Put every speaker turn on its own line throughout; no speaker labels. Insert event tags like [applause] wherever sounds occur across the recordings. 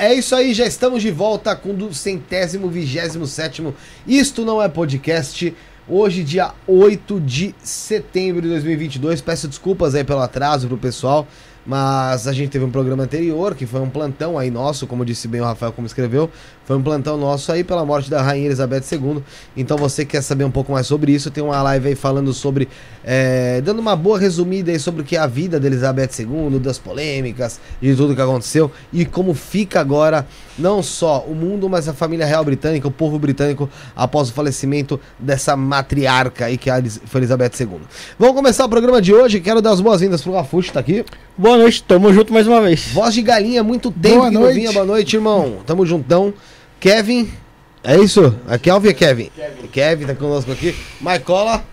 É isso aí, já estamos de volta com o centésimo, vigésimo sétimo. Isto não é podcast. Hoje, dia 8 de setembro de 2022. Peço desculpas aí pelo atraso pro pessoal. Mas a gente teve um programa anterior, que foi um plantão aí nosso, como disse bem o Rafael, como escreveu. Foi um plantão nosso aí pela morte da Rainha Elizabeth II. Então você quer saber um pouco mais sobre isso, tem uma live aí falando sobre. É, dando uma boa resumida aí sobre o que é a vida de Elizabeth II, das polêmicas, de tudo que aconteceu e como fica agora não só o mundo, mas a família real britânica, o povo britânico, após o falecimento dessa matriarca aí que é a Elizabeth II. Vamos começar o programa de hoje. Quero dar as boas-vindas pro Gafuxo, tá aqui.
Boa noite, tamo junto mais uma vez.
Voz de galinha, muito tempo
boa
que
noite.
não vinha. Boa noite, irmão. Tamo juntão. Kevin, é isso? A Kelvin é Kevin. Kevin. Kevin tá conosco aqui. Maicola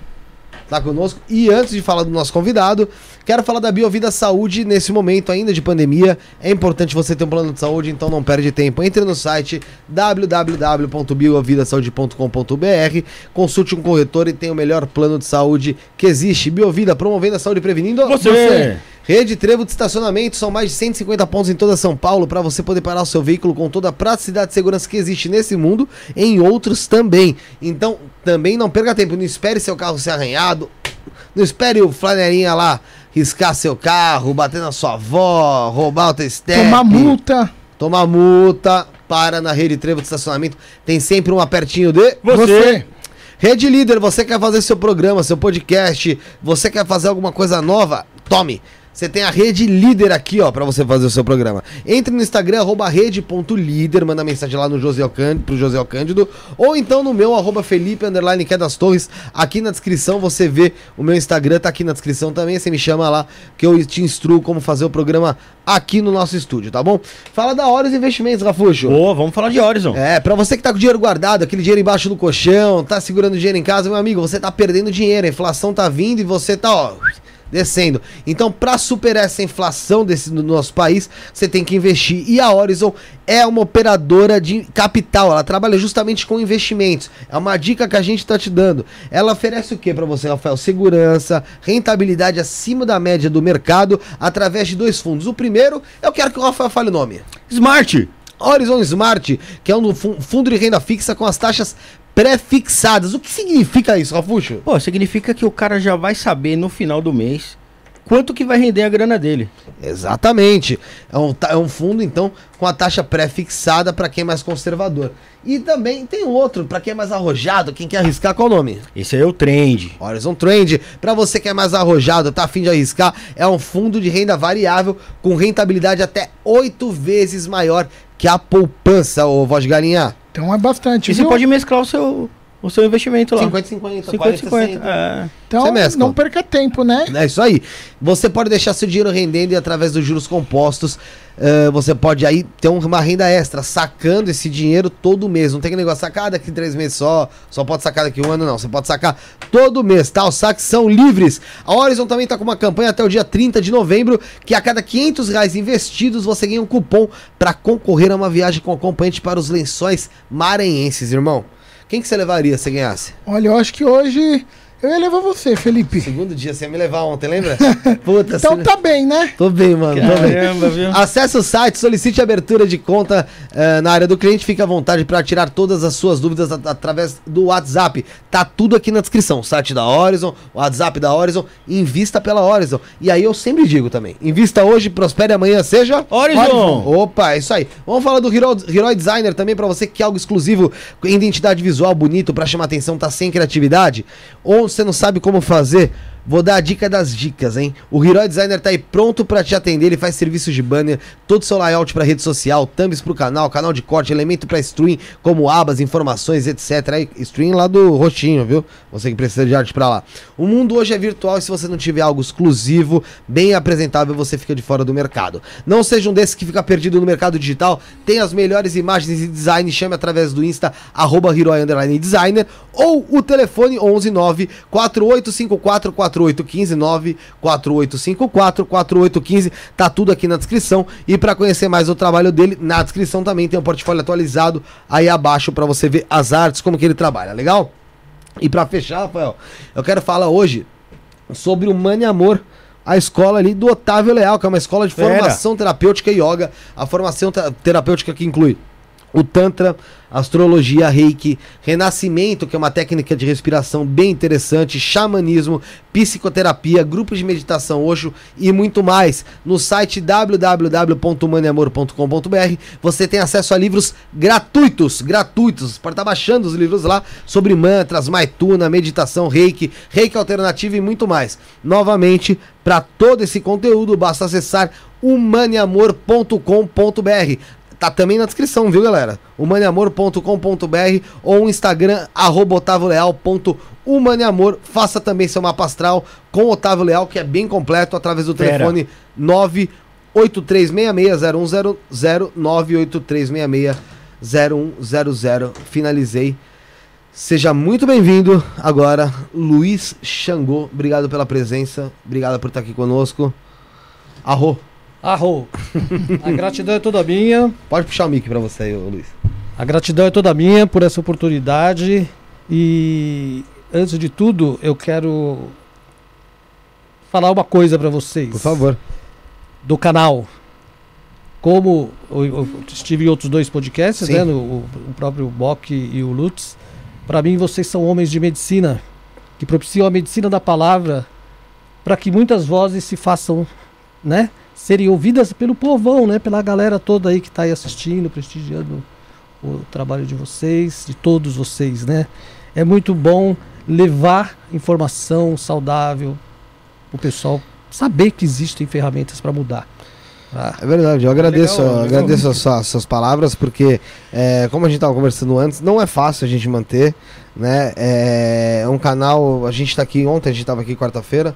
tá conosco. E antes de falar do nosso convidado, quero falar da Biovida Saúde nesse momento ainda de pandemia. É importante você ter um plano de saúde, então não perde tempo. Entre no site www.biovidasaude.com.br, consulte um corretor e tenha o melhor plano de saúde que existe. Biovida, promovendo a saúde e prevenindo
Você.
Rede Trevo de estacionamento, são mais de 150 pontos em toda São Paulo para você poder parar o seu veículo com toda a praticidade e segurança que existe nesse mundo, em outros também. Então, também não perca tempo, não espere seu carro ser arranhado, não espere o flanelinha lá riscar seu carro, bater na sua avó, roubar o teu step,
Tomar multa.
tomar multa, para na Rede Trevo de estacionamento, tem sempre um apertinho de...
Você.
Rede Líder, você quer fazer seu programa, seu podcast, você quer fazer alguma coisa nova? Tome! Você tem a Rede Líder aqui, ó, pra você fazer o seu programa. Entre no Instagram, arroba rede.líder, manda mensagem lá no José Cândido, pro José Cândido, ou então no meu, arroba Felipe, underline, Torres. Aqui na descrição você vê o meu Instagram, tá aqui na descrição também, você me chama lá, que eu te instruo como fazer o programa aqui no nosso estúdio, tá bom? Fala da Horus Investimentos, Rafuxo.
Boa, vamos falar de Horizon.
É, pra você que tá com dinheiro guardado, aquele dinheiro embaixo do colchão, tá segurando dinheiro em casa, meu amigo, você tá perdendo dinheiro, a inflação tá vindo e você tá, ó, descendo. Então, pra superar essa inflação desse no nosso país, você tem que investir. E a Horizon é uma operadora de capital, ela trabalha justamente com investimentos. É uma dica que a gente tá te dando. Ela oferece o que para você, Rafael? Segurança, rentabilidade acima da média do mercado através de dois fundos. O primeiro, eu quero que o Rafael fale o nome.
Smart.
Horizon Smart, que é um fu- fundo de renda fixa com as taxas pré-fixadas. O que significa isso, Rafuxo?
Pô, significa que o cara já vai saber no final do mês quanto que vai render a grana dele.
Exatamente. É um, é um fundo, então, com a taxa pré-fixada para quem é mais conservador. E também tem outro, para quem é mais arrojado, quem quer arriscar, qual o nome?
Esse aí é o trend.
Horizon Trend. Para você que é mais arrojado, tá afim de arriscar, é um fundo de renda variável com rentabilidade até oito vezes maior que a poupança, ô voz de galinha.
Então é bastante.
E você
viu?
pode mesclar o seu, o seu investimento lá.
50, 50,
50,
40,
50.
60.
É.
Então
mescla.
não perca tempo, né?
É isso aí. Você pode deixar seu dinheiro rendendo e através dos juros compostos, eh, você pode aí ter um- uma renda extra, sacando esse dinheiro todo mês. Não tem que negócio sacar daqui três meses só, só pode sacar daqui um ano, não. Você pode sacar todo mês, tá? Os saques são livres. A Horizon também tá com uma campanha até o dia 30 de novembro, que a cada 500 reais investidos, você ganha um cupom para concorrer a uma viagem com acompanhante para os lençóis maranhenses, irmão. Quem que você levaria se ganhasse?
Olha, eu acho que hoje eu ia levar você, Felipe.
Segundo dia, você ia me levar ontem, lembra? [laughs] Puta,
Então tá bem, né?
Tô bem, mano. Tô bem.
Caramba, viu?
Acesse o site, solicite a abertura de conta eh, na área do cliente, fique à vontade para tirar todas as suas dúvidas at- através do WhatsApp. Tá tudo aqui na descrição. O site da Horizon, o WhatsApp da Horizon, invista pela Horizon. E aí eu sempre digo também, invista hoje, prospere amanhã, seja
Horizon.
Opa, é isso aí. Vamos falar do Hero, Hero Designer também para você que quer algo exclusivo, com identidade visual bonito para chamar atenção, tá sem criatividade, ou você não sabe como fazer. Vou dar a dica das dicas, hein? O Hero Designer tá aí pronto para te atender. Ele faz serviços de banner, todo seu layout para rede social, thumbs pro canal, canal de corte, elemento para stream, como abas, informações, etc. Aí, stream lá do roxinho, viu? Você que precisa de arte para lá. O mundo hoje é virtual e se você não tiver algo exclusivo, bem apresentável, você fica de fora do mercado. Não seja um desses que fica perdido no mercado digital. Tem as melhores imagens e design, chame através do Insta, arroba Designer, ou o telefone 119 4854 4815 9 4854 4815. Tá tudo aqui na descrição. E para conhecer mais o trabalho dele, na descrição também tem um portfólio atualizado aí abaixo para você ver as artes, como que ele trabalha, legal? E para fechar, Rafael, eu quero falar hoje sobre o Mani Amor, a escola ali do Otávio Leal, que é uma escola de formação terapêutica e yoga. A formação te- terapêutica que inclui o Tantra, astrologia, reiki, renascimento, que é uma técnica de respiração bem interessante, xamanismo, psicoterapia, grupos de meditação Osho e muito mais. No site www.humaniamor.com.br você tem acesso a livros gratuitos, gratuitos, pode estar baixando os livros lá sobre mantras, maituna, meditação, reiki, reiki alternativo e muito mais. Novamente, para todo esse conteúdo, basta acessar humaniamor.com.br. Tá também na descrição, viu, galera? humaniamor.com.br ou o Instagram, arroba otavoleal.humaniamor. Faça também seu mapa astral com Otávio Leal, que é bem completo, através do
Fera.
telefone 983660100, 983660100. Finalizei. Seja muito bem-vindo agora, Luiz Xangô. Obrigado pela presença, obrigado por estar aqui conosco. Arro,
Arro. A gratidão é toda minha.
pode puxar o mic pra você aí, Luiz.
A gratidão é toda minha por essa oportunidade. E antes de tudo, eu quero falar uma coisa para vocês.
Por favor.
Do canal. Como eu, eu estive em outros dois podcasts,
Sim.
né? no- o, o próprio Bock e o Lutz. Para mim, vocês são homens de medicina que propiciam a medicina da palavra para que muitas vozes se façam, né? Serem ouvidas pelo povão, né? Pela galera toda aí que está aí assistindo, prestigiando o trabalho de vocês, de todos vocês, né? É muito bom levar informação saudável o pessoal saber que existem ferramentas para mudar. tá?
É verdade, eu agradeço,
Legal,
eu
legal.
agradeço as suas, suas palavras, porque, é, como a gente estava conversando antes, não é fácil a gente manter, né? É um canal, a gente está aqui ontem, a gente estava aqui quarta-feira,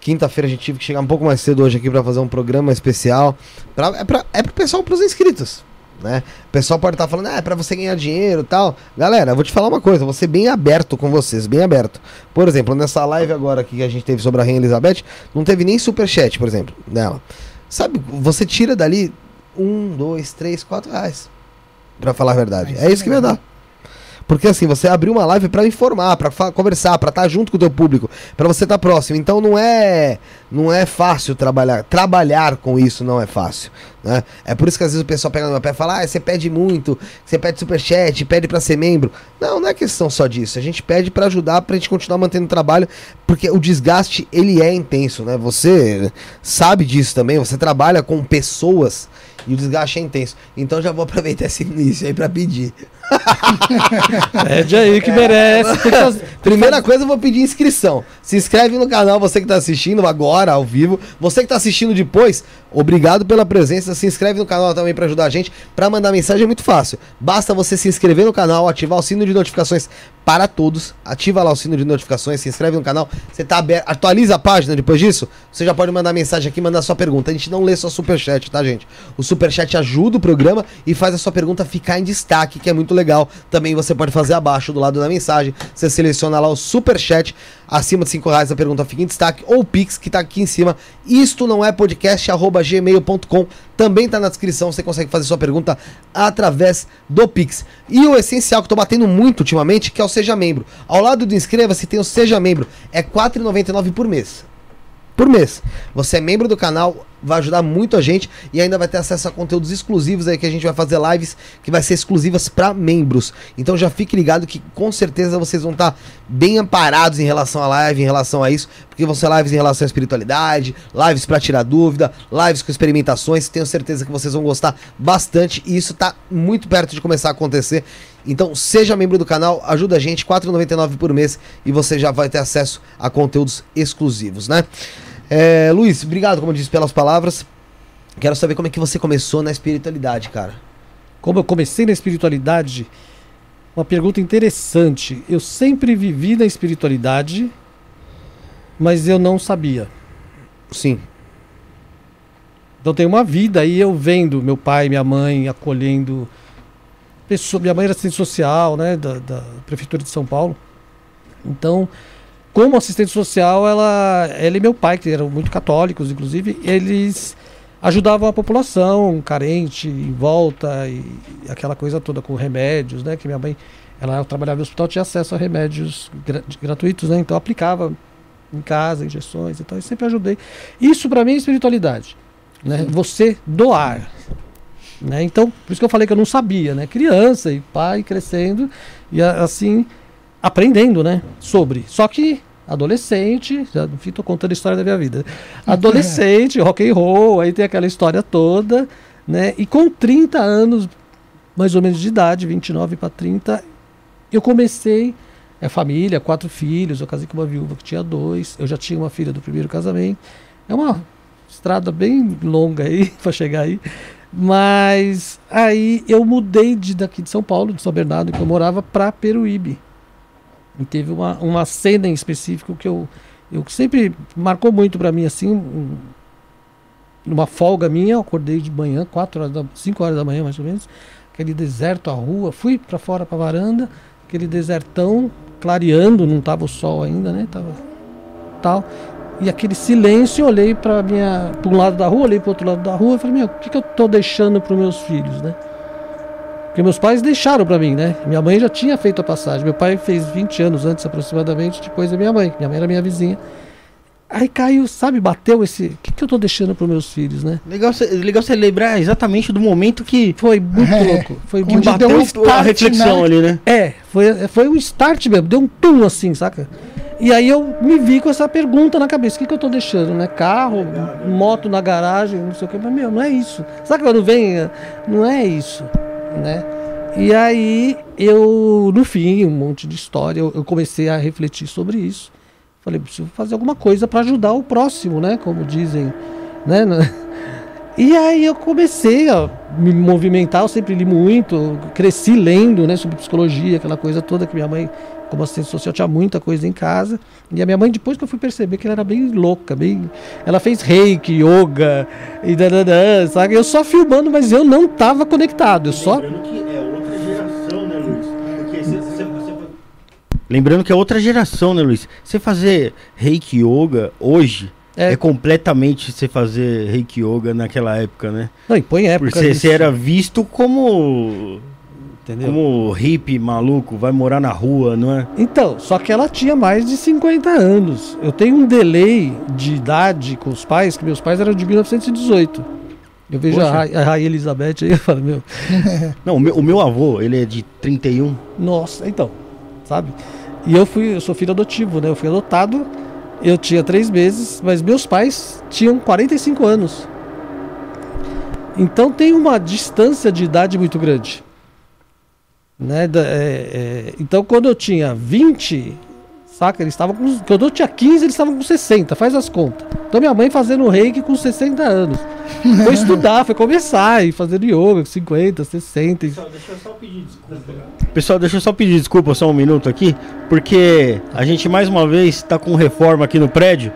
quinta-feira a gente tive que chegar um pouco mais cedo hoje aqui para fazer um programa especial, pra, é, pra, é pro pessoal, pros inscritos, né? O pessoal pode estar falando, ah, é pra você ganhar dinheiro e tal. Galera, eu vou te falar uma coisa, vou ser bem aberto com vocês, bem aberto. Por exemplo, nessa live agora aqui que a gente teve sobre a Rainha Elizabeth, não teve nem superchat, por exemplo, dela. Sabe, você tira dali um, dois, três, quatro reais. Pra falar a verdade.
Mas
É isso que vai dar. Porque assim, você abriu uma live pra informar, pra fa- conversar, pra estar junto com o teu público, pra você estar próximo. Então não é não é fácil trabalhar. Trabalhar com isso não é fácil, né? É por isso que às vezes o pessoal pega no meu pé e fala: "Ah, você pede muito, você pede superchat, pede pra ser membro". Não, não é questão só disso. A gente pede pra ajudar pra gente continuar mantendo o trabalho, porque o desgaste ele é intenso, né? Você sabe disso também, você trabalha com pessoas e o desgaste é intenso. Então já vou aproveitar esse início aí pra pedir. [laughs]
Pede aí que merece.
Primeira coisa, eu vou pedir inscrição. Se inscreve no canal, você que está assistindo agora, ao vivo. Você que está assistindo depois, obrigado pela presença. Se inscreve no canal também para ajudar a gente. Para mandar mensagem é muito fácil. Basta você se inscrever no canal, ativar o sino de notificações para todos. Ativa lá o sino de notificações, se inscreve no canal. Você tá aberto, atualiza a página depois disso. Você já pode mandar mensagem aqui, mandar sua pergunta. A gente não lê só superchat, tá, gente? O superchat ajuda o programa e faz a sua pergunta ficar em destaque, que é muito legal. Também você pode fazer abaixo do lado da mensagem. Você seleciona lá o superchat. Acima de 5 reais a pergunta fica em destaque. Ou o Pix, que tá aqui em cima. Isto não é podcast, arroba gmail.com. Também tá na descrição. Você consegue fazer sua pergunta através do Pix. E o essencial que tô batendo muito ultimamente, que é o Seja Membro. Ao lado do inscreva-se tem o Seja Membro. É R$ 4,99 por mês por mês. Você é membro do canal, vai ajudar muito a gente e ainda vai ter acesso a conteúdos exclusivos aí que a gente vai fazer lives que vai ser exclusivas para membros. Então já fique ligado que com certeza vocês vão estar bem amparados em relação à live, em relação a isso, porque vão ser lives em relação à espiritualidade, lives para tirar dúvida, lives com experimentações. Tenho certeza que vocês vão gostar bastante e isso tá muito perto de começar a acontecer. Então seja membro do canal, ajuda a gente, R$ 4,99 por mês e você já vai ter acesso a conteúdos exclusivos, né? É, Luiz, obrigado, como eu disse, pelas palavras. Quero saber como é que você começou na espiritualidade, cara.
Como eu comecei na espiritualidade, uma pergunta interessante. Eu sempre vivi na espiritualidade, mas eu não sabia.
Sim.
Então tem uma vida aí eu vendo meu pai, minha mãe acolhendo pessoa, minha mãe era assistente social, né, da, da prefeitura de São Paulo. Então, como assistente social, ela, ela e meu pai, que eram muito católicos, inclusive, eles ajudavam a população carente em volta e aquela coisa toda com remédios, né, que minha mãe, ela trabalhava no hospital, tinha acesso a remédios gra- gratuitos, né, então aplicava em casa, injeções e tal, e sempre ajudei. Isso para mim é espiritualidade, né? Você doar. Né? Então, por isso que eu falei que eu não sabia, né? Criança e pai crescendo e assim aprendendo, né? Sobre. Só que adolescente, já tô contando a história da minha vida. [laughs] Adolescente, rock and roll, aí tem aquela história toda, né? E com 30 anos, mais ou menos de idade, 29 para 30, eu comecei é família, quatro filhos, eu casei com uma viúva que tinha dois, eu já tinha uma filha do primeiro casamento. É uma estrada bem longa aí [laughs] para chegar aí. Mas aí eu mudei de daqui de São Paulo, de São Bernardo, que eu morava, para Peruíbe. E teve uma, uma cena em específico que eu, eu sempre marcou muito para mim assim, um- numa folga minha, eu acordei de manhã, 4 horas da, 5 horas da manhã mais ou menos, aquele deserto, a rua, fui para fora para varanda, aquele desertão clareando, não tava o sol ainda, né? Tava tal. E aquele silêncio, olhei para minha, para um lado da rua, olhei para outro lado da rua, e falei: "Meu, o que que eu tô deixando para meus filhos, né?" Porque meus pais deixaram para mim, né? Minha mãe já tinha feito a passagem. Meu pai fez 20 anos antes, aproximadamente, depois da minha mãe. Minha mãe era minha vizinha. Aí caiu, sabe, bateu esse. O que, que eu tô deixando para meus filhos, né?
Legal você legal você lembrar exatamente do momento que,
Foi muito
É.
louco. Foi
que
muito...
deu
bateu
um
a
start,
reflexão
né?
ali, né?
É, foi, foi um start mesmo, deu um tum assim, saca? E aí eu me vi com essa pergunta na cabeça: o que, que eu tô deixando, né? Carro, moto na garagem, não sei o que, mas meu, não é isso. Sabe quando vem? eh, Não é isso, né? E aí eu, no fim, um monte de história, eu, eu comecei a refletir sobre isso. Falei, preciso fazer alguma coisa para ajudar o próximo, né? Como dizem, né? [laughs] E aí eu comecei a me movimentar, eu sempre li muito, cresci lendo, né, sobre psicologia, aquela coisa toda que minha mãe, como assistente social, tinha muita coisa em casa. E a minha mãe, depois que eu fui perceber que ela era bem louca, bem. Ela fez reiki, yoga e dadadã, sabe? Eu só filmando, mas eu não tava conectado. Eu só.
Lembrando que é outra geração, né, Luiz? Porque você, você- você- Lembrando que é outra geração, né, Luiz? Você fazer reiki yoga hoje é,
É,
completamente você fazer reiki yoga naquela época, né?
não, e põe época.
Porque você, era visto como
Entendeu?
como hippie maluco, vai morar na rua, não é?
Então, só que ela tinha mais de 50 anos. Eu tenho um delay de idade com os pais, que meus pais eram de 1918. Eu vejo a,
Poxa.
A Rainha Elizabeth aí e falo, meu, [laughs]
Não, o meu, o meu avô, ele é de 31.
nossa, então, sabe? E eu fui, eu sou filho adotivo, né? Eu fui adotado, eu tinha três meses, mas meus pais tinham 45 anos. Então tem uma distância de idade muito grande. Né? É, é, então quando eu tinha 20, saca? Eles estavam com. Quando eu tinha 15, eles estavam com 60, faz as contas. Então minha mãe fazendo reiki com 60 anos. Foi estudar, foi começar e fazendo yoga com 50, 60. e-
deixa eu só pedir desculpa. Pessoal, deixa eu só pedir desculpa só um minuto aqui, porque a gente mais uma vez está com reforma aqui no prédio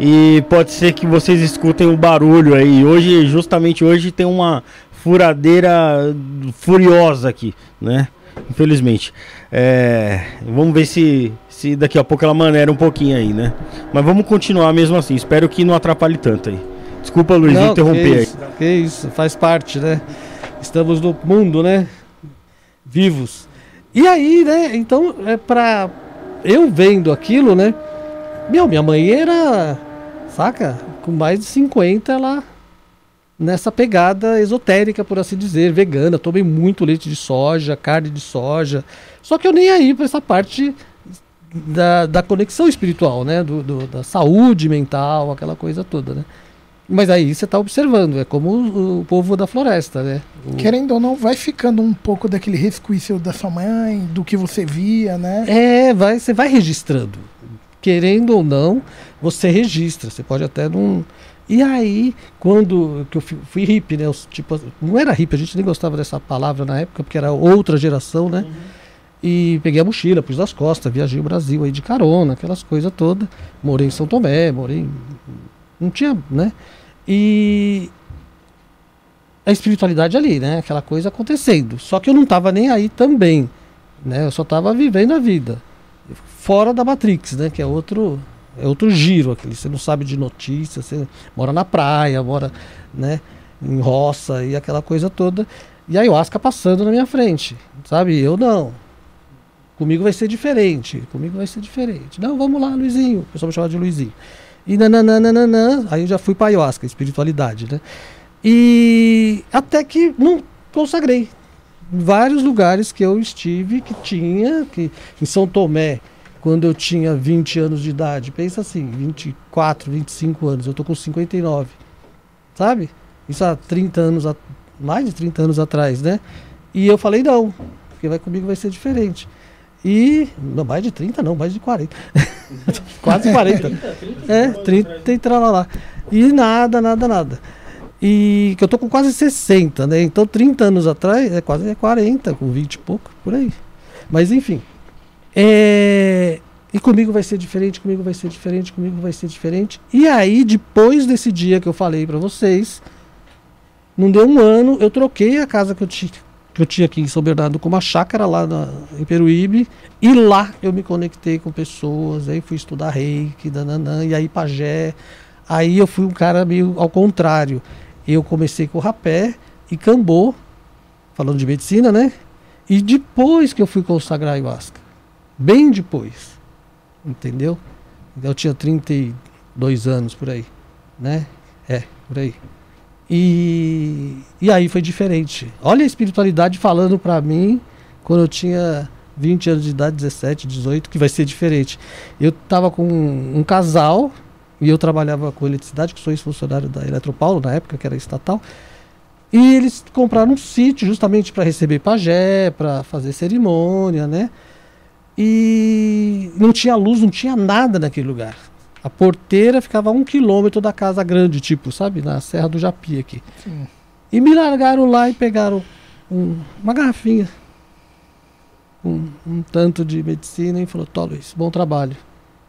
e pode ser que vocês escutem um barulho aí. Hoje, justamente hoje, tem uma furadeira furiosa aqui, né? Infelizmente. É, vamos ver se, se daqui a pouco ela maneira um pouquinho aí, né? Mas vamos continuar mesmo assim. Espero que não atrapalhe tanto aí. Desculpa, Luiz,
Não,
interromper
que
aí.
isso, que isso, faz parte, né? Estamos no mundo, né? Vivos. E aí, né? Então, é pra. Eu vendo aquilo, né? Meu, minha mãe era. Saca? Com mais de 50, ela. Nessa pegada esotérica, por assim dizer, vegana. Tomei muito leite de soja, carne de soja. Só que eu nem aí pra essa parte da, da conexão espiritual, né? Do, do- da saúde mental, aquela coisa toda, né? Mas aí você está observando, é como o, o povo da floresta, né? O-
Querendo ou não, vai ficando um pouco daquele resquício da sua mãe, do que você via, né?
É, vai, você vai registrando. Querendo ou não, você registra. Você pode até não. E aí, quando que eu fui, fui hippie, né? os- tipo, não era hippie, a gente nem gostava dessa palavra na época, porque era outra geração, né? E peguei a mochila, pus nas costas, viajei o Brasil aí de carona, aquelas coisas todas. Morei em São Tomé, morei. em- Não tinha, né? E a espiritualidade ali, né? Aquela coisa acontecendo. Só que eu não tava nem aí também, né? Eu só tava vivendo a vida fora da Matrix, né? Que é outro é outro giro aquele. Você não sabe de notícias, você mora na praia, mora, né? Em roça e aquela coisa toda. E a ayahuasca passando na minha frente, sabe? Eu não. Comigo vai ser diferente. Comigo vai ser diferente. Não, vamos lá, Luizinho. O pessoal me chamava de Luizinho. E nananana, aí eu já fui para ayahuasca, espiritualidade, né? E até que não consagrei. Vários lugares que eu estive que tinha, que em São Tomé, quando eu tinha 20 anos de idade, pensa assim, 24, 25 anos, eu tô com 59. Sabe? Isso há 30 anos, mais de 30 anos atrás, né? E eu falei não, porque vai comigo vai ser diferente. E não mais de 30 não, mais de 40. [laughs] Quase 40. É, 30 e lá. E nada, nada, nada. E que eu tô com quase 60, né? Então 30 anos atrás é quase é 40, com 20 e pouco, por aí. Mas enfim. É... E comigo vai ser diferente, comigo vai ser diferente, comigo vai ser diferente. E aí, depois desse dia que eu falei pra vocês, não deu um ano, eu troquei a casa que eu tinha, que eu tinha aqui em São Bernardo com uma chácara lá na, em Peruíbe. E lá eu me conectei com pessoas, aí fui estudar reiki, dananã, e aí pajé. Aí eu fui um cara meio ao contrário. Eu comecei com rapé e cambô, falando de medicina, né? E depois que eu fui consagrar ayahuasca. Bem depois. Entendeu? Eu tinha 32 anos por aí, né? É, por aí. E, e aí foi diferente. Olha a espiritualidade falando pra mim quando eu tinha 20 anos de idade, 17, 18, que vai ser diferente. Eu tava com um, um casal e eu trabalhava com eletricidade, que sou ex-funcionário da Eletropaulo na época, que era estatal. E eles compraram um sítio justamente para receber pajé, para fazer cerimônia, né? E não tinha luz, não tinha nada naquele lugar. A porteira ficava a um quilômetro da casa grande, tipo, sabe? Na Serra do Japi aqui.
Sim.
E me largaram lá e pegaram um- uma garrafinha. Um, um tanto de medicina e falou, Tó Luiz, bom trabalho.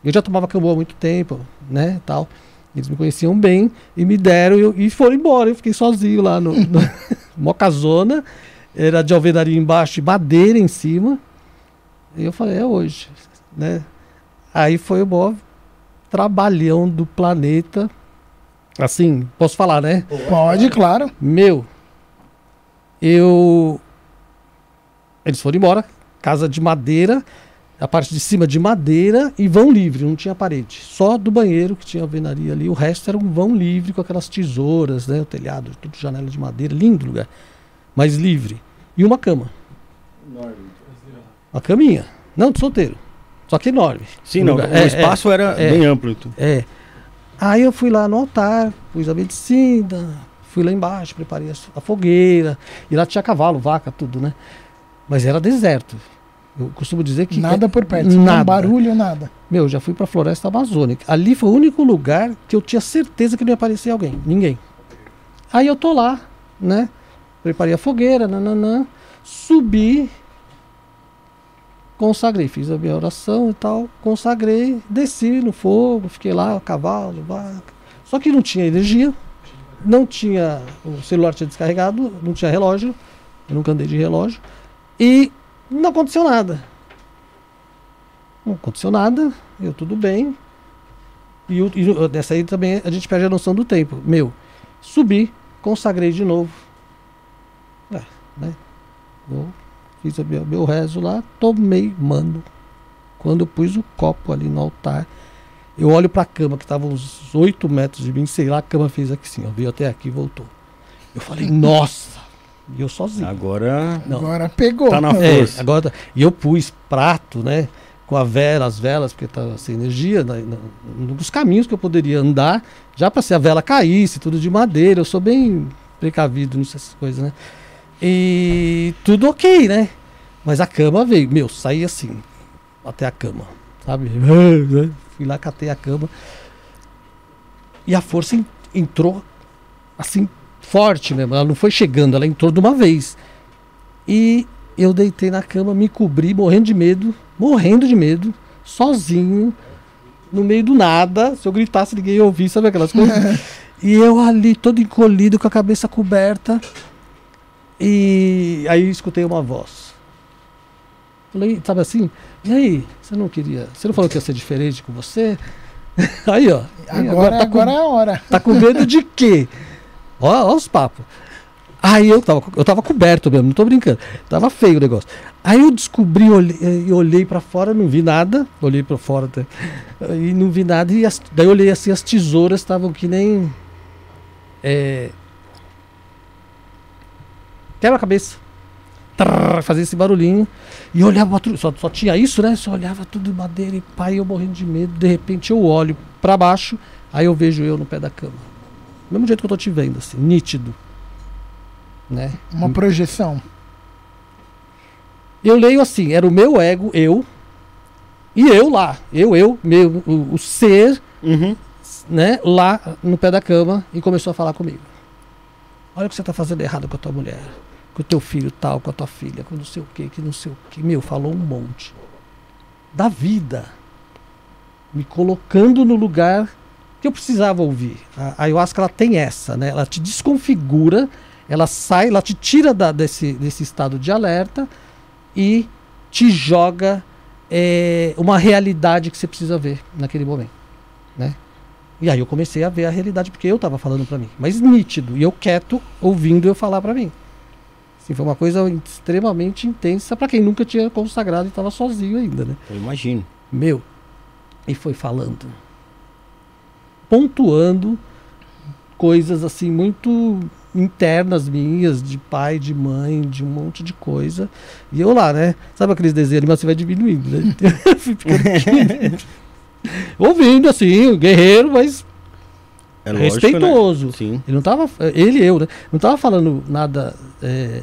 Eu já tomava cambô há muito tempo, né, tal. Eles me conheciam bem e me deram e, eu- e foram embora. Eu fiquei sozinho lá no, no [laughs] Mocazona. Era de alvenaria embaixo e madeira em cima. E eu falei, é hoje, né? Aí foi o maior trabalhão do planeta. Assim, posso falar, né?
Pode, claro.
Meu, eu. Eles foram embora, casa de madeira, a parte de cima de madeira e vão livre, não tinha parede. Só do banheiro que tinha alvenaria ali, o resto era um vão livre com aquelas tesouras, né? O telhado, tudo janela de madeira, lindo lugar, mas livre. E uma cama, uma caminha, não de solteiro, só que enorme.
Sim, não,
lugar.
o
É,
espaço era
é.
bem amplo. Então.
É. Aí eu fui lá no altar, pus a medicina, fui lá embaixo, preparei a a fogueira. E lá tinha cavalo, vaca, tudo, né? Mas era deserto. Eu costumo dizer que.
Nada
é-
por perto. Não
Nada.
barulho, nada.
Meu, já fui pra floresta amazônica. Ali foi o único lugar que eu tinha certeza que não ia aparecer alguém. Ninguém. Aí eu tô lá, né? Preparei a fogueira, nananã. Subi. Consagrei. Fiz a minha oração e tal. Consagrei. Desci no fogo. Fiquei lá, cavalo, vaca. Só que não tinha energia. Não tinha. O celular tinha descarregado. Não tinha relógio. Eu nunca andei de relógio. E não aconteceu nada. Não aconteceu nada, eu tudo bem. E, e nessa aí também a gente perde a noção do tempo. Meu, subi, consagrei de novo. É, né? Eu fiz meu, meu rezo lá, tomei, mano. Quando eu pus o copo ali no altar, eu olho pra cama, que estava uns 8 metros de mim, sei lá, a cama fez aqui assim, ó, veio até aqui e voltou. Eu falei, nossa! E eu sozinho.
Agora
Não.
Agora pegou.
tá na
É,
força.
agora tá- E eu pus prato, né? Com a vela, as velas, porque tava sem energia, na, na, nos caminhos que eu poderia andar, já para se a vela caísse, tudo de madeira. Eu sou bem precavido nessas coisas, né? E tudo ok, né? Mas a cama veio, meu, saí assim, até a cama, sabe? [laughs] Fui lá, catei a cama. E a força en- entrou assim, forte mesmo. Ela não foi chegando, ela entrou de uma vez. E eu deitei na cama, me cobri, morrendo de medo, morrendo de medo, sozinho, no meio do nada. Se eu gritasse, ninguém ia ouvir, sabe aquelas coisas? [laughs] e eu ali, todo encolhido, com a cabeça coberta. E aí escutei uma voz. Falei, sabe assim? E aí, você não queria. Você não falou que ia ser diferente com você? [laughs] Aí, ó. Aí,
Agora,
tá com-
agora é a hora.
Tá com medo de quê? Ó, ó os papos. Aí eu tava, eu tava coberto mesmo, não tô brincando. Tava feio o negócio. Aí eu descobri, olhei, olhei para fora, não vi nada. Olhei para fora até, e não vi nada. E as, daí eu olhei assim, as tesouras estavam que nem. É, quebra-cabeça. Trrr, Fazia esse barulhinho. E eu olhava tudo, só, só tinha isso, né? Só olhava tudo de madeira e pai, eu morrendo de medo. De repente eu olho para baixo, aí eu vejo eu no pé da cama. Do mesmo jeito que eu tô te vendo, assim, nítido. Né?
Uma projeção.
Eu leio assim, era o meu ego, eu, e eu lá, eu, eu, meu, o, o ser,
Uhum.
né, lá no pé da cama e começou a falar comigo. Olha o que você tá fazendo errado com a tua mulher, com o teu filho tal, com a tua filha, com não sei o que, que não sei o que. Meu, falou um monte. Da vida. Me colocando no lugar que eu precisava ouvir. A ayahuasca ela tem essa, né? Ela te desconfigura, ela sai, ela te tira da- desse, desse estado de alerta e te joga é, uma realidade que você precisa ver naquele momento, né? E aí eu comecei a ver a realidade porque eu estava falando para mim, mas nítido e eu quieto ouvindo eu falar para mim. Assim, foi uma coisa extremamente intensa para quem nunca tinha consagrado e estava sozinho ainda, né?
Eu imagino.
Meu, e foi falando, pontuando coisas assim muito internas minhas, de pai, de mãe, de um monte de coisa. E eu lá, né? Sabe aqueles desenhos, mas você vai diminuindo, né? [laughs] [laughs] Ouvindo assim, o guerreiro, mas
É lógico,
respeitoso.
Né? Sim.
Ele não tava. Ele e eu, né? Não tava falando nada. é,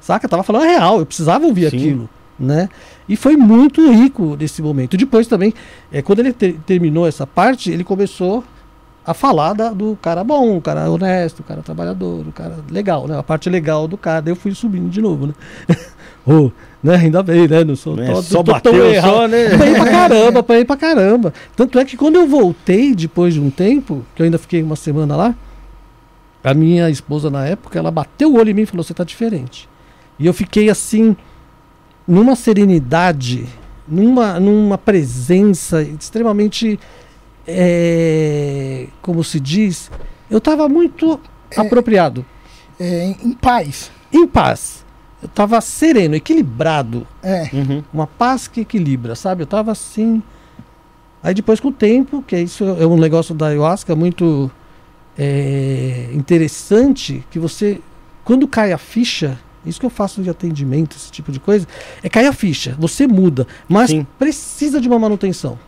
Saca? Tava falando a real. Eu precisava ouvir
Sim.
aquilo. Né? E foi muito rico nesse momento. Depois também, é, quando ele ter- terminou essa parte, ele começou a falar da- do cara bom, o cara honesto, o cara trabalhador, o cara legal, né? A parte legal do cara. Daí eu fui subindo de novo, né? [laughs] Ô, né? Ainda bem, né? Não sou
Não é
todo-
só
tô tão
bateu,
errado.
só, né?
Apanhei pra caramba, apanhei pra caramba. Tanto é que quando eu voltei, depois de um tempo, que eu ainda fiquei uma semana lá, a minha esposa na época, ela bateu o olho em mim e falou, você tá diferente. E eu fiquei assim, numa serenidade, numa, numa presença extremamente, é, como se diz, eu tava muito apropriado,
É, em paz.
em paz. Eu tava sereno, equilibrado
É.
Uhum.
uma paz que equilibra, sabe? Eu tava assim. Aí depois com o tempo, que isso é um negócio da ayahuasca muito é, interessante, que você, quando cai a ficha, isso que eu faço de atendimento, esse tipo de coisa, é cair a ficha, você muda, mas
Sim.
precisa de uma manutenção.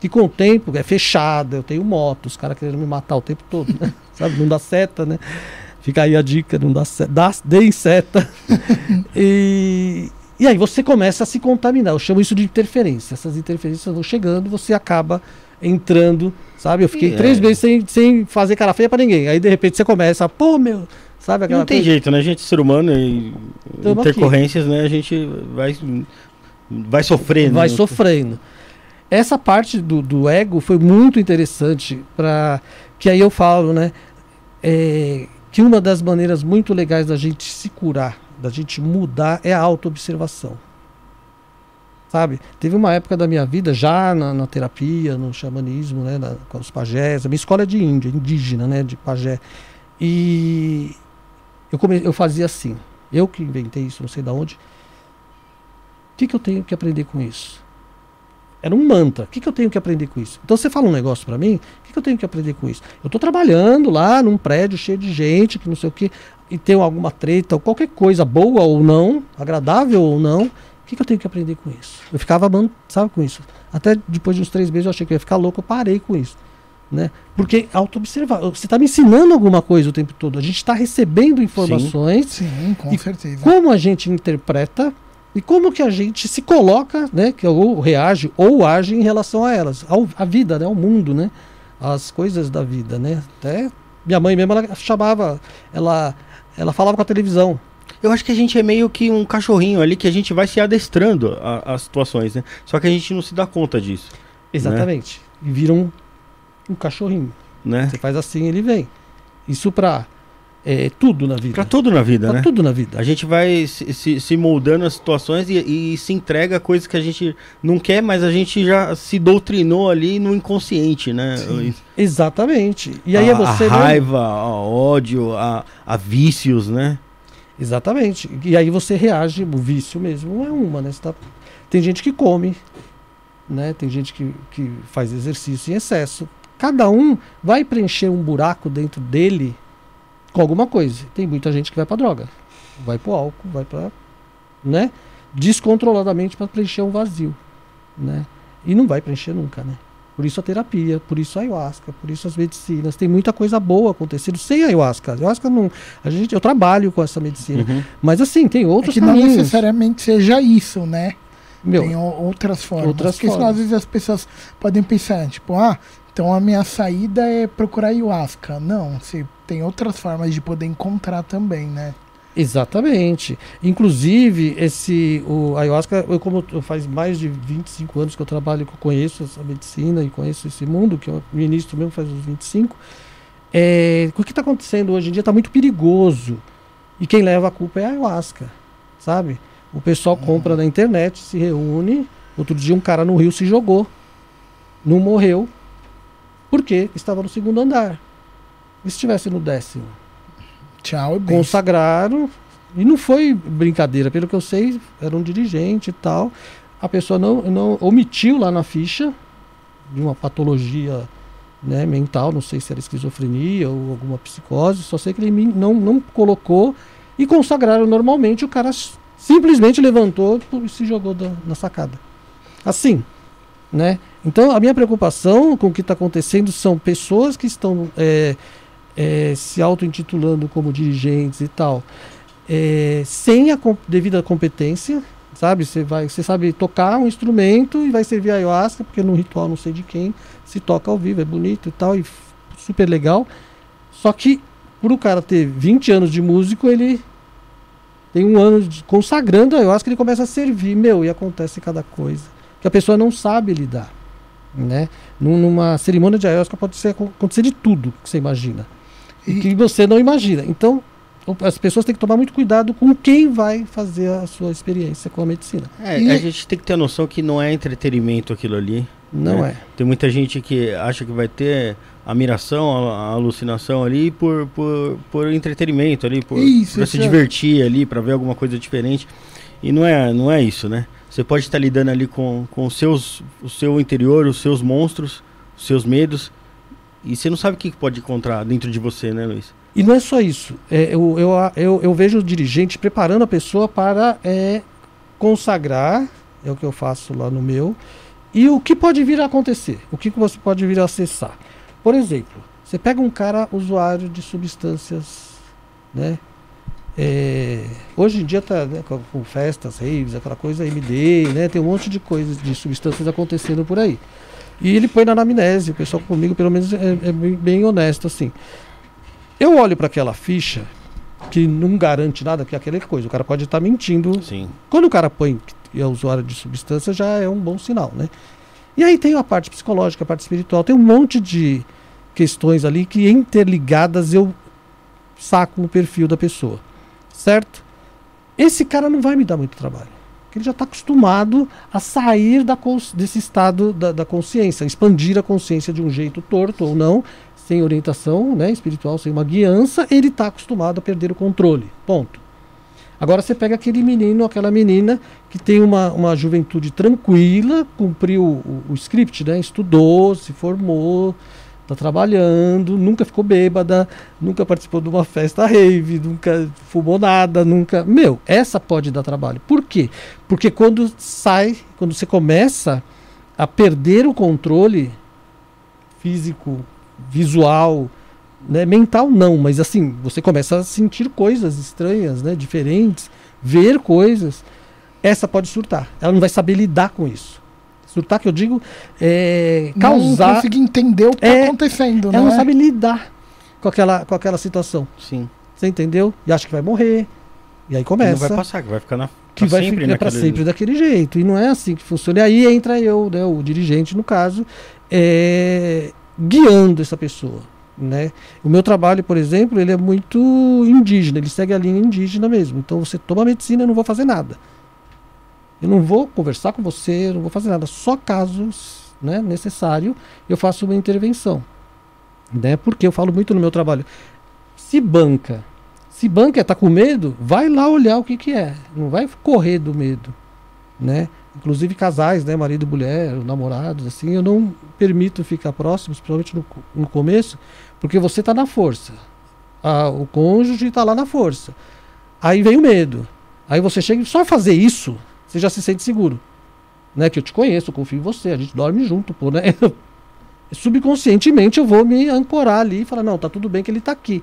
Que com o tempo é fechada, eu tenho moto, os caras querendo me matar o tempo todo, né? [laughs] sabe? Não dá seta, né? Fica aí a dica, não dá dá, deem seta. [laughs] e, e aí você começa a se contaminar. Eu chamo isso de interferência. Essas interferências vão chegando, você acaba entrando, sabe? Eu fiquei
É.
três meses sem, sem fazer cara feia pra ninguém. Aí de repente você começa, pô, meu, sabe aquela
Não tem
coisa?
jeito, né? A gente, ser humano, e
Tamo
intercorrências, né? A gente vai, vai sofrer,
vai
né?
sofrendo. Essa parte do, do ego foi muito interessante para que aí eu falo, né, é, que uma das maneiras muito legais da gente se curar, da gente mudar é a autoobservação. Sabe? Teve uma época da minha vida já na, na terapia, no xamanismo, né, na- com os pajés. A minha escola é de índio, indígena, né, de pajé. E eu, come, eu fazia assim. Eu que inventei isso, não sei da onde. O que, que eu tenho que aprender com isso? Era um mantra. O que, que eu tenho que aprender com isso? Então você fala um negócio pra mim, o que, que eu tenho que aprender com isso? Eu tô trabalhando lá num prédio cheio de gente, que não sei o que, e tem alguma treta, ou qualquer coisa boa ou não, agradável ou não, o que, que eu tenho que aprender com isso? Eu ficava, sabe, com isso. Até depois de uns três meses eu achei que eu ia ficar louco, eu parei com isso. Né? Porque auto-observar, você está me ensinando alguma coisa o tempo todo, a gente está recebendo informações,
Sim, com
E
certeza.
como a gente interpreta e como que a gente se coloca, né, que ou reage ou age em relação a elas, ao, a vida, né, ao mundo, né, as coisas da vida, né. Até minha mãe mesmo ela chamava, ela ela falava com a televisão.
Eu acho que a gente é meio que um cachorrinho ali que a gente vai se adestrando às situações, né? Só que a gente não se dá conta disso,
Exatamente. E vira um, um cachorrinho.
né?
Você faz assim, ele vem. Isso para é, tudo na vida.
Pra tudo na vida,
Pra
né?
tudo na vida.
A gente vai se, se, se moldando as situações e, e se entrega a coisas que a gente não quer, mas a gente já se doutrinou ali no inconsciente, né?
Exatamente. E aí
a,
é você.
a raiva, a ódio, a, a vícios, né?
Exatamente. E aí você reage, o vício mesmo não é uma, né? Tá- Tem gente que come, né? Tem gente que, que faz exercício em excesso. Cada um vai preencher um buraco dentro dele com alguma coisa. Tem muita gente que vai pra droga, vai pro álcool, vai pra, né? Descontroladamente para preencher um vazio, né? E não vai preencher nunca, né? Por isso a terapia, por isso a ayahuasca, por isso as medicinas. Tem muita coisa boa acontecendo sem a ayahuasca. A ayahuasca não. A gente, eu trabalho com essa medicina.
Uhum.
Mas assim, tem
É
outros
que não
caminhos.
necessariamente seja isso, né?
Meu,
Tem outras formas.
outras
Porque senão,
formas.
às vezes as pessoas podem pensar, tipo, ah, então a minha saída é procurar ayahuasca. Não, você tem outras formas de poder encontrar também, né?
Exatamente. Inclusive, esse o ayahuasca, eu como eu faz mais de 25 anos que eu trabalho, que eu conheço essa medicina e conheço esse mundo, que eu ministro mesmo faz uns 25. É, o que está acontecendo hoje em dia está muito perigoso. E quem leva a culpa é a ayahuasca, sabe? O pessoal compra na internet, se reúne. Outro dia um cara no Rio se jogou, não morreu, porque estava no segundo andar. E se estivesse no décimo?
Tchau e bem.
consagraram e não foi brincadeira, pelo que eu sei, era um dirigente e tal. A pessoa não, não omitiu lá na ficha de uma patologia né, mental, não sei se era esquizofrenia ou alguma psicose, só sei que ele não, não colocou e consagraram normalmente. O cara simplesmente levantou e se jogou da- na sacada. Assim, né? Então a minha preocupação com o que está acontecendo são pessoas que estão é, é, se auto-intitulando como dirigentes e tal, é, sem a com- devida competência, sabe? Você vai, você sabe tocar um instrumento e vai servir a ayahuasca, porque no ritual não sei de quem se toca ao vivo, é bonito e tal, e super legal. Só que por o cara ter 20 anos de músico, ele tem um ano de, consagrando a ayahuasca, ele começa a servir, meu, e acontece cada coisa que a pessoa não sabe lidar, né? Num- Numa cerimônia de ayahuasca pode ser, acontecer de tudo que você imagina e que você não imagina. Então, as pessoas têm que tomar muito cuidado com quem vai fazer a sua experiência com a medicina.
É,
E-
a gente tem que ter a noção que não é entretenimento aquilo ali.
Não
É.
é.
Tem muita gente que acha que vai ter a miração, a, a alucinação ali por, por, por entretenimento ali, por
Isso,
pra
isso
se
é.
divertir ali, para ver alguma coisa diferente. E não é, não é isso, né? Você pode estar lidando ali com, com os seus, o seu interior, os seus monstros, os seus medos, e você não sabe o que pode encontrar dentro de você, né, Luiz?
E não é só isso. É, eu, eu, eu, eu vejo o dirigente preparando a pessoa para é, consagrar, é o que eu faço lá no meu, e o que pode vir a acontecer, o que você pode vir a acessar. Por exemplo, você pega um cara usuário de substâncias, né? É, hoje em dia tá né, com, festas, raves, aquela coisa MD, né? Tem um monte de coisas, de substâncias acontecendo por aí. E ele põe na anamnese, o pessoal comigo pelo menos é, é bem, bem honesto assim. Eu olho para aquela ficha que não garante nada, que é aquela coisa, o cara pode estar mentindo.
Sim.
Quando o cara põe que é usuário de substância, já é um bom sinal, né? E aí tem a parte psicológica, a parte espiritual, tem um monte de questões ali que interligadas eu saco o perfil da pessoa, certo? Esse cara não vai me dar muito trabalho. Porque ele já está acostumado a sair da desse estado da, da consciência, expandir a consciência de um jeito torto ou não, sem orientação né, espiritual, sem uma guiança, ele está acostumado a perder o controle. Ponto. Agora você pega aquele menino, aquela menina que tem uma, uma juventude tranquila, cumpriu o, o script, né? Estudou, se formou, está trabalhando, nunca ficou bêbada, nunca participou de uma festa rave, nunca fumou nada, nunca. Meu, essa pode dar trabalho. Por quê? Porque quando sai, quando você começa a perder o controle físico, visual, né, mental não, mas assim, você começa a sentir coisas estranhas, né, diferentes, ver coisas, essa pode surtar. Ela não vai saber lidar com isso. Surtar que eu digo é
Não
causar,
conseguir entender o que
É,
tá acontecendo,
ela
né?
não sabe lidar com aquela com aquela situação.
Sim.
Você entendeu? E acha que vai morrer. E aí
Não
começa
vai passar, que vai ficar na
que
pra
vai
sempre
ficar para sempre daquele jeito. E não é assim que funciona. E aí entra eu, né, o dirigente, no caso, é, guiando essa pessoa. né? O meu trabalho, por exemplo, ele é muito indígena, ele segue a linha indígena mesmo. Então você toma medicina, eu não vou fazer nada. Eu não vou conversar com você, não vou fazer nada. Só casos né, necessário eu faço uma intervenção. Né? Porque eu falo muito no meu trabalho. Se banca, se banca tá com medo, vai lá olhar o que, que é. Não vai correr do medo. Né? Inclusive casais, né, marido e mulher, namorados, assim, eu não permito ficar próximos, principalmente no, no começo, porque você está na força. Ah, o cônjuge está lá na força. Aí vem o medo. Aí você chega e só fazer isso, você já se sente seguro. Né? Que eu te conheço, eu confio em você, a gente dorme junto, pô, né? [laughs] Subconscientemente eu vou me ancorar ali e falar, não, tá tudo bem que ele está aqui.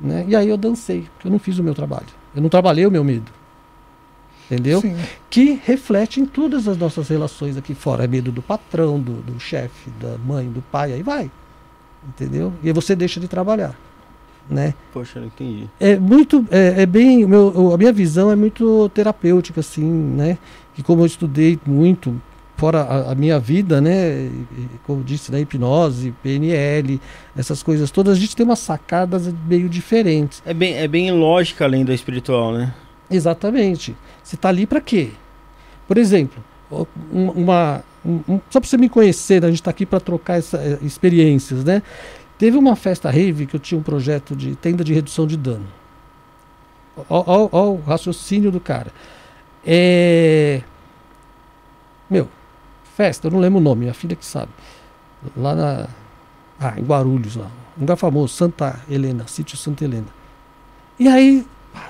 Né? E aí eu dancei, porque eu não fiz o meu trabalho. Eu não trabalhei o meu medo entendeu? Sim. Que reflete em todas as nossas relações aqui fora. É medo do patrão, do, do chefe, da mãe, do pai, aí vai. Entendeu? E aí você deixa de trabalhar. Né?
Poxa, não entendi.
É muito, é, é bem, meu, a minha visão é muito terapêutica, assim, né? Que como eu estudei muito, fora a, a, minha vida, né? Como disse, né? Hipnose, PNL, essas coisas todas, a gente tem umas sacadas meio diferentes.
É bem, é bem lógica além da espiritual, né?
Exatamente. Você está ali para quê? Por exemplo, uma, um, só para você me conhecer, a gente está aqui para trocar essa, eh, experiências, né? Teve uma festa rave que eu tinha um projeto de tenda de redução de dano. Olha o raciocínio do cara. É... Meu, festa, eu não lembro o nome, minha filha que sabe. Lá na. Ah, em Guarulhos, lá. Um lugar famoso, Santa Helena, sítio Santa Helena. E aí,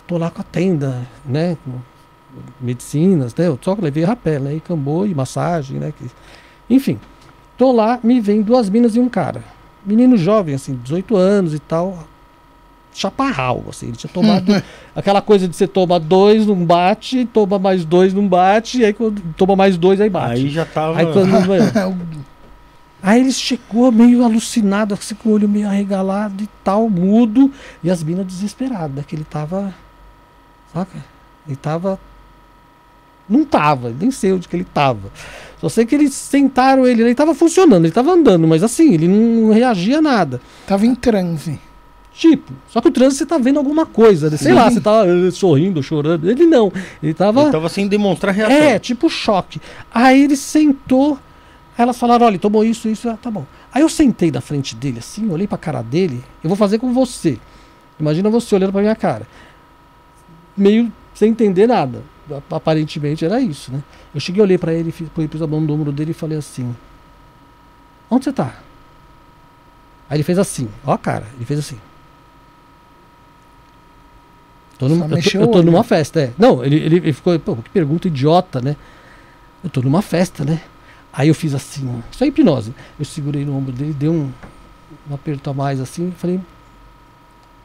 tô lá com a tenda, né? medicinas, né? Eu só levei rapé, né? E cambô e massagem, né? Enfim, tô lá, me vem duas minas e um cara. Menino jovem, assim, 18 anos e tal. Chaparral, assim, ele tinha tomado [laughs] aquela coisa de você toma dois, não bate, toma mais dois, não bate, e aí quando toma mais dois, aí bate.
Aí já tava.
Aí, quando, [laughs] aí ele chegou meio alucinado, assim, com o olho meio arregalado e tal, mudo, e as minas desesperadas, que ele tava. Saca? Ele tava não tava, nem sei onde que ele tava. Só sei que eles sentaram ele, ele tava funcionando, ele tava andando, mas assim, ele não reagia a nada.
Tava em transe.
Tipo, só que o transe você tá vendo alguma coisa, né? sei lá, você tá uh, sorrindo, chorando. Ele não, ele tava. Ele
tava sem demonstrar reação.
É, tipo choque. Aí ele sentou, aí elas falaram: olha, tomou isso, isso, ah, tá bom. Aí eu sentei na frente dele assim, olhei pra cara dele, eu vou fazer com você. Imagina você olhando pra minha cara. Meio sem entender nada aparentemente era isso, né? Eu cheguei, olhei para ele, pus a mão no ombro dele e falei assim: Onde você tá? Aí ele fez assim, ó a cara, ele fez assim. Tô numa, eu, tô, eu tô numa festa, é. Não, ele, ele, ele ficou, pô, que pergunta idiota, né? Eu tô numa festa, né? Aí eu fiz assim, isso é hipnose. Eu segurei no ombro dele, dei um, um aperto a mais assim, falei: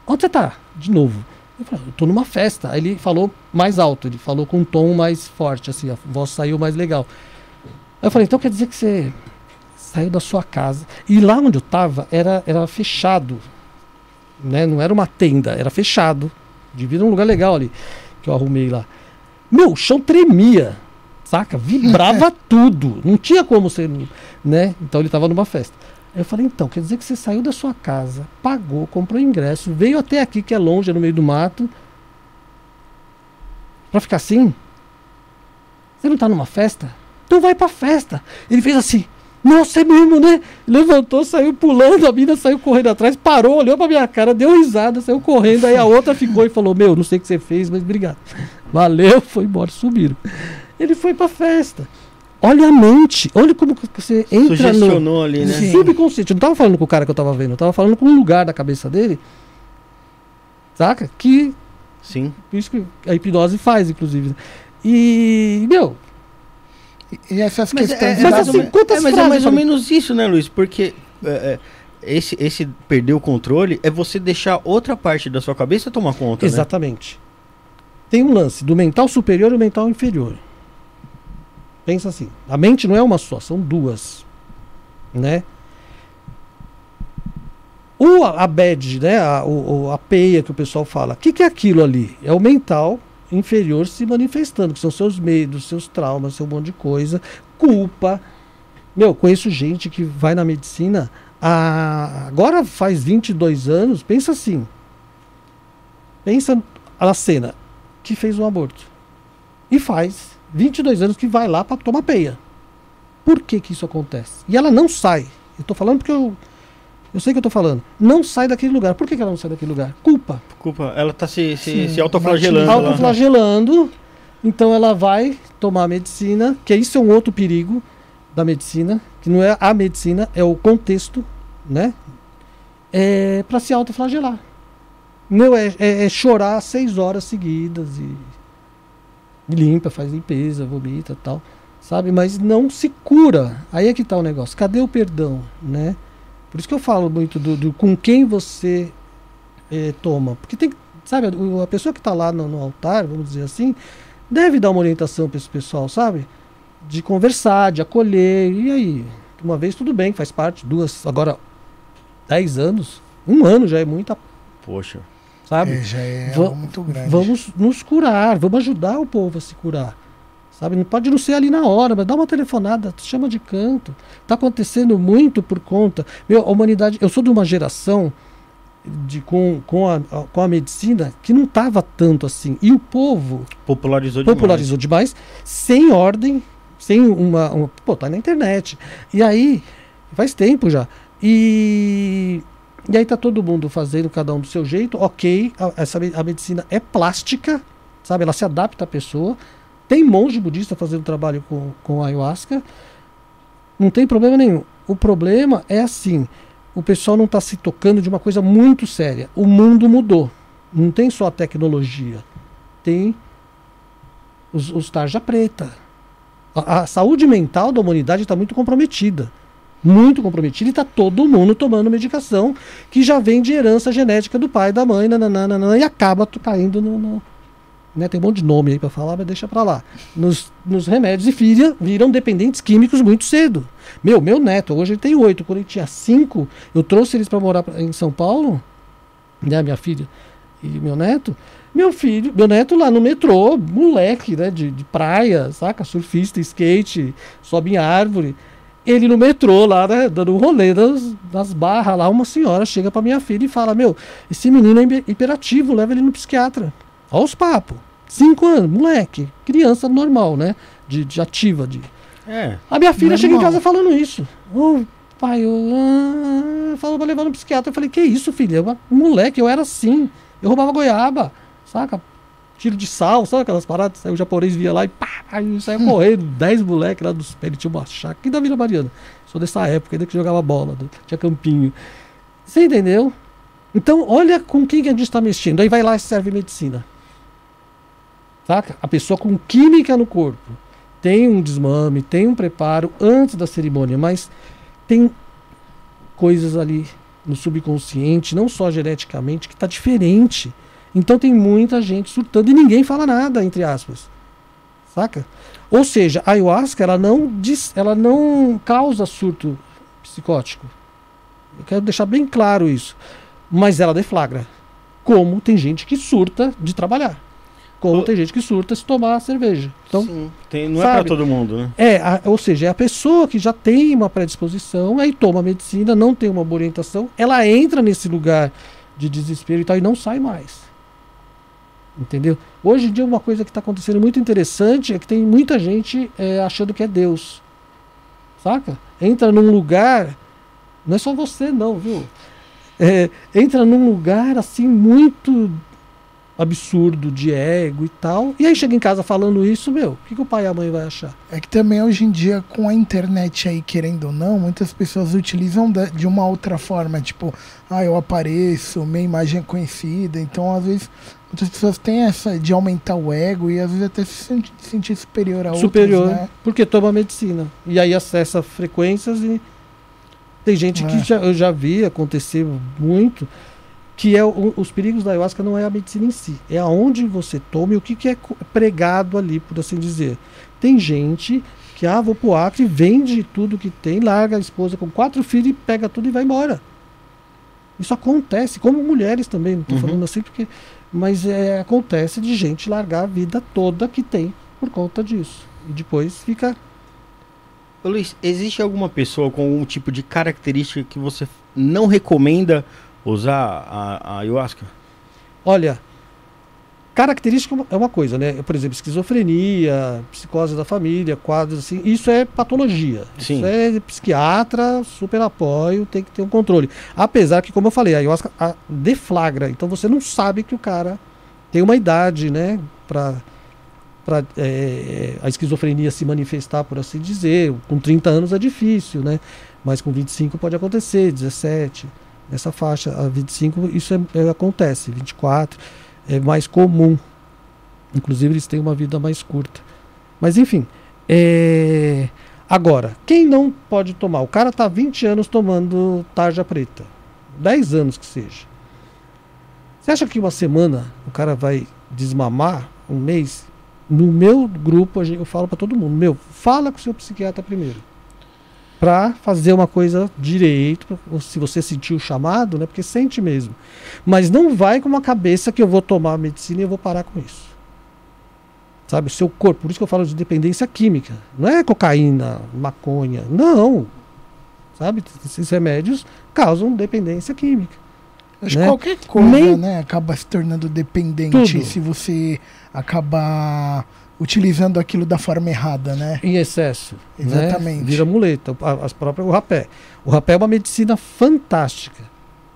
Onde você tá? De novo. Eu falei, eu tô numa festa. Aí ele falou mais alto, ele falou com um tom mais forte, assim, a voz saiu mais legal. Aí eu falei, então quer dizer que você saiu da sua casa. E lá onde eu tava era, era fechado. Né? Não era uma tenda, era fechado. Devia um lugar legal ali que eu arrumei lá. Meu, o chão tremia, saca? Vibrava [laughs] tudo. Não tinha como ser, né? Então ele tava numa festa. Eu falei, então, quer dizer que você saiu da sua casa, pagou, comprou ingresso, veio até aqui, que é longe, é no meio do mato, para ficar assim? Você não tá numa festa? Então vai pra festa. Ele fez assim, nossa, é mesmo, né? Levantou, saiu pulando, a mina saiu correndo atrás, parou, olhou pra minha cara, deu risada, saiu correndo, aí a outra ficou e falou, meu, não sei o que você fez, mas obrigado. Valeu, foi embora, subiram. Ele foi pra festa. Olha a mente, olha como você entra
Sugestionou no ali, né?
subconsciente. Eu não estava falando com o cara que eu estava vendo, eu estava falando com um lugar da cabeça dele, saca? Que
Sim.
Isso que a hipnose faz, inclusive. E, meu.
E essas mas questões.
É, mas, assim, quantas é, mas é mais ou menos isso, né, Luiz? Porque é, é, esse, esse perder o controle é você deixar outra parte da sua cabeça tomar conta.
Né? Exatamente. Né? Tem um lance do mental superior e o mental inferior. Pensa assim, a mente não é uma só, são duas, né? O, a bad, né, a, o, a peia que o pessoal fala, o que, que é aquilo ali? É o mental inferior se manifestando, que são seus medos, seus traumas, seu monte de coisa, culpa. Meu, conheço gente que vai na medicina A, agora faz 22 anos, pensa assim. Pensa a cena que fez um aborto. E faz 22 anos que vai lá para tomar peia. Por que que isso acontece? E ela não sai. Eu tô falando porque eu eu sei que eu tô falando. Não sai daquele lugar. Por que, que ela não sai daquele lugar? Culpa.
Culpa, ela tá se, se,
Sim,
se autoflagelando.
Autoflagelando. Então ela vai tomar a medicina, que isso é um outro perigo da medicina, que não é a medicina, é o contexto, né? É para se autoflagelar. Não é, é, é chorar seis horas seguidas e limpa, faz limpeza, vomita tal, sabe? Mas não se cura. Aí é que tá o negócio. Cadê o perdão, né? Por isso que eu falo muito do, do com quem você eh, toma. Porque tem, sabe, a, pessoa que está lá no, no altar, vamos dizer assim, deve dar uma orientação para esse pessoal, sabe? De conversar, de acolher. E aí? Uma vez tudo bem, faz parte, duas, agora dez anos, um ano já é muita,
Poxa.
Sabe?
É, já é
Va-
algo muito grande.
Vamos nos curar, vamos ajudar o povo a se curar. Sabe? Não pode não ser ali na hora, mas dá uma telefonada, chama de canto. Tá acontecendo muito por conta. Meu, a humanidade, eu sou de uma geração de, com, com, a, com a medicina que não tava tanto assim. E o povo
Popularizou,
popularizou demais, sem ordem, sem uma, uma. Pô, tá na internet. E aí, faz tempo já. E. E aí tá todo mundo fazendo cada um do seu jeito, ok. A, essa, a medicina é plástica, sabe? Ela se adapta à pessoa. Tem monge budista fazendo trabalho com, com ayahuasca. Não tem problema nenhum. O problema é assim: o pessoal não está se tocando de uma coisa muito séria. O mundo mudou. Não tem só a tecnologia. Tem os, os tarja preta. A, a saúde mental da humanidade está muito comprometida. Muito comprometida e está todo mundo tomando medicação que já vem de herança genética do pai, da mãe, nananana, e acaba caindo no. no- né, tem um monte de nome aí para falar, mas deixa para lá. Nos, nos remédios e filha viram dependentes químicos muito cedo. Meu, meu neto, hoje ele tem oito. Quando ele tinha cinco, eu trouxe eles para morar em São Paulo, né, minha filha e meu neto. Meu filho, meu neto lá no metrô, moleque, né, de, de praia, saca? Surfista, skate, sobe em árvore. Ele no metrô lá, né, dando um rolê das, das barras lá, uma senhora chega pra minha filha e fala: Meu, esse menino é hiper- hiperativo, leva ele no psiquiatra. Olha os papos. Cinco anos, moleque, criança normal, né? De, de ativa, de,
É.
a minha filha
Normal.
chega em casa falando isso. Ô, pai, eu ah, falou pra levar no psiquiatra. Eu falei, que isso, filha? Eu, moleque, eu era assim. Eu roubava goiaba, saca? Tiro de sal, sabe aquelas paradas? Aí o japonês via lá e pá, aí saia correndo. Dez moleques lá dos pés, ele tinha uma chácara. Aqui da Vila Mariana. Sou dessa época, ainda que jogava bola, tinha campinho. Você entendeu? Então, olha com quem que a gente está mexendo. Aí vai lá e serve medicina. Saca? A pessoa com química no corpo tem um desmame, tem um preparo antes da cerimônia, mas tem coisas ali no subconsciente, não só geneticamente, que está diferente. Então tem muita gente surtando e ninguém fala nada, entre aspas. Saca? Ou seja, a ayahuasca ela não, diz, ela não causa surto psicótico. Eu quero deixar bem claro isso. Mas ela deflagra. Como tem gente que surta de trabalhar. Como
Ô-
tem gente que surta se tomar cerveja. Então,
Sim. Tem, não é pra
sabe?
todo mundo, né?
é, a- ou seja, é a pessoa que já tem uma predisposição, aí toma medicina, não tem uma boa orientação, ela entra nesse lugar de desespero e tal e não sai mais. Entendeu? Hoje em dia, uma coisa que está acontecendo muito interessante é que tem muita gente é, achando que é Deus. Saca? Entra num lugar. Não é só você, não, viu? É, entra num lugar assim muito absurdo de ego e tal. E aí chega em casa falando isso, meu, o que, que o pai e a mãe vai achar?
É que também hoje em dia, com a internet aí, querendo ou não, muitas pessoas utilizam de uma outra forma, tipo, ah, eu apareço, minha imagem é conhecida, então às vezes muitas pessoas têm essa de aumentar o ego e às vezes até se senti- sentir superior a
superior,
outros, né?
porque toma medicina. E aí acessa frequências e tem gente que
É.
já, eu já vi acontecer muito, que é o- os perigos da ayahuasca não é a medicina em si, é aonde você toma e o que, que é pregado ali, por assim dizer. Tem gente que, ah, vou pro Acre, vende tudo que tem, larga a esposa com quatro filhos e pega tudo e vai embora. Isso acontece, como mulheres também, não tô
Uhum.
falando assim porque. Mas é, acontece de gente largar a vida toda que tem por conta disso. E depois fica
Ô, Luiz, existe alguma pessoa com algum tipo de característica que você não recomenda usar a, a ayahuasca?
Olha, característica é uma coisa, né? Por exemplo, esquizofrenia, psicose da família, quadros assim, isso é patologia.
Sim.
Isso é psiquiatra, super apoio, tem que ter um controle. Apesar que, como eu falei, a ayahuasca a, deflagra, então você não sabe que o cara tem uma idade, né, para para é, a esquizofrenia se manifestar, por assim dizer. Com 30 anos é difícil, né? Mas com 25 pode acontecer, 17, nessa faixa. A 25 isso é, é, acontece, 24 é mais comum. Inclusive eles têm uma vida mais curta. Mas enfim, é... agora, quem não pode tomar? O cara tá 20 anos tomando tarja preta. 10 anos que seja. Você acha que uma semana o cara vai desmamar? Um mês? No meu grupo, eu falo para todo mundo: meu, fala com o seu psiquiatra primeiro. Para fazer uma coisa direito, se você sentir o chamado, né? Porque sente mesmo. Mas não vai com uma cabeça que eu vou tomar a medicina e eu vou parar com isso. Sabe, o seu corpo, por isso que eu falo de dependência química. Não é cocaína, maconha. Não. Sabe, esses remédios causam dependência química.
Acho
né?
que qualquer coisa,
Nem-
né, acaba se tornando dependente
Tudo.
se você acabar utilizando aquilo da forma errada, né?
em excesso. né?
Exatamente.
Vira muleta. As próprias, o rapé. O rapé é uma medicina fantástica.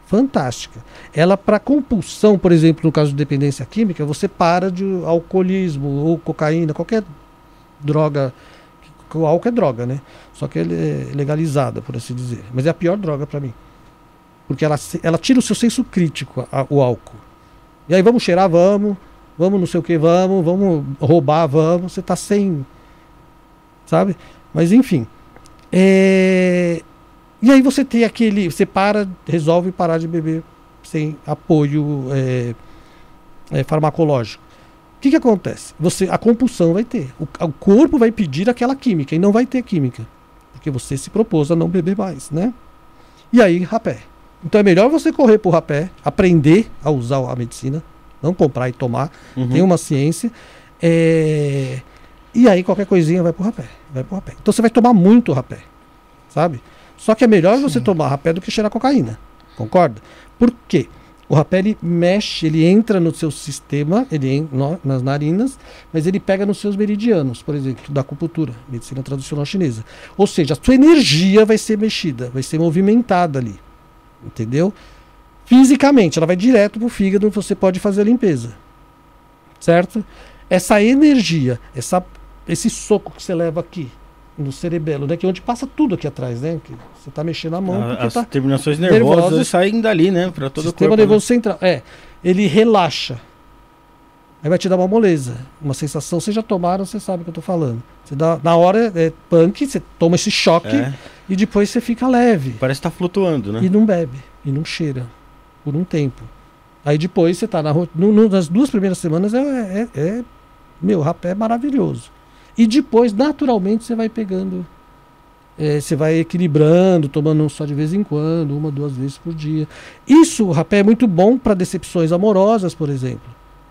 Fantástica. Ela, para compulsão, por exemplo, no caso de dependência química, você para de alcoolismo ou cocaína, qualquer droga. O álcool é droga, né? Só que ele é legalizada, por assim dizer. Mas é a pior droga para mim. Porque ela, ela tira o seu senso crítico, a- o álcool. E aí, vamos cheirar, vamos. Vamos não sei o que, vamos. Vamos roubar, vamos. Você tá sem sabe? Mas enfim. É... E aí você tem aquele. Você para, resolve parar de beber sem apoio é, é, farmacológico. O que, que acontece? Você, a compulsão vai ter. O, o corpo vai pedir aquela química e não vai ter química. Porque você se propôs a não beber mais, né? E aí, rapé. Então é melhor você correr pro rapé, aprender a usar a medicina, não comprar e tomar,
Uhum.
tem uma ciência. é, E aí qualquer coisinha vai pro rapé. Vai pro rapé. Então você vai tomar muito rapé. Sabe? Só que é melhor você
Sim.
tomar rapé do que cheirar cocaína. Concorda? Por quê? O rapé ele mexe, ele entra no seu sistema, ele nas narinas, mas ele pega nos seus meridianos, por exemplo, da acupuntura, medicina tradicional chinesa. Ou seja, a sua energia vai ser mexida, vai ser movimentada ali. Entendeu? Fisicamente, ela vai direto pro fígado, você pode fazer a limpeza. Certo? Essa energia, essa, esse soco que você leva aqui no cerebelo, né? Que é onde passa tudo aqui atrás, né? Que você tá mexendo a mão,
A-
porque
As
tá
terminações nervosas,
nervosas.
saem dali, né? Pra todo o
sistema
corpo. né?
nervoso central. É, ele relaxa. Aí vai te dar uma moleza, uma sensação. Vocês já tomaram, você sabe o que eu tô falando. Você dá, na hora é punk, você toma esse choque
É,
e depois você fica leve.
parece que tá flutuando, né?
E não bebe, e não cheira, por um tempo. Aí depois você tá na no, no- nas duas primeiras semanas é, é, é- meu, rapé é maravilhoso. E depois, naturalmente, você vai pegando, é, você vai equilibrando, tomando um só de vez em quando, uma, duas vezes por dia. Isso, o rapé é muito bom para decepções amorosas, por exemplo.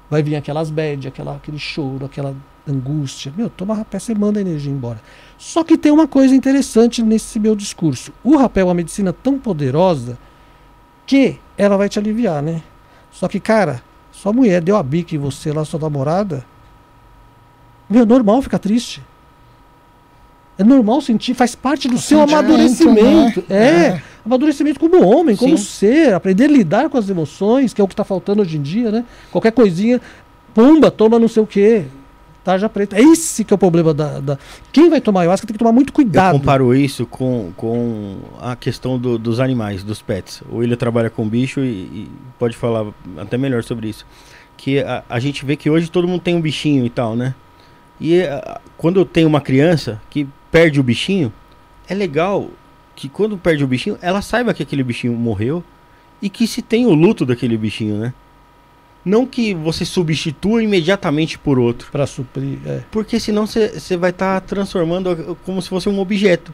Vai vir aquelas bad, aquela, aquele choro, aquela angústia. Meu, toma rapé, você manda a energia embora. Só que tem uma coisa interessante nesse meu discurso. O rapé é uma medicina tão poderosa que ela vai te aliviar, né? Só que, cara, sua mulher deu a bica em você lá, sua namorada. Meu, é normal ficar triste. É normal sentir, faz parte do seu
Sentimento,
amadurecimento.
né?
É,
É.
amadurecimento como homem, como
Sim.
ser, aprender a lidar com as emoções, que é o que está faltando hoje em dia, né? Qualquer coisinha, pumba, toma não sei o quê. Tarja preta. É esse que é o problema da. da... Quem vai tomar ayahuasca tem que tomar muito
Eu
cuidado.
comparo isso com, com a questão do- dos animais, dos pets. O William trabalha com bicho e, e pode falar até melhor sobre isso. Que a, a gente vê que hoje todo mundo tem um bichinho e tal, né? E a- quando tem uma criança que perde o bichinho, é legal que quando perde o bichinho, ela saiba que aquele bichinho morreu e que se tem o luto daquele bichinho, né? Não que você substitua imediatamente por outro.
Para suprir. É.
Porque senão você vai estar transformando a- como se fosse um objeto.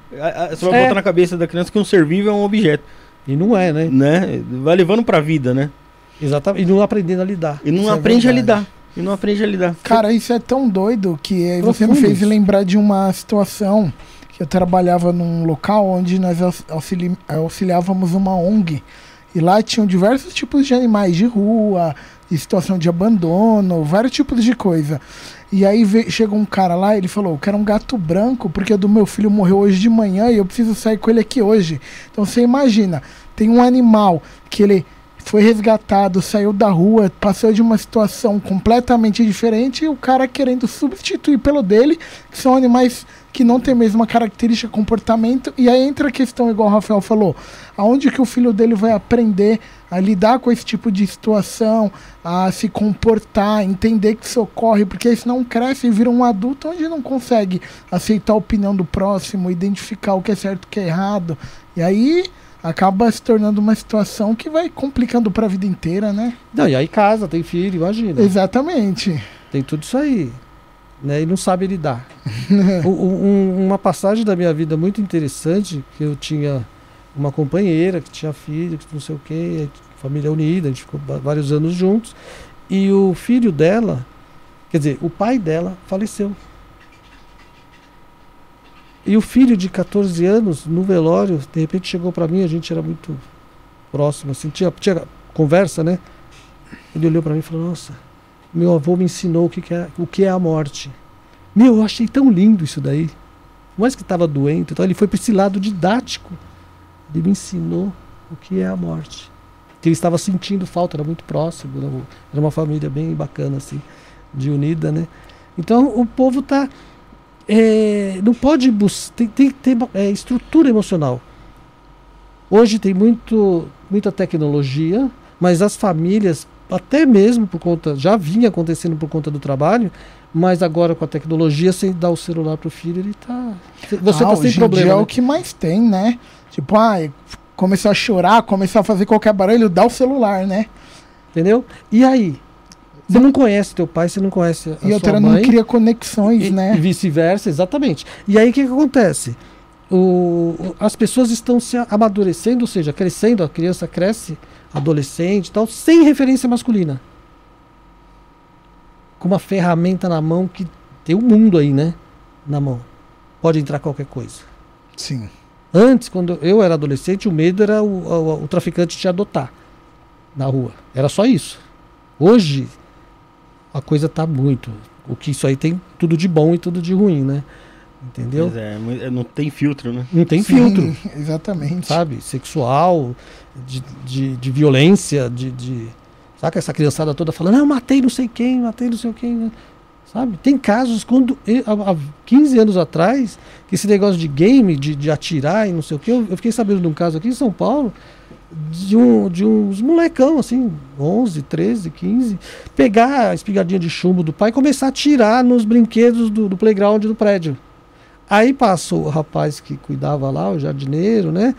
Você vai
É.
botar na cabeça da criança que um ser vivo é um objeto,
E não é, né?
né? Vai levando pra vida, né?
Exatamente. E não aprendendo a lidar.
E não
Isso é
aprende a
verdade.
lidar. E não aprende a lidar.
Cara, isso é tão doido que eh, você me fez
isso.
lembrar de uma situação que eu trabalhava num local onde nós aux- auxili- auxiliávamos uma ONG. E lá tinham diversos tipos de animais de rua, em situação de abandono, vários tipos de coisa. E aí ve- chegou um cara lá, ele falou: Eu quero um gato branco, porque o do meu filho morreu hoje de manhã e eu preciso sair com ele aqui hoje. Então você imagina, tem um animal que ele foi resgatado, saiu da rua, passou de uma situação completamente diferente e o cara querendo substituir pelo dele, que são animais que não têm a mesma característica, comportamento, e aí entra a questão, igual o Rafael falou, aonde que o filho dele vai aprender a lidar com esse tipo de situação, a se comportar, entender que isso ocorre, porque senão cresce e vira um adulto onde não consegue aceitar a opinião do próximo, identificar o que é certo e o que é errado, e aí acaba se tornando uma situação que vai complicando para a vida inteira, né?
Não, e aí casa, tem filho, imagina.
Exatamente.
Tem tudo isso aí. Né? E não sabe lidar. [laughs] Um- uma passagem da minha vida muito interessante, que eu tinha uma companheira que tinha filho, que não sei o quê, família unida, a gente ficou vários anos juntos. E o filho dela, quer dizer, o pai dela faleceu. E o filho de 14 anos, no velório, de repente chegou para mim, a gente era muito próximo, assim, tinha, tinha conversa, né? Ele olhou para mim e falou: Nossa, meu avô me ensinou o que, é, o que é a morte. Meu, eu achei tão lindo isso daí. Mais que estava doente, então ele foi para esse lado didático. Ele me ensinou o que é a morte. Que ele estava sentindo falta, era muito próximo, era uma família bem bacana, assim, de unida, né? Então o povo tá. é, não pode. Tem, tem que ter é, estrutura emocional. Hoje tem muito, muita tecnologia, mas as famílias, até mesmo por conta, já vinha acontecendo por conta do trabalho, mas agora com a tecnologia, sem dar o celular pro filho, ele tá. Você
Ah,
tá sem
hoje em
problema.
dia é
né?
o que mais tem, né? Tipo, ah, começou a chorar, começou a fazer qualquer barulho, dá o celular, né?
Entendeu? E aí? Você não conhece teu pai, você não conhece a
e outra
mãe.
não cria conexões,
e,
né?
e vice-versa, exatamente. E aí o que, que acontece? O, as pessoas estão se amadurecendo, ou seja, crescendo, a criança cresce, adolescente e tal, sem referência masculina. Com uma ferramenta na mão que tem o mundo aí, né? Na mão. Pode entrar qualquer coisa.
Sim.
Antes, quando eu era adolescente, o medo era o, o- o traficante te adotar na rua. Era só isso. Hoje, a coisa tá muito. O que isso aí tem tudo de bom e tudo de ruim, né? Entendeu?
Pois é, mu- não tem filtro, né?
Não tem
Sim,
filtro, [laughs]
Exatamente.
sabe? Sexual, de, de, de violência, de, de. Sabe essa criançada toda falando, ah, eu matei não sei quem, matei não sei quem, né? Sabe? Tem casos quando. e- Há há 15 anos atrás, que esse negócio de game, de, de atirar e não sei o que, eu, eu fiquei sabendo de um caso aqui em São Paulo, de, um, de uns molecão, assim, 11, 13, 15, pegar a espingadinha de chumbo do pai e começar a atirar nos brinquedos do, do playground do prédio. Aí passou o rapaz que cuidava lá, o jardineiro, né?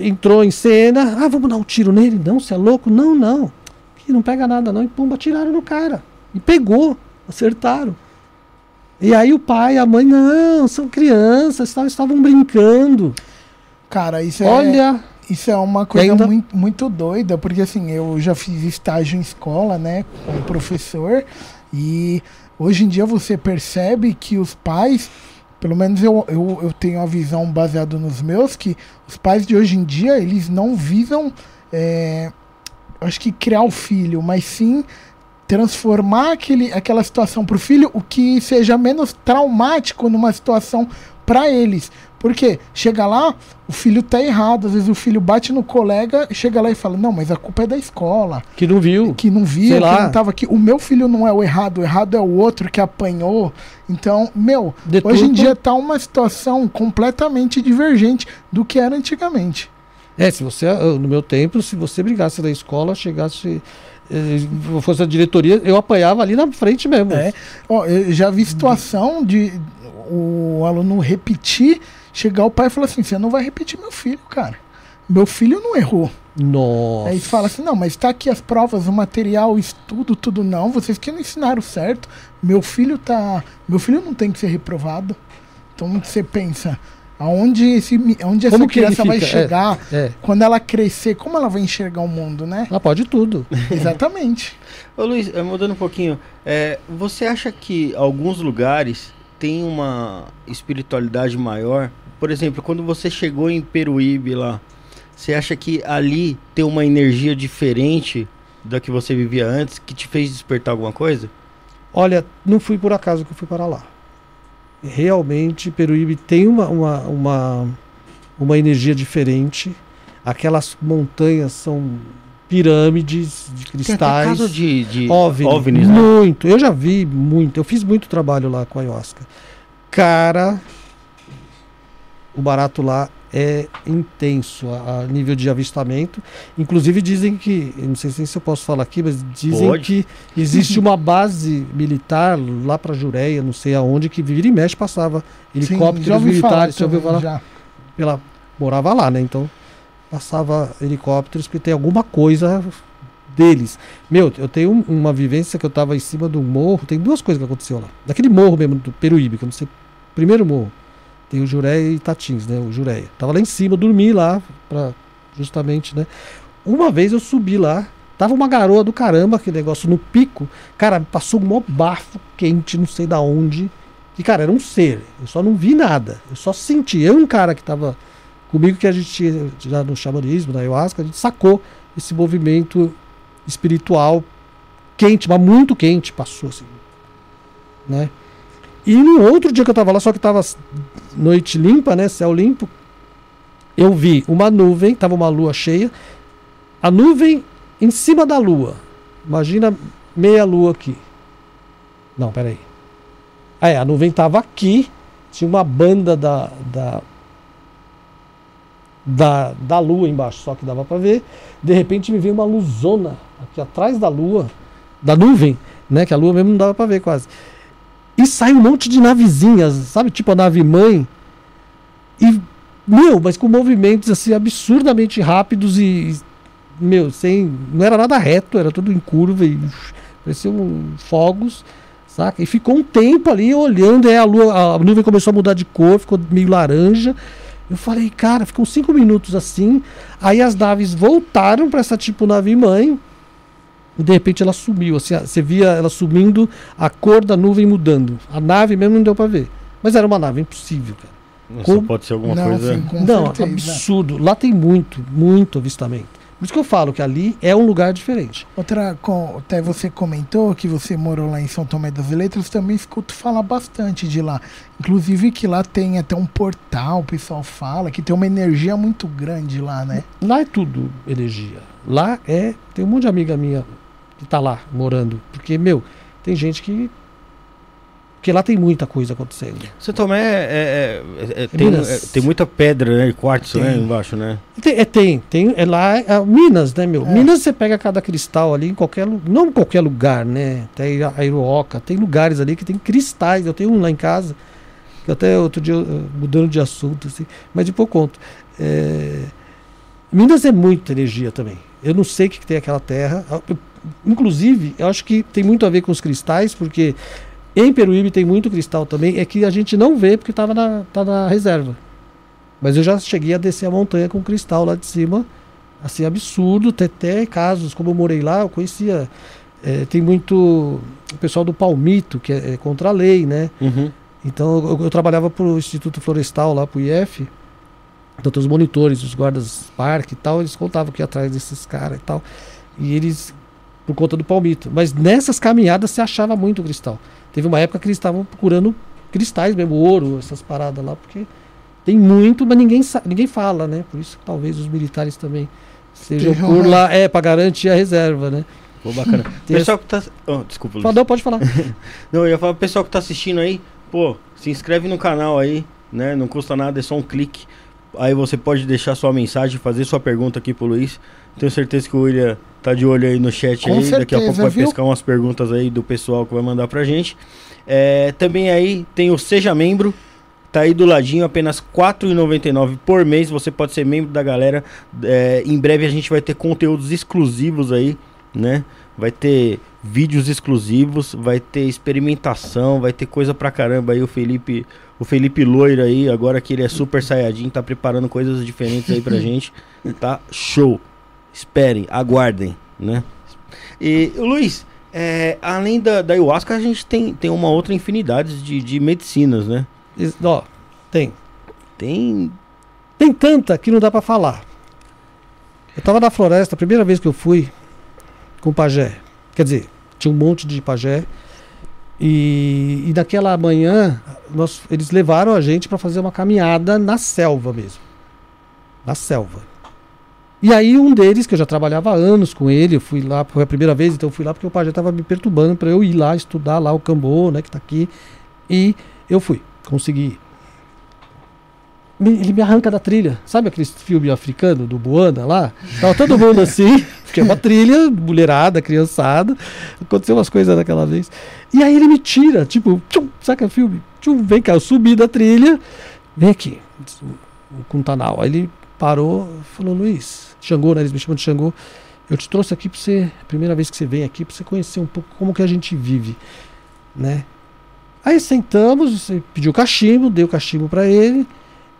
E entrou em cena. Ah, vamos dar um tiro nele? Não, você é louco? Não, não. Que não pega nada, não. E pumba, tiraram no cara. E pegou, acertaram. E aí o pai, a mãe, não, são crianças, estavam brincando.
Cara, isso é,
Olha,
isso é uma coisa
ainda-
muito, muito doida, porque assim, eu já fiz estágio em escola, né, como professor, e hoje em dia você percebe que os pais, pelo menos eu, eu, eu tenho a visão baseada nos meus, que os pais de hoje em dia, eles não visam, é, acho que criar o filho, mas sim transformar aquele, aquela situação para o filho o que seja menos traumático numa situação para eles. Porque chega lá, o filho tá errado, às vezes o filho bate no colega, chega lá e fala: "Não, mas a culpa é da escola,
que não viu.
que não viu,
Sei
que
lá.
não tava aqui. O meu filho não é o errado, o errado é o outro que apanhou". Então, meu,
Deturpa.
hoje em dia tá uma situação completamente divergente do que era antigamente.
É, se você, ah, no meu tempo, se você brigasse na escola, chegasse, fosse a diretoria, eu apanhava ali na frente mesmo.
É. Ó, eu já vi situação de o aluno repetir, chegar o pai e falar assim: você não vai repetir meu filho, cara. Meu filho não errou.
Nossa.
Aí fala assim: não, mas tá aqui as provas, o material, o estudo, tudo não. Vocês que não ensinaram certo. Meu filho tá. Meu filho não tem que ser reprovado. Então você pensa. Aonde, esse, aonde essa criança vai?
É.
chegar
É,
quando ela crescer? Como ela vai enxergar o mundo, né?
ela pode tudo. [laughs]
Exatamente.
Ô Luiz, eh, mudando um pouquinho, eh, você acha que alguns lugares tem uma espiritualidade maior. Por exemplo, quando você chegou em Peruíbe lá, você acha que ali tem uma energia diferente da que você vivia antes, que te fez despertar alguma coisa?
Olha, não fui por acaso que eu fui para lá. Realmente, Peruíbe tem uma, uma, uma, uma energia diferente. Aquelas montanhas são pirâmides de
Tem
cristais.
caso de, de
OVNI.
OVNIs, né?
Muito. Eu já vi muito. Eu fiz muito trabalho lá com a ayahuasca. Cara, o barato lá é intenso a, a nível de avistamento. Inclusive dizem que, não sei se eu posso falar aqui, mas dizem
Pode.
que existe uma base militar lá para Jureia, não sei aonde, que vira e mexe passava helicópteros
falar
militares. Você ouviu falar?
já.
Pela, morava lá, né? Então passava helicópteros porque tem alguma coisa deles. Meu, eu tenho um- uma vivência que eu tava em cima do morro. Tem duas coisas que aconteceu lá. Daquele morro mesmo, do Peruíbe, que eu não sei. Primeiro morro. Tem o Jureia e Tatins, né? O Jureia. Tava lá em cima, dormi lá, pra, justamente, né? Uma vez eu subi lá, tava uma garoa do caramba, aquele negócio no pico. Cara, passou um maior bafo quente, não sei da onde. E, cara, era um ser. Eu só não vi nada. Eu só senti. Eu um cara que tava comigo, que a gente já no xamanismo, na ayahuasca, a gente sacou esse movimento espiritual quente, mas muito quente, passou assim. Né? E no outro dia que eu tava lá, só que tava noite limpa, né? Céu limpo. Eu vi uma nuvem, tava uma lua cheia. A nuvem em cima da lua. Imagina meia lua aqui. Não, peraí. Ah, é, a nuvem tava aqui. Tinha uma banda da, da, da, da lua embaixo, só que dava pra ver. De repente me veio uma luzona aqui atrás da lua, da nuvem, né? Que a lua mesmo não dava pra ver quase. E sai um monte de navezinhas, sabe? Tipo a nave mãe. E, meu, mas com movimentos assim absurdamente rápidos e, meu, sem. Não era nada reto, era tudo em curva e parecia um fogos, saca? E ficou um tempo ali olhando, aí a, lua, a nuvem começou a mudar de cor, ficou meio laranja. Eu falei, cara, ficou cinco minutos assim. Aí as naves voltaram para essa tipo nave mãe. E de repente ela sumiu. Assim, você via ela sumindo, a cor da nuvem mudando. A nave mesmo não deu para ver. Mas era uma nave impossível, cara.
Só
Como-
pode ser alguma
Não,
coisa.
sim, com
não,
certeza.
absurdo. Lá tem muito, muito avistamento. Por isso que eu falo que ali é um lugar diferente.
Outra, com, até você comentou que você morou lá em São Tomé das Letras, também escuto falar bastante de lá. Inclusive que lá tem até um portal, o pessoal fala, que tem uma energia muito grande lá, né?
Lá é tudo energia. Lá é. Tem um monte de amiga minha que tá lá morando. Porque, meu, tem gente que. Porque lá tem muita coisa acontecendo.
São Tomé é, é- é- é- tem, é- tem muita pedra, né? e Quartzo, né?
Tem.
Embaixo, né?
Tem, é, tem, tem. É lá, Minas, né, meu? Minas você pega cada cristal ali em qualquer lugar. Não em qualquer lugar, né? Tem a Iroca, tem lugares ali que tem cristais. Eu tenho um lá em casa, que até outro dia, eh, mudando de assunto, assim, mas depois eu conto. É, Minas é muita energia também. Eu não sei o que, que tem aquela terra. Inclusive, eu acho que tem muito a ver com os cristais, porque em Peruíbe tem muito cristal também. É que a gente não vê porque estava na, tá na reserva. Mas eu já cheguei a descer a montanha com cristal lá de cima, assim, absurdo. Tem até casos, como eu morei lá, eu conhecia. eh, tem muito o pessoal do Palmito, que é, é contra a lei, né?
Uhum.
Então eu, eu trabalhava pro Instituto Florestal lá pro IF. Então tem os monitores, os guardas parque e tal, eles contavam que ia atrás desses caras e tal. E eles, por conta do palmito. Mas nessas caminhadas se achava muito cristal. Teve uma época que eles estavam procurando cristais mesmo, ouro, essas paradas lá, porque tem muito, mas ninguém, ninguém fala, né? Por isso que talvez os militares também sejam
Estejam
por
lá.
é, para garantir a reserva, né?
Pô, bacana. [laughs]
Tem
pessoal que tá. Oh, desculpa, Luiz.
Não, pode falar. [laughs]
Não, eu ia falar pro pessoal que tá assistindo aí, pô, se inscreve no canal aí, né? Não custa nada, é só um clique. Aí você pode deixar sua mensagem, fazer sua pergunta aqui pro Luiz. Tenho certeza que o William tá de olho aí no chat
Com
aí. Daqui a
certeza,
pouco vai
viu?
pescar umas perguntas aí do pessoal que vai mandar pra gente. É, também aí tem o Seja Membro. Tá aí do ladinho, apenas R$ 4,99 por mês. Você pode ser membro da galera. É, em breve a gente vai ter conteúdos exclusivos aí, né? Vai ter vídeos exclusivos, vai ter experimentação, vai ter coisa pra caramba aí. O Felipe, o Felipe Loiro aí, agora que ele é super saiyajin, tá preparando coisas diferentes aí pra [laughs] gente. Tá show. Esperem, aguardem, né? E Luiz, É, além da, da ayahuasca, a gente tem, tem uma outra infinidade de, de medicinas, né?
Is- Ó, tem.
Tem.
Tem tanta que não dá pra falar. Eu tava na floresta, a primeira vez que eu fui com pajé. Quer dizer, tinha um monte de pajé. E, e naquela manhã, nós, eles levaram a gente pra fazer uma caminhada na selva mesmo. Na selva. E aí um deles, que eu já trabalhava há anos com ele, eu fui lá, foi a primeira vez, então eu fui lá porque o pajé tava me perturbando pra eu ir lá estudar lá o cambô, né, que tá aqui. E eu fui, consegui ir me- ele me arranca da trilha. Sabe aquele filme africano do Buana lá? Tava todo mundo assim, [laughs] porque é uma trilha, mulherada, criançada. Aconteceu umas coisas daquela vez. E aí ele me tira, tipo, tchum, saca o filme? Tchum, vem cá, eu subi da trilha, vem aqui, o Kuntanal. Aí ele parou, falou, Luiz, Xangô, né? Eles me chamam de Xangô. Eu te trouxe aqui pra você, primeira vez que você vem aqui, pra você conhecer um pouco como que a gente vive, né? Aí sentamos, pediu cachimbo, dei o cachimbo pra ele.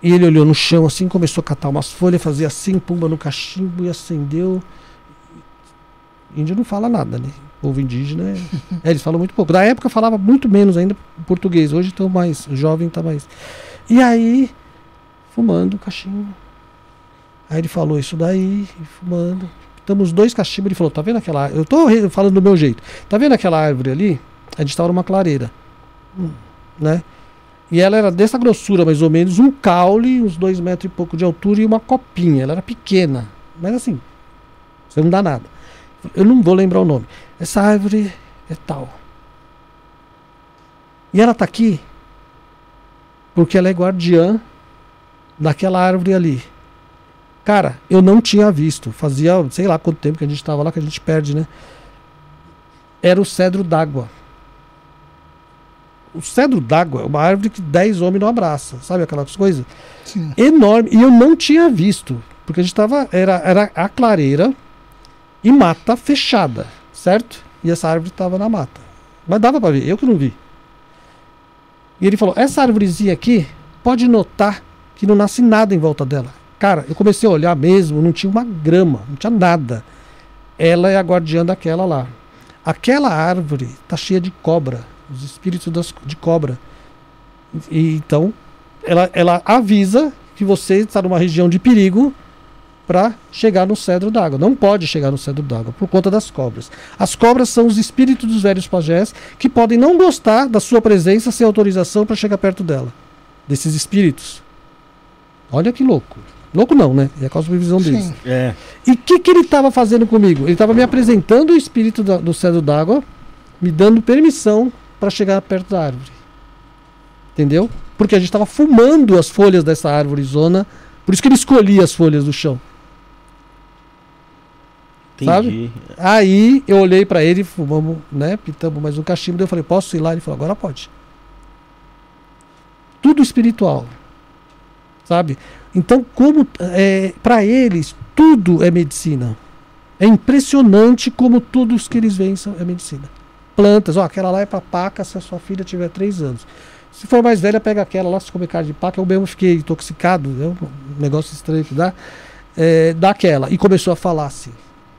E ele olhou no chão assim, começou a catar umas folhas, fazia assim, pumba no cachimbo e acendeu. Índio não fala nada, né? O povo indígena, é... [laughs] é, eles falam muito pouco. Da época falava muito menos ainda português. Hoje estão mais, o jovem tá mais. E aí, fumando cachimbo. Aí ele falou isso daí, fumando. Estamos dois cachimbos. Ele falou: Tá vendo aquela. Eu tô falando do meu jeito. Tá vendo aquela árvore ali? A gente estava numa clareira. Hum, Né? E ela era dessa grossura, mais ou menos, um caule, uns dois metros e pouco de altura e uma copinha. Ela era pequena, mas assim, você não dá nada. Eu não vou lembrar o nome. Essa árvore é tal. E ela tá aqui porque ela é guardiã daquela árvore ali. Cara, eu não tinha visto. Fazia, sei lá quanto tempo que a gente estava lá, que a gente perde, né? Era o cedro d'água. O cedro d'água é uma árvore que 10 homens não abraçam, sabe aquelas coisas?
Sim.
Enorme. E eu não tinha visto, porque a gente tava. Era, era a clareira e mata fechada, certo? E essa árvore estava na mata. Mas dava para ver, eu que não vi. E ele falou: essa árvorezinha aqui, pode notar que não nasce nada em volta dela. Cara, eu comecei a olhar mesmo, não tinha uma grama, não tinha nada. Ela é a guardiã daquela lá. Aquela árvore tá cheia de cobra, os espíritos das, de cobra. E, então, ela, ela avisa que você está numa região de perigo para chegar no cedro d'água. Não pode chegar no cedro d'água por conta das cobras. As cobras são os espíritos dos velhos pajés que podem não gostar da sua presença sem autorização para chegar perto dela. Desses espíritos. Olha que louco. Louco não, né? É a cosmovisão deles.
É.
E o que, que ele estava fazendo comigo? Ele estava me apresentando o espírito da- do cedro d'água, me dando permissão para chegar perto da árvore. Entendeu? Porque a gente estava fumando as folhas dessa árvore zona, por isso que ele escolhia as folhas do chão.
Entendi.
Aí eu olhei para ele, fumamos, né? Pitamos mais um cachimbo, daí eu falei, posso ir lá? Ele falou, agora pode. Tudo espiritual. Sabe? Então, como é, para eles, tudo é medicina. É impressionante como todos que eles veem é medicina. Plantas, ó, aquela lá é para paca se a sua filha tiver 3 anos. Se for mais velha, pega aquela lá, se comer carne de paca. Eu mesmo fiquei intoxicado, é um negócio estranho que dá. É, daquela. E começou a falar assim.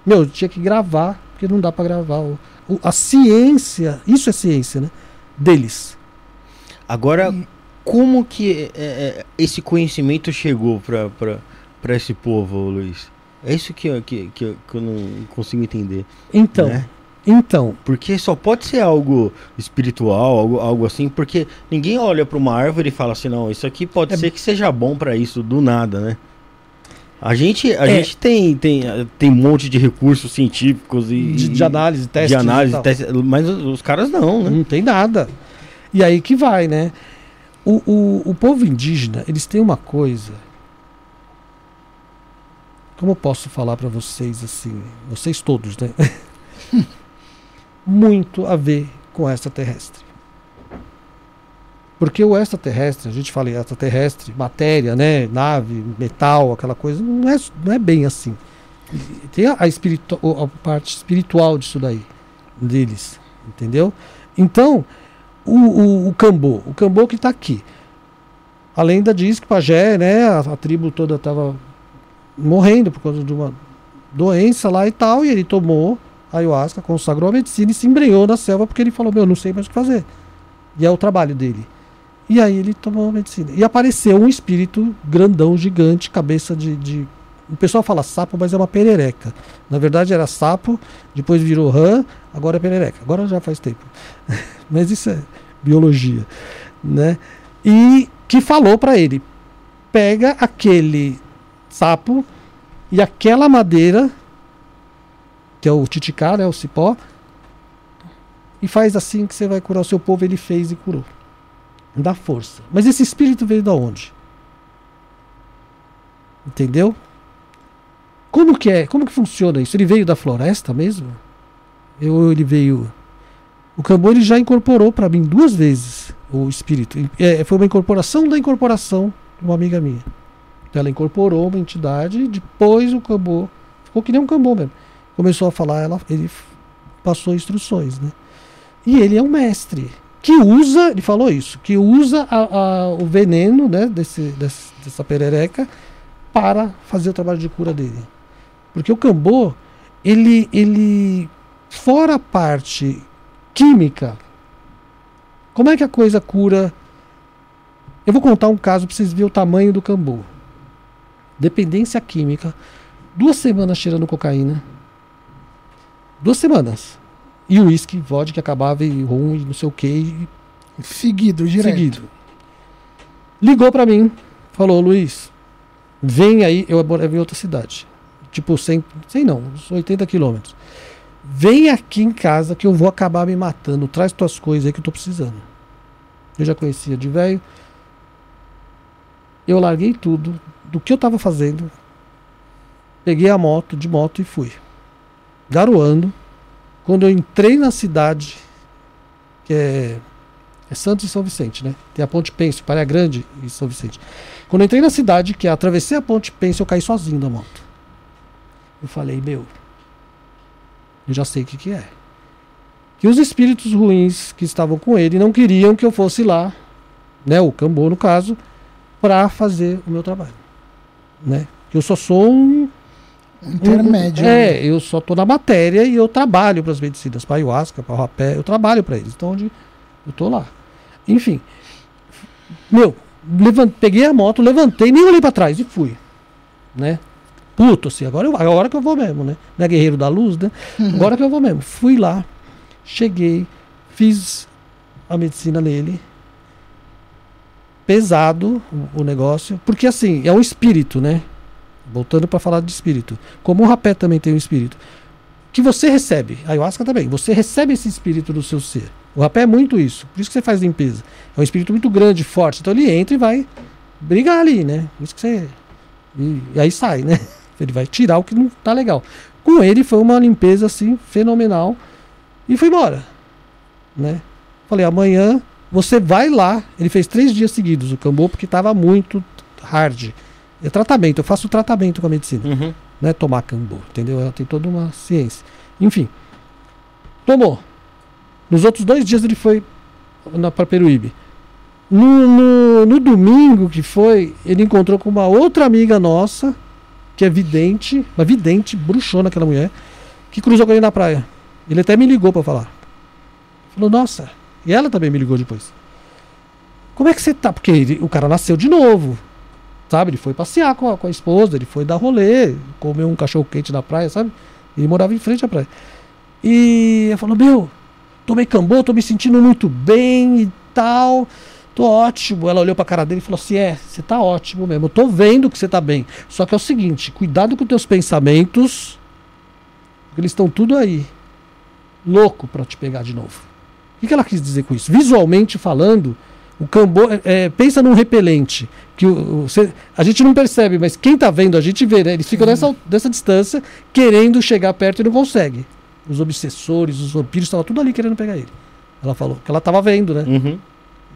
Meu, eu tinha que gravar, porque não dá para gravar. O, o- a ciência, isso é ciência, né? Deles.
Agora, como que é, é, esse conhecimento chegou pra esse povo, Luiz? É isso que, eu- que, que, eu- que eu não consigo entender.
Então,
né?
Então,
Porque só pode ser algo espiritual, algo, algo assim, porque ninguém olha pra uma árvore e fala assim, não, isso aqui pode
É-
ser que seja bom pra isso, do nada, né? A gente, a
É.
gente tem, tem, tem um monte de recursos científicos e
de, de análise, testes.
de análise, testes, mas os, os caras não, né?
Não tem nada. E aí que vai, né? O, o, o povo indígena, eles têm uma coisa. Como eu posso falar pra vocês assim? Vocês todos, né? [laughs] Muito a ver com extraterrestre. Porque o extraterrestre, a gente fala em extraterrestre, matéria, né? Nave, metal, aquela coisa, não é, não é bem assim. Tem a, a, a parte espiritual disso daí, deles, entendeu? Então, o, o, o Cambô, o Cambô que está aqui. A lenda diz que Pajé, né, a, a tribo toda estava morrendo por causa de uma doença lá e tal, e ele tomou ayahuasca, consagrou a medicina e se embrenhou na selva porque ele falou: Meu, não sei mais o que fazer. E é o trabalho dele. E aí ele tomou a medicina. E apareceu um espírito grandão, gigante, cabeça de. de... O pessoal fala sapo, mas é uma perereca. Na verdade era sapo, depois virou rã, agora é perereca. Agora já faz tempo. [laughs] mas isso é biologia, né? E que falou para ele: pega aquele sapo e aquela madeira, que é o titicá, né, o cipó, e faz assim que você vai curar o seu povo. Ele fez e curou. Dá força. Mas esse espírito veio da onde? Entendeu? Como que é? Como que funciona isso? Ele veio da floresta mesmo? Ou ele veio. O Cambô já incorporou para mim duas vezes o espírito. É, foi uma incorporação da incorporação de uma amiga minha. Ela incorporou uma entidade, depois o Cambô. Ficou que nem um Cambô mesmo. Começou a falar, ela, ele passou instruções, né? E ele é um mestre que usa, ele falou isso, que usa a, a, o veneno né, desse, desse, dessa perereca para fazer o trabalho de cura dele. Porque o cambô, ele, ele fora a parte química, como é que a coisa cura? Eu vou contar um caso para vocês verem o tamanho do cambô. Dependência química, duas semanas cheirando cocaína, duas semanas. E o uísque, vodka acabava e rum e não sei o que.
Seguido, direto. Seguido.
Ligou para mim, falou, Luiz, vem aí, eu morava em outra cidade. Tipo, 100, 100 não, uns 80 quilômetros. Vem aqui em casa que eu vou acabar me matando. Traz tuas coisas aí que eu tô precisando. Eu já conhecia de velho. Eu larguei tudo do que eu tava fazendo. Peguei a moto, de moto e fui. Garoando quando eu entrei na cidade, que é, é Santos e São Vicente, né? Tem a Ponte Pêncio, Praia Grande e São Vicente. Quando eu entrei na cidade, que atravessei a Ponte Pêncio, eu caí sozinho da moto. Eu falei, meu, eu já sei o que, que é. Que os espíritos ruins que estavam com ele não queriam que eu fosse lá, né? O Cambô, no caso, para fazer o meu trabalho. Né? Que eu só sou um
intermédio.
É, né? eu só estou na matéria e eu trabalho para as medicinas, para ayahuasca, para rapé, eu trabalho para eles. Então, onde eu estou lá. Enfim, meu, levant, peguei a moto, levantei, nem olhei para trás e fui, né? Puto, assim, agora, eu, agora que eu vou mesmo, né? Não é guerreiro da luz, né? Uhum. Agora que eu vou mesmo. Fui lá, cheguei, fiz a medicina nele. Pesado o, o negócio, porque assim, é um espírito, né? Voltando para falar de espírito. Como o rapé também tem um espírito. Que você recebe. A ayahuasca também. Você recebe esse espírito do seu ser. O rapé é muito isso. Por isso que você faz limpeza. É um espírito muito grande, forte. Então ele entra e vai brigar ali, né? Por isso que você. E, e aí sai, né? [laughs] Ele vai tirar o que não tá legal. Com ele foi uma limpeza assim, fenomenal. E foi embora. Né? Falei, amanhã você vai lá. Ele fez três dias seguidos o cambô, porque estava muito hard. É tratamento, eu faço tratamento com a medicina. Uhum. Não é tomar cambu, entendeu? Ela tem toda uma ciência. Enfim. Tomou. Nos outros dois dias ele foi para Peruíbe. No, no, no, domingo que foi, ele encontrou com uma outra amiga nossa, que é vidente, uma vidente, bruxona aquela mulher, que cruzou com ele na praia. Ele até me ligou para falar. Falou, nossa. E ela também me ligou depois. Como é que você tá? Porque ele, o cara nasceu de novo. Sabe? Ele foi passear com a, com a esposa, ele foi dar rolê, comeu um cachorro quente na praia, sabe? Ele morava em frente à praia. E ela falou: Meu, tomei cambô, tô me sentindo muito bem e tal. Tô ótimo. Ela olhou pra cara dele e falou assim: É, você tá ótimo mesmo. Eu tô vendo que você tá bem. Só que é o seguinte: cuidado com teus pensamentos, porque eles estão tudo aí. Louco para te pegar de novo. O que ela quis dizer com isso? Visualmente falando, o cambô, é, é, pensa num repelente, que o, o, cê, a gente não percebe, mas quem está vendo a gente vê, né? Eles ficam nessa, dessa distância, querendo chegar perto e não consegue. Os obsessores, os vampiros, estavam tudo ali querendo pegar ele. Ela falou que ela estava vendo, né? Uhum.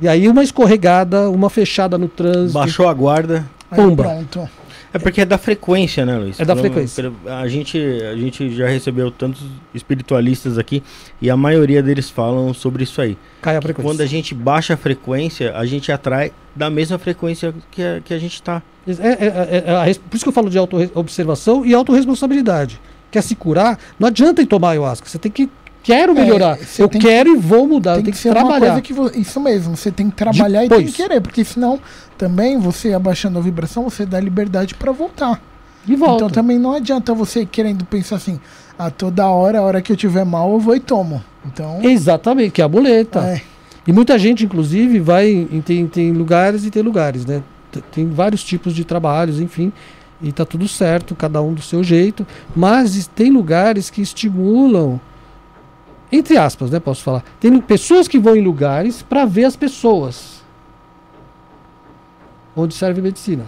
E aí uma escorregada, uma fechada no trânsito.
Baixou a guarda.
Pumba. Aí, pronto.
É porque é da frequência, né, Luiz?
É da frequência.
A gente, a gente já recebeu tantos espiritualistas aqui e a maioria deles falam sobre isso aí.
Cai a frequência.
Quando a gente baixa a frequência, a gente atrai da mesma frequência que a, que a gente está.
É, é, é, é, por isso que eu falo de auto-observação e autorresponsabilidade. quer se curar, não adianta ir tomar ayahuasca. Você tem que. Quero
É,
melhorar.
você
eu
tem
quero e vou mudar.
tem
eu tenho
que
que,
ser uma
trabalhar.
coisa que vo- isso mesmo, você tem que trabalhar e tem
Depois.
que querer, porque senão também você abaixando a vibração, você dá liberdade pra voltar.
E volta.
Então também não adianta você querendo pensar assim, ah, toda hora, a hora que eu tiver mal, eu vou e tomo. Então,
Exatamente, que é a muleta.
é,
E muita gente, inclusive, vai em tem, tem lugares e tem lugares, né? Tem vários tipos de trabalhos, enfim, e tá tudo certo, cada um do seu jeito. Mas tem lugares que estimulam, entre aspas, né? Posso falar. Tem pessoas que vão em lugares para ver as pessoas. Onde serve medicina.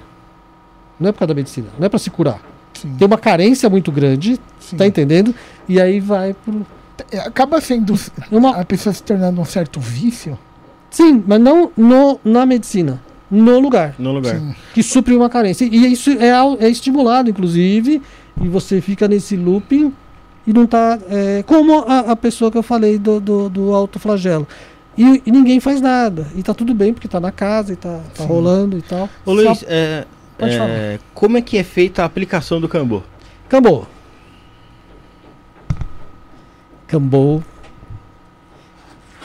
Não é por causa da medicina, não é para se curar.
sim,
Tem uma carência muito grande,
sim.
tá entendendo? E aí vai pro.
É, Acaba sendo
Uma,
a pessoa se tornando um certo vício.
Sim, mas não no, na medicina. No lugar.
No lugar.
Sim.
Que supre uma carência. E isso é, é estimulado, inclusive. E você fica nesse looping e não tá. é, como a, a pessoa que eu falei do, do, do autoflagelo. E, e ninguém faz nada. E tá tudo bem, porque tá na casa e tá, tá
Sim.
rolando e tal.
Ô Luiz, é,
Pode
é, como é que é feita a aplicação do Cambô?
Cambô. Cambô.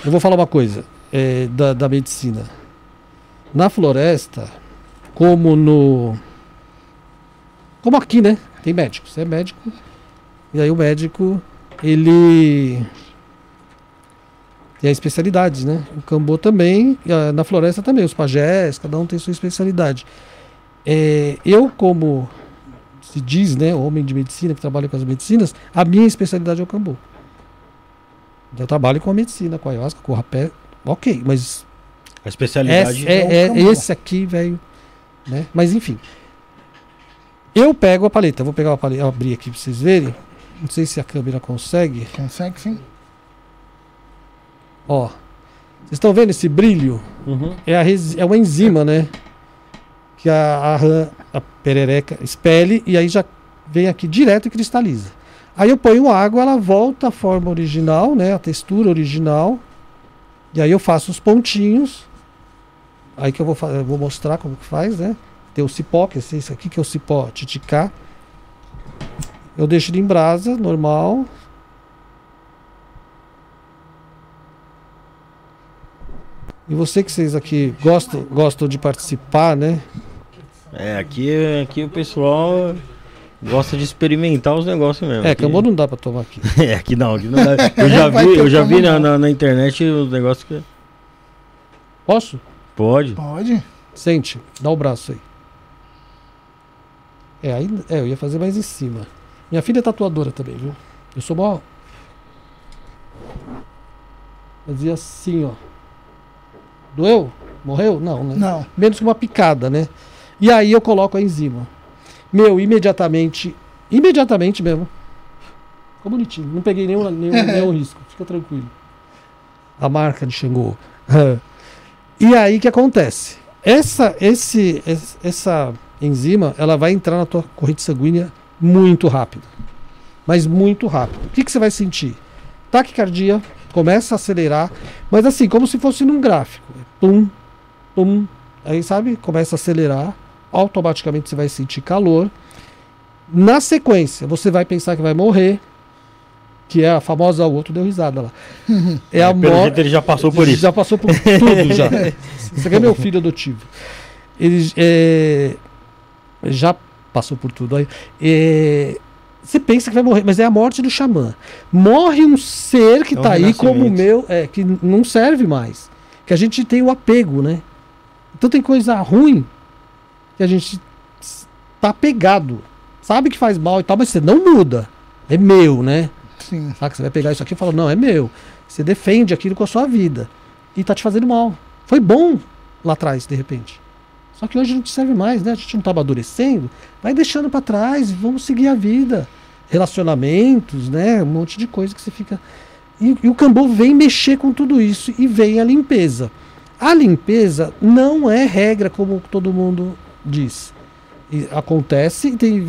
Eu vou falar uma coisa é, da, da medicina. Na floresta, como no. Como aqui, né? Tem médico. Você é médico. E aí o médico, ele. Tem a especialidade, né? O cambô também, e na floresta também, os pajés, cada um tem sua especialidade. É, eu, como se diz, né, homem de medicina que trabalha com as medicinas, a minha especialidade é o cambô. Eu trabalho com a medicina, com a ayahuasca, com o rapé, ok, mas
A especialidade.
é,
é o
é- esse aqui, velho, né? Mas enfim, eu pego a paleta, vou pegar a paleta, abrir aqui pra vocês verem. Não sei se a câmera consegue.
Consegue sim?
Ó, vocês estão vendo esse brilho?
Uhum.
É, a é uma enzima, né? Que a, a rã, a perereca, expele e aí já vem aqui direto e cristaliza. Aí eu ponho água, ela volta à forma original, né? A textura original. E aí eu faço os pontinhos. Aí que eu vou, eu vou mostrar como que faz, né? Tem o cipó, que é esse esse aqui que é o cipó titicá. Eu deixo ele em brasa, normal. E você que vocês aqui gostam, gostam de participar, né?
É, aqui, aqui o pessoal gosta de experimentar os negócios mesmo.
É,
Aqui-
cambô não dá pra tomar aqui. [laughs]
É, aqui não, aqui não dá. [laughs] Eu já vi, eu já vi na, na, na internet os negócios que.
Posso?
Pode.
Pode?
Sente, dá o braço aí. É, aí, é, eu ia fazer mais em cima. Minha filha é tatuadora também, viu? Eu sou mó. Fazia assim, ó. Doeu? Morreu? Não, né?
Não.
Menos que uma picada, né? E aí eu coloco a enzima. Meu, imediatamente. Imediatamente mesmo. Ficou bonitinho. Não peguei nenhum, nenhum, [laughs] nenhum risco. Fica tranquilo. A marca de Xangô. [laughs] e aí o que acontece? Essa, esse, es- essa enzima, ela vai entrar na tua corrente sanguínea muito rápido. Mas muito rápido. O que, que você vai sentir? Taquicardia, começa a acelerar, mas assim, como se fosse num gráfico. Tum, tum. Aí, sabe? Começa a acelerar. Automaticamente você vai sentir calor. Na sequência, você vai pensar que vai morrer. Que é a famosa. O outro deu risada lá. [laughs] É a
Pelo
morte.
ele já passou por isso.
Já passou por tudo já. Aqui é meu filho adotivo. Ele é, já passou por tudo aí. É, você pensa que vai morrer, mas é a morte do xamã. Morre um ser que
É um
tá aí como o meu, é, que não serve mais. Que a gente tem o apego, né? Então tem coisa ruim que a gente tá apegado. Sabe que faz mal e tal, mas você não muda. É meu, né?
Sim.
Saca? Você vai pegar isso aqui e falar, não, é meu. Você defende aquilo com a sua vida. E tá te fazendo mal. Foi bom lá atrás, de repente. Só que hoje não te serve mais, né? A gente não tá amadurecendo. Vai deixando pra trás, vamos seguir a vida. Relacionamentos, né? Um monte de coisa que você fica. E, e o Cambô vem mexer com tudo isso e vem a limpeza. A limpeza não é regra como todo mundo diz. E acontece tem,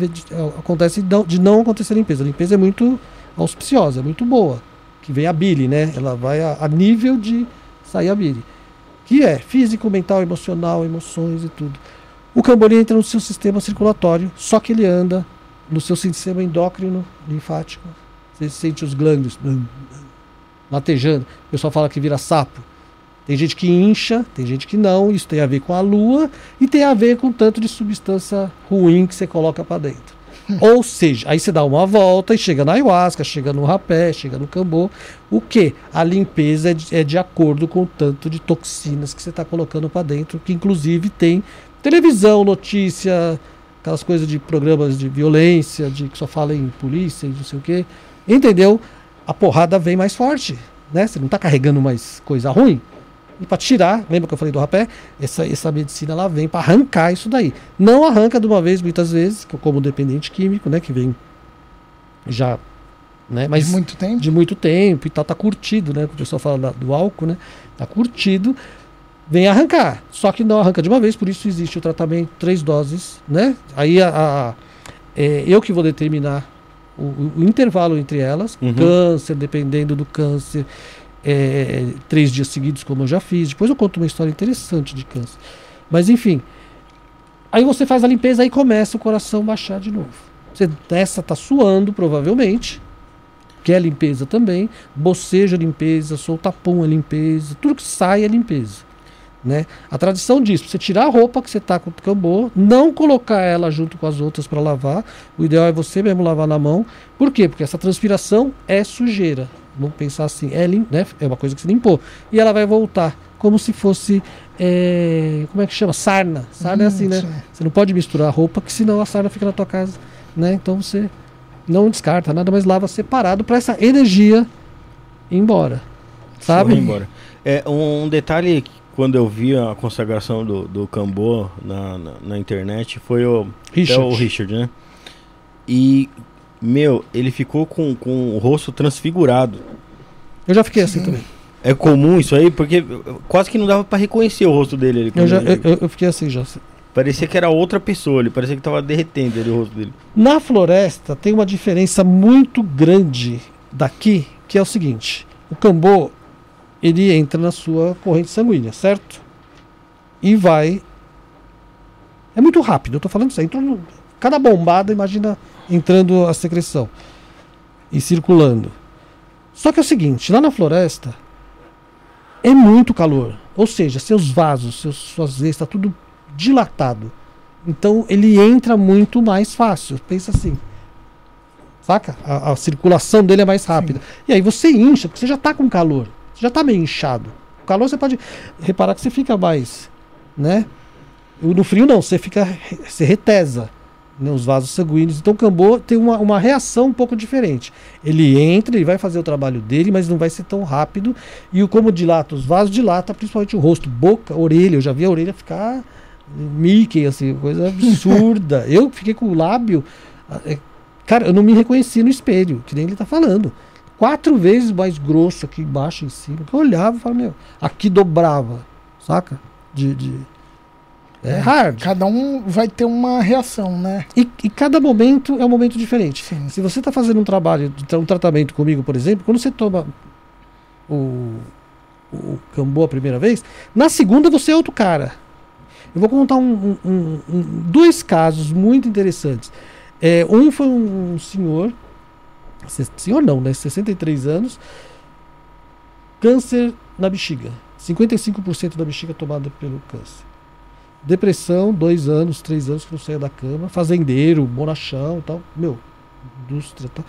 acontece de não- acontecer limpeza. A limpeza é muito auspiciosa, é muito boa. Que vem a bile, né? Ela vai a, a nível de sair a bile. Que é físico, mental, emocional, emoções e tudo. O Cambori entra no seu sistema circulatório, só que ele anda no seu sistema endócrino linfático. Você sente os glândulos latejando. O pessoal fala que vira sapo. Tem gente que incha, tem gente que não. Isso tem a ver com a lua e tem a ver com o tanto de substância ruim que você coloca para dentro. [laughs] Ou seja, aí você dá uma volta e chega na ayahuasca, chega no rapé, chega no cambô. O que? A limpeza é de, é de acordo com o tanto de toxinas que você está colocando para dentro, que inclusive tem televisão, notícia, aquelas coisas de programas de violência, de que só fala em polícia e não sei o quê. Entendeu? A porrada vem mais forte, né? Você não está carregando mais coisa ruim. E para tirar, lembra que eu falei do rapé? Essa, essa medicina ela vem para arrancar isso daí. Não arranca de uma vez, muitas vezes, como dependente químico, né? Que vem já. Né, mas
de muito tempo?
De muito tempo e tal, tá curtido, né? O pessoal fala da, do álcool, né? Tá curtido, vem arrancar. Só que não arranca de uma vez, por isso existe o tratamento três doses, né? Aí a, a é, eu que vou determinar o, o, intervalo entre elas, uhum. câncer, dependendo do câncer, é, três dias seguidos, como eu já fiz. Depois eu conto uma história interessante de câncer. Mas enfim, aí você faz a limpeza e começa o coração baixar de novo. Você essa tá suando, provavelmente. Quer limpeza também. Boceja limpeza, solta pum é limpeza. Tudo que sai é limpeza. Né? A tradição diz: você tirar a roupa que você está com o cambô, não colocar ela junto com as outras para lavar. O ideal é você mesmo lavar na mão. Por quê? Porque essa transpiração é sujeira. Vamos pensar assim, é, lim, né? é uma coisa que você limpou. E ela vai voltar como se fosse. É, como é que chama? Sarna. Sarna hum, é assim, né? Sim. Você não pode misturar a roupa, que senão a sarna fica na tua casa. Né? Então você não descarta nada, mas lava separado para essa energia ir embora. Sabe?
Ir embora. É, um, um detalhe quando eu vi a consagração do, do Cambô na, na, na internet foi o Richard. o Richard, né? E meu, ele ficou com, com o rosto transfigurado.
Eu já fiquei assim também.
É comum isso aí, porque quase que não dava para reconhecer o rosto dele.
Eu, já,
ele...
eu, eu, fiquei assim já.
Parecia que era outra pessoa, ele parecia que tava derretendo ele, o rosto dele.
Na floresta tem uma diferença muito grande daqui, que é o seguinte: o cambô ele entra na sua corrente sanguínea, certo? E vai. É muito rápido, eu tô falando isso aí. Então, cada bombada, imagina entrando a secreção e circulando. Só que é o seguinte, lá na floresta é muito calor, ou seja, seus vasos, seus, suas veias, está tudo dilatado. Então ele entra muito mais fácil. Pensa assim. Saca? A, a circulação dele é mais rápida. Sim. E aí você incha, porque você já está com calor. Você já está meio inchado. O calor você pode reparar que você fica mais, né? No frio não, você fica, você retesa né, os vasos sanguíneos. Então o Cambô tem uma, uma reação um pouco diferente. Ele entra, ele vai fazer o trabalho dele, mas não vai ser tão rápido. E o como dilata os vasos, dilata principalmente o rosto, boca, orelha. Eu já vi a orelha ficar Mickey, assim, coisa absurda. [laughs] eu fiquei com o lábio. É, cara, eu não me reconheci no espelho, que nem ele tá falando. Quatro vezes mais grosso aqui embaixo em cima. Eu olhava e falava, meu, aqui dobrava, saca? de, de é hard.
Cada um vai ter uma reação, né?
E, e cada momento é um momento diferente. Sim. Se você está fazendo um trabalho, um tratamento comigo, por exemplo, quando você toma o, o cambô a primeira vez, na segunda você é outro cara. Eu vou contar um, um, um, dois casos muito interessantes. É, um foi um senhor, senhor não, né? 63 anos, câncer na bexiga. 55% da bexiga tomada pelo câncer. Depressão, dois anos, três anos que não saía da cama. Fazendeiro, bonachão e tal. Meu, indústria tal.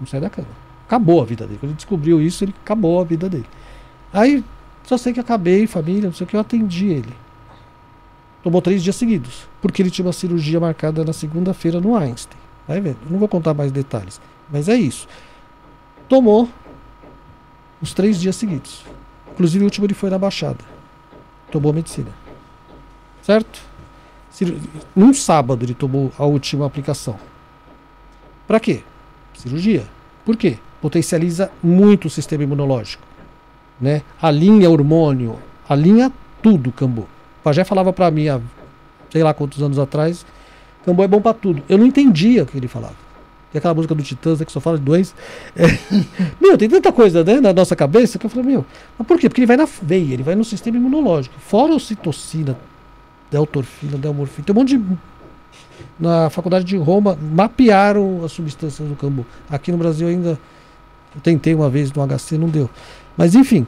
Não saia da cama. Acabou a vida dele. Quando ele descobriu isso, ele acabou a vida dele. Aí, só sei que acabei, família, não sei o que, eu atendi ele. Tomou três dias seguidos. Porque ele tinha uma cirurgia marcada na segunda-feira no Einstein. Vai vendo. Não vou contar mais detalhes. Mas é isso. Tomou os três dias seguidos. Inclusive, o último ele foi na Baixada. Tomou medicina. Certo? Num sábado ele tomou a última aplicação. Para quê? Cirurgia. Por quê? Potencializa muito o sistema imunológico. Né? Alinha hormônio, alinha tudo, Cambu. O Pajé falava para mim há sei lá quantos anos atrás, Cambu é bom para tudo. Eu não entendia o que ele falava. Tem aquela música do Titãs né, que só fala de dois. [laughs] É, meu, tem tanta coisa né, na nossa cabeça que eu falei, meu, mas por quê? Porque ele vai na veia, ele vai no sistema imunológico. Fora a ocitocina, deltorfina, delmorfina, tem um monte de Na faculdade de Roma, mapearam as substâncias do cambu. Aqui no Brasil ainda eu tentei uma vez no HC, não deu. Mas enfim,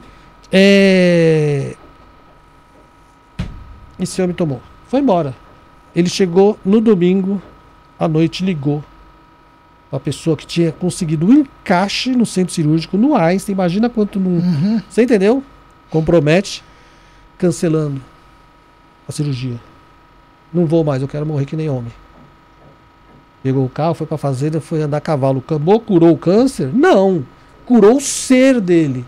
é... esse homem tomou. Foi embora. Ele chegou no domingo à noite, ligou a pessoa que tinha conseguido um encaixe no centro cirúrgico, no Einstein. Imagina quanto não.
Uhum.
Você entendeu? Compromete, cancelando a cirurgia. Não vou mais, eu quero morrer que nem homem. Pegou o carro, foi pra fazenda, foi andar a cavalo. Cambô curou o câncer? Não. Curou o ser dele.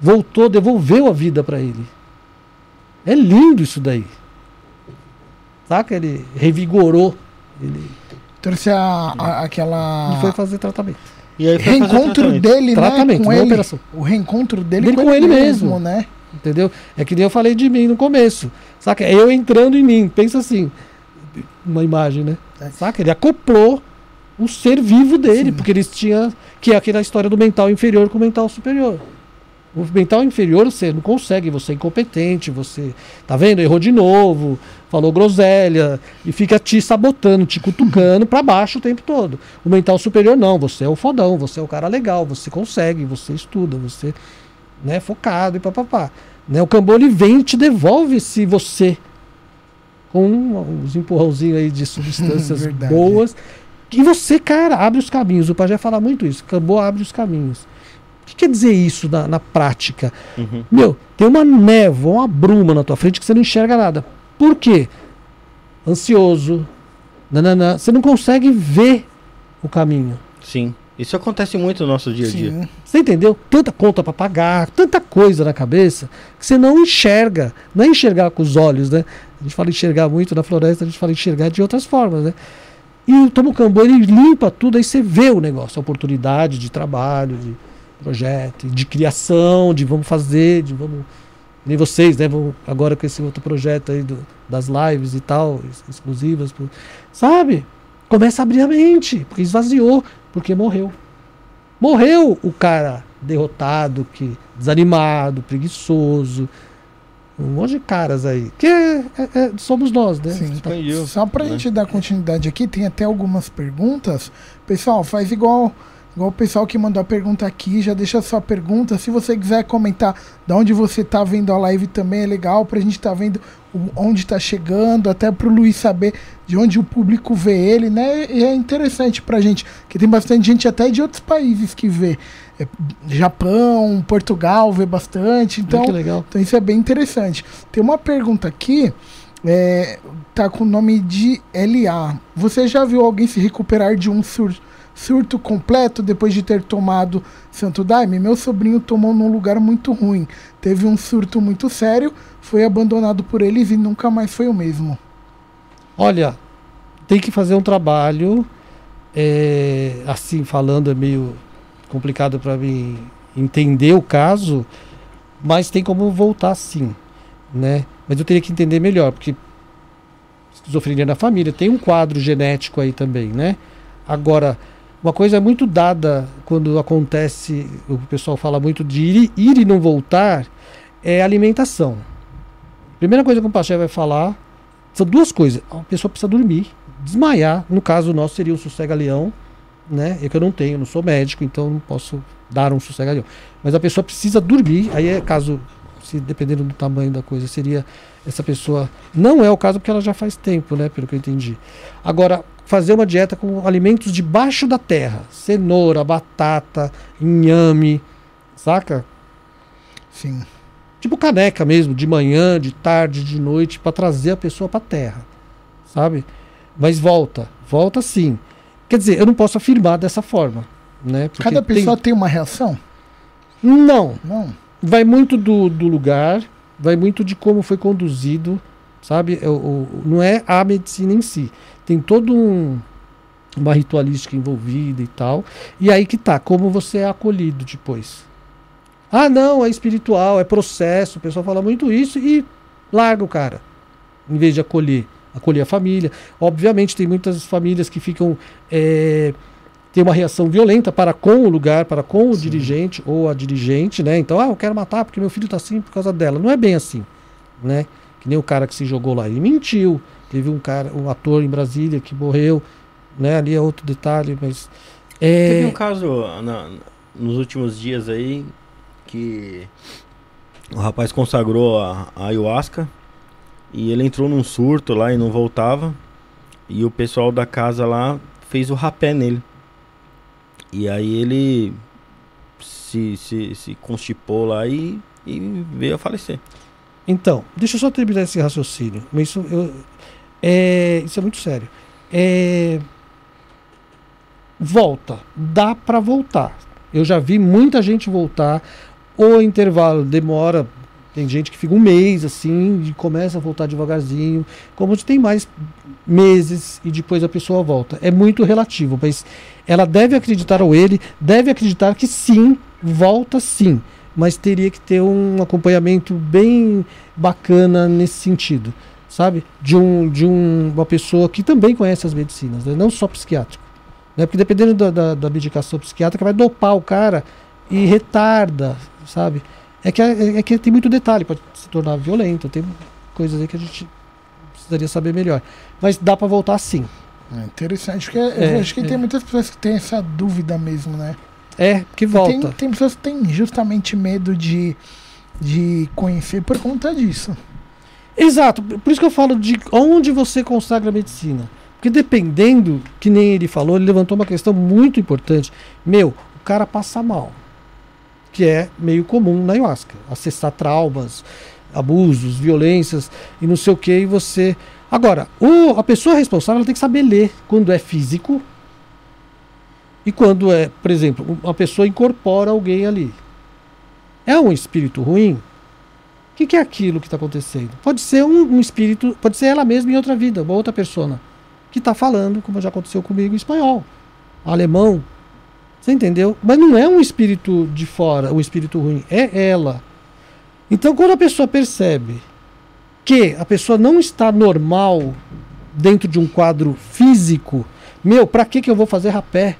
Voltou, devolveu a vida pra ele. É lindo isso daí. Saca? Ele revigorou. Ele,
Trouxe a, a- aquela.
ele foi fazer tratamento.
E aí foi fazer
reencontro
tratamento.
dele, né?
Tratamento,
Com
não
ele.
operação.
O reencontro dele,
Dele com ele mesmo.
né?
Entendeu? É que nem eu falei de mim no começo. Saca? É eu entrando em mim. Pensa assim. Uma imagem, né?
É.
Saca? Ele acoplou o ser vivo dele,
Sim.
porque eles tinham. Que é aquela história do mental inferior com o mental superior. O mental inferior você não consegue, você é incompetente, você. Tá vendo? Errou de novo, falou groselha, e fica te sabotando, te cutucando pra baixo o tempo todo. O mental superior não, você é o fodão, você é o cara legal, você consegue, você estuda, você né, focado e papapá. Né, o Cambô ele vem e te devolve se você com uns empurrãozinhos aí de substâncias [laughs] boas. E você, cara, abre os caminhos. O Pajé fala muito isso. O Cambô abre os caminhos. O que quer dizer isso na, na prática?
Uhum.
Meu, tem uma névoa, uma bruma na tua frente que você não enxerga nada. Por quê? Ansioso. Nananã. Você não consegue ver o caminho.
Sim. Isso acontece muito no nosso dia a dia.
Você entendeu? Tanta conta para pagar, tanta coisa na cabeça que você não enxerga. Não é enxergar com os olhos, né? A gente fala enxergar muito na floresta, a gente fala enxergar de outras formas, né? E o Tomucambo, ele limpa tudo, aí você vê o negócio, a oportunidade de trabalho, de projeto, de criação, de vamos fazer, de vamos. Nem vocês, né? Agora com esse outro projeto aí do- das lives e tal, ex- exclusivas. Sabe? Começa a abrir a mente, porque esvaziou, porque morreu. Morreu o cara derrotado, que desanimado, preguiçoso. Um monte de caras aí. Que é- é- é- somos nós, né?
Sim.
Expandiu,
Só pra
né?
gente dar continuidade aqui, tem até algumas perguntas. Pessoal, faz igual, igual o pessoal que mandou a pergunta aqui, já deixa a sua pergunta. Se você quiser comentar de onde você tá vendo a live também é legal pra gente tá vendo o- onde tá chegando, até pro Luiz saber de onde o público vê ele, né? E é interessante pra gente, que tem bastante gente até de outros países que vê. É, Japão, Portugal vê bastante,
Então,
então então isso é bem interessante. Tem uma pergunta aqui, é, tá com o nome de LA. Você já viu alguém se recuperar de um sur- surto completo depois de ter tomado Santo Daime? Meu sobrinho tomou num lugar muito ruim. Teve um surto muito sério, foi abandonado por eles e nunca mais foi o mesmo.
Olha, tem que fazer um trabalho. é, assim, falando é meio complicado para mim entender o caso, mas tem como voltar sim, né? Mas eu teria que entender melhor, porque esquizofrenia na família tem um quadro genético aí também, né? Agora, uma coisa muito dada quando acontece, o pessoal fala muito de ir, e- ir e não voltar, é alimentação. Primeira coisa que o Paché vai falar são duas coisas. A pessoa precisa dormir, desmaiar. No caso nosso seria um sossega-leão, né? É que eu não tenho, não sou médico, então não posso dar um sossega-leão. Mas a pessoa precisa dormir. Aí é caso, se dependendo do tamanho da coisa, seria essa pessoa. Não é o caso porque ela já faz tempo, né? Pelo que eu entendi. Agora, fazer uma dieta com alimentos debaixo da terra: cenoura, batata, inhame, saca?
Sim.
tipo caneca mesmo, de manhã, de tarde, de noite, para trazer a pessoa para terra, sabe? Mas volta, volta sim. Quer dizer, eu não posso afirmar dessa forma, né? Porque
Cada
tem-
pessoa tem uma reação?
Não,
Não.
vai muito do, do lugar, vai muito de como foi conduzido, sabe? É o- o- não é a medicina em si. Tem todo um uma ritualística envolvida e tal. E aí que tá, como você é acolhido depois. Ah, não, é espiritual, é processo. O pessoal fala muito isso e larga o cara. Em vez de acolher, acolher a família. Obviamente, tem muitas famílias que ficam. É, tem uma reação violenta para com o lugar, para com o dirigente ou a dirigente, né? Então, ah, eu quero matar porque meu filho está assim por causa dela. Não é bem assim, né? Que nem o cara que se jogou lá. Ele mentiu. Teve um cara, um ator em Brasília que morreu, né? Ali é outro detalhe, mas. É...
Teve um caso na- nos últimos dias aí que o rapaz consagrou a, a ayahuasca e ele entrou num surto lá e não voltava. E o pessoal da casa lá fez o rapé nele. E aí ele se, se, se constipou lá e, e veio a falecer.
Então, deixa eu só terminar esse raciocínio. Mas isso, eu- é, isso é muito sério. É, volta. Dá pra voltar. Eu já vi muita gente voltar. O intervalo demora. Tem gente que fica um mês assim e começa a voltar devagarzinho. Como tem mais meses e depois a pessoa volta. É muito relativo, mas ela deve acreditar ou ele deve acreditar que sim, volta sim. Mas teria que ter um acompanhamento bem bacana nesse sentido, sabe? De, um, de um, uma pessoa que também conhece as medicinas, né? não só psiquiátrico. Né? Porque dependendo da, da, da medicação psiquiátrica, vai dopar o cara e retarda, sabe? É que, é, é que tem muito detalhe, pode se tornar violento, tem coisas aí que a gente precisaria saber melhor. Mas dá pra voltar sim.
É interessante, porque eu
É,
acho que
é.
tem muitas pessoas que têm essa dúvida mesmo, né?
É, que
Tem,
volta.
tem pessoas que têm justamente medo de, de conhecer por conta disso.
Exato, por isso que eu falo de onde você consagra a medicina. Porque dependendo, que nem ele falou, ele levantou uma questão muito importante. Meu, o cara passa mal. Que é meio comum na ayahuasca. Acessar traumas, abusos, violências e não sei o que, e você. Agora, o, a pessoa responsável tem que saber ler quando é físico e quando é, por exemplo, uma pessoa incorpora alguém ali. É um espírito ruim? O que, que é aquilo que está acontecendo? Pode ser um, um espírito, pode ser ela mesma em outra vida, uma outra persona, que está falando, como já aconteceu comigo, em espanhol, alemão. Você entendeu? Mas não é um espírito de fora, um espírito ruim, é ela. Então, quando a pessoa percebe que a pessoa não está normal dentro de um quadro físico, meu, para que, que eu vou fazer rapé?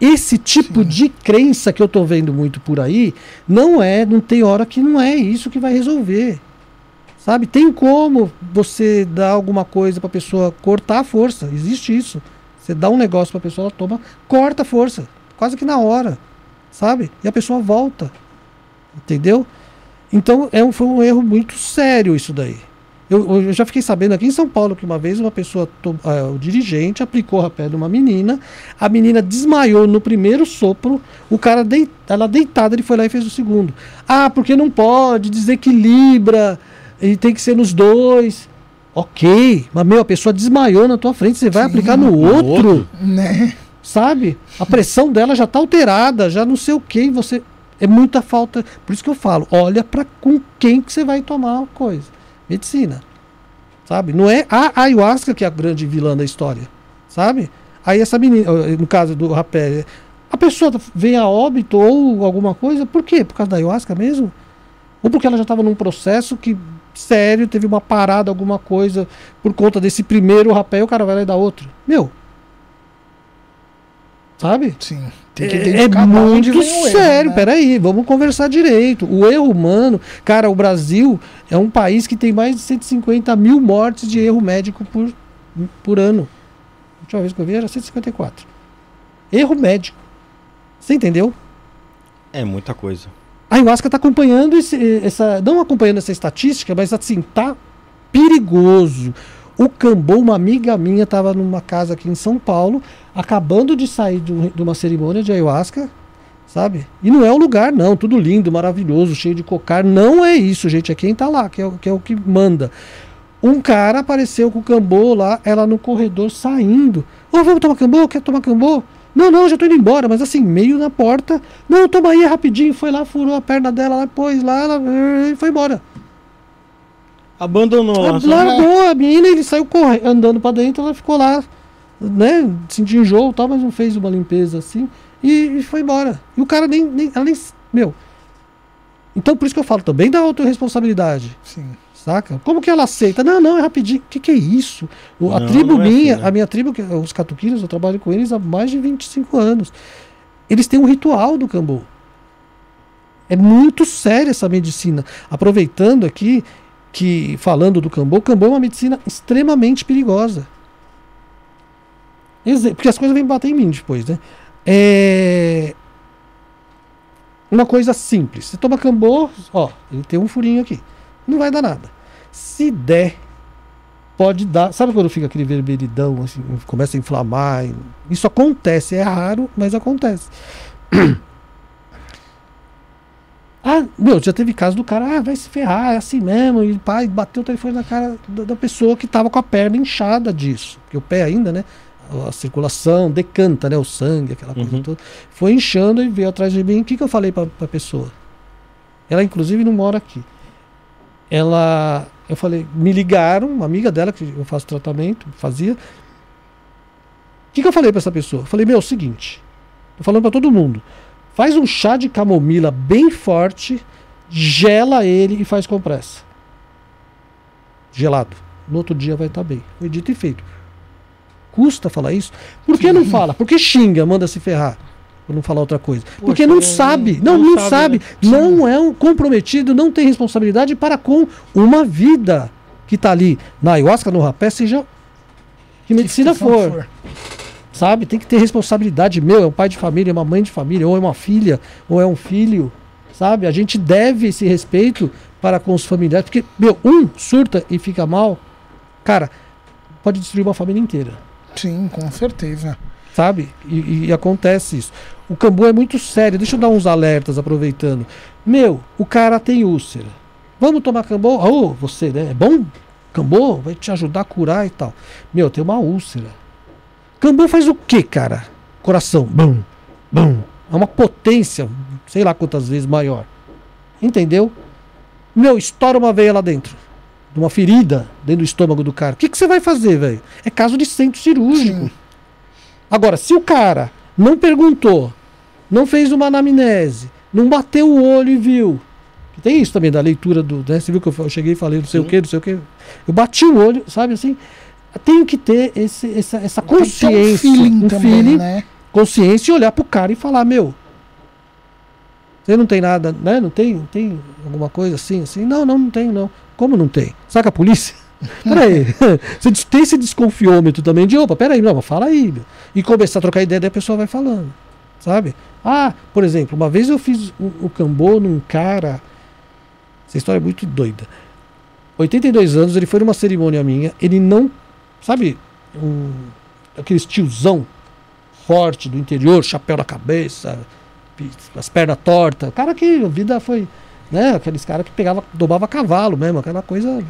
Esse tipo
Sim.
de crença que eu tô vendo muito por aí, não é, não tem hora que não é isso que vai resolver. Sabe? Tem como você dar alguma coisa pra pessoa cortar a força. Existe isso. Você dá um negócio pra pessoa, ela toma, corta a força. Quase que na hora. Sabe? E a pessoa volta. Entendeu? Então é um, foi um erro muito sério isso daí. Eu, eu já fiquei sabendo aqui em São Paulo que uma vez uma pessoa, ah, o dirigente, aplicou rapé numa menina, a menina desmaiou no primeiro sopro, o cara dei, ela deitada, ele foi lá e fez o segundo. Ah, porque não pode, desequilibra, e tem que ser nos dois. Ok, mas meu, a pessoa desmaiou na tua frente, você vai
Sim.
aplicar no outro,
Né?
sabe? A pressão dela já tá alterada, já não sei o que, você é muita falta. Por isso que eu falo, olha para com quem que você vai tomar a coisa. Medicina. Sabe? Não é a ayahuasca que é a grande vilã da história, sabe? Aí essa menina, eh, no caso do rapé, a pessoa vem a óbito ou alguma coisa, por quê? Por causa da ayahuasca mesmo? Ou porque ela já estava num processo que sério, teve uma parada, alguma coisa por conta desse primeiro rapé, o cara vai lá e dá outro. Meu, sabe?
Sim. Tem que
É,
identificar
é
onde
muito
vem o erro,
sério,
né?
peraí, vamos conversar direito. O erro humano, cara, o Brasil é um país que tem mais de 150 mil mortes de erro médico por, por ano. A última vez que eu vi era 154. Erro médico. Você entendeu?
É muita coisa.
A ayahuasca está acompanhando esse, essa. Não acompanhando essa estatística, mas assim, tá perigoso. O Cambô, uma amiga minha, estava numa casa aqui em São Paulo, acabando de sair de, um- uma cerimônia de ayahuasca, sabe? E não é o lugar, não. Tudo lindo, maravilhoso, cheio de cocar. Não é isso, gente. É quem tá lá, que é, o- que é o que manda. Um cara apareceu com o Cambô lá, ela no corredor saindo. Ô, vamos tomar Cambô? Quer tomar Cambô? Não, não, já tô indo embora, mas assim, meio na porta. Não, toma aí rapidinho. Foi lá, furou a perna dela, lá, pôs lá, ela foi embora.
Abandonou lá.
Largou a menina, ele saiu correndo, andando pra dentro, ela ficou lá, né? Sentiu enjoo e tal, mas não fez uma limpeza assim. E, e foi embora. E o cara nem, nem. Ela nem. Meu. Então por isso que eu falo também da autorresponsabilidade.
Sim.
Saca? Como que ela aceita? Não, não, é rapidinho. O que, que é isso? O- a
Não,
tribo
não é
minha,
assim, né?
a minha tribo, os catuquiras, eu trabalho com eles há mais de 25 anos. Eles têm um ritual do cambu. É muito séria essa medicina. Aproveitando aqui, que falando do Cambô, o Cambô é uma medicina extremamente perigosa. Porque as coisas vêm bater em mim depois, né? É. Uma coisa simples. Você toma Cambô, ó, ele tem um furinho aqui. Não vai dar nada. Se der, pode dar. Sabe quando fica aquele vermelhidão, assim, começa a inflamar? Isso acontece, é raro, mas acontece. [clears throat] Ah, meu, já teve caso do cara, ah, vai se ferrar, é assim mesmo, e pai bateu o telefone na cara da, da pessoa que tava com a perna inchada disso. Porque o pé ainda, né? A circulação decanta, né? O sangue, aquela coisa
Uhum.
toda. Foi inchando e veio atrás de mim. O que, que eu falei pra, pra pessoa? Ela, inclusive, não mora aqui. Ela. Eu falei, me ligaram, uma amiga dela, que eu faço tratamento, fazia. O que, que eu falei pra essa pessoa? Eu falei, meu, é o seguinte. Tô falando pra todo mundo. Faz um chá de camomila bem forte, gela ele e faz compressa. Gelado. No outro dia vai estar bem. Foi dito e feito. Custa falar isso? Por que não fala? Por que xinga, manda se ferrar? Por não falar outra coisa. Porque não
não-
sabe. Não,
não
não,
sabe,
sabe. Não é um comprometido, não tem responsabilidade para com uma vida que está ali na ayahuasca, no rapé, seja que medicina
situação
for sabe? Tem que ter responsabilidade. Meu, é um pai de família, é uma mãe de família, ou é uma filha, ou é um filho, sabe? A gente deve esse respeito para com os familiares, porque, meu, um surta e fica mal, cara, pode destruir uma família inteira,
Sim, com certeza.
sabe? E, e acontece isso. O cambu é muito sério. Deixa eu dar uns alertas aproveitando. Meu, o cara tem úlcera. Vamos tomar cambô? Ô, você, né? É bom? Cambô vai te ajudar a curar e tal. Meu, tem uma úlcera. Cambô faz o que, cara? Coração. Bum, bum. É uma potência, sei lá quantas vezes maior. Entendeu? Meu, estoura uma veia lá dentro. De uma ferida dentro do estômago do cara. O que, que você vai fazer, velho? É caso de centro cirúrgico.
Sim.
Agora, se o cara não perguntou, não fez uma anamnese, não bateu o olho e viu. Tem isso também da leitura do. Né? Você viu que eu cheguei e falei não sei o que, não sei o que. Eu bati o olho, sabe assim? Tenho que ter esse, essa, essa consciência,
um feeling
um
também,
feeling,
né?
consciência e olhar pro cara e falar, meu. Você não tem nada, né? Não tem, não tem alguma coisa assim, assim? Não, não, não tem, não. Como não tem? Saca a polícia? [laughs] Peraí. [laughs] Você tem esse desconfiômetro também de, opa, peraí, não, mas fala aí, meu. E começar a trocar ideia, daí a pessoa vai falando, sabe? Ah, por exemplo, uma vez eu fiz o, o cambô num cara. Essa história é muito doida. 82 anos, ele foi numa cerimônia minha, ele não. Sabe, um, aqueles tiozão forte do interior, chapéu na cabeça, as pernas tortas. Cara que a vida foi. Né, aqueles caras que pegava, domava cavalo mesmo, aquela coisa.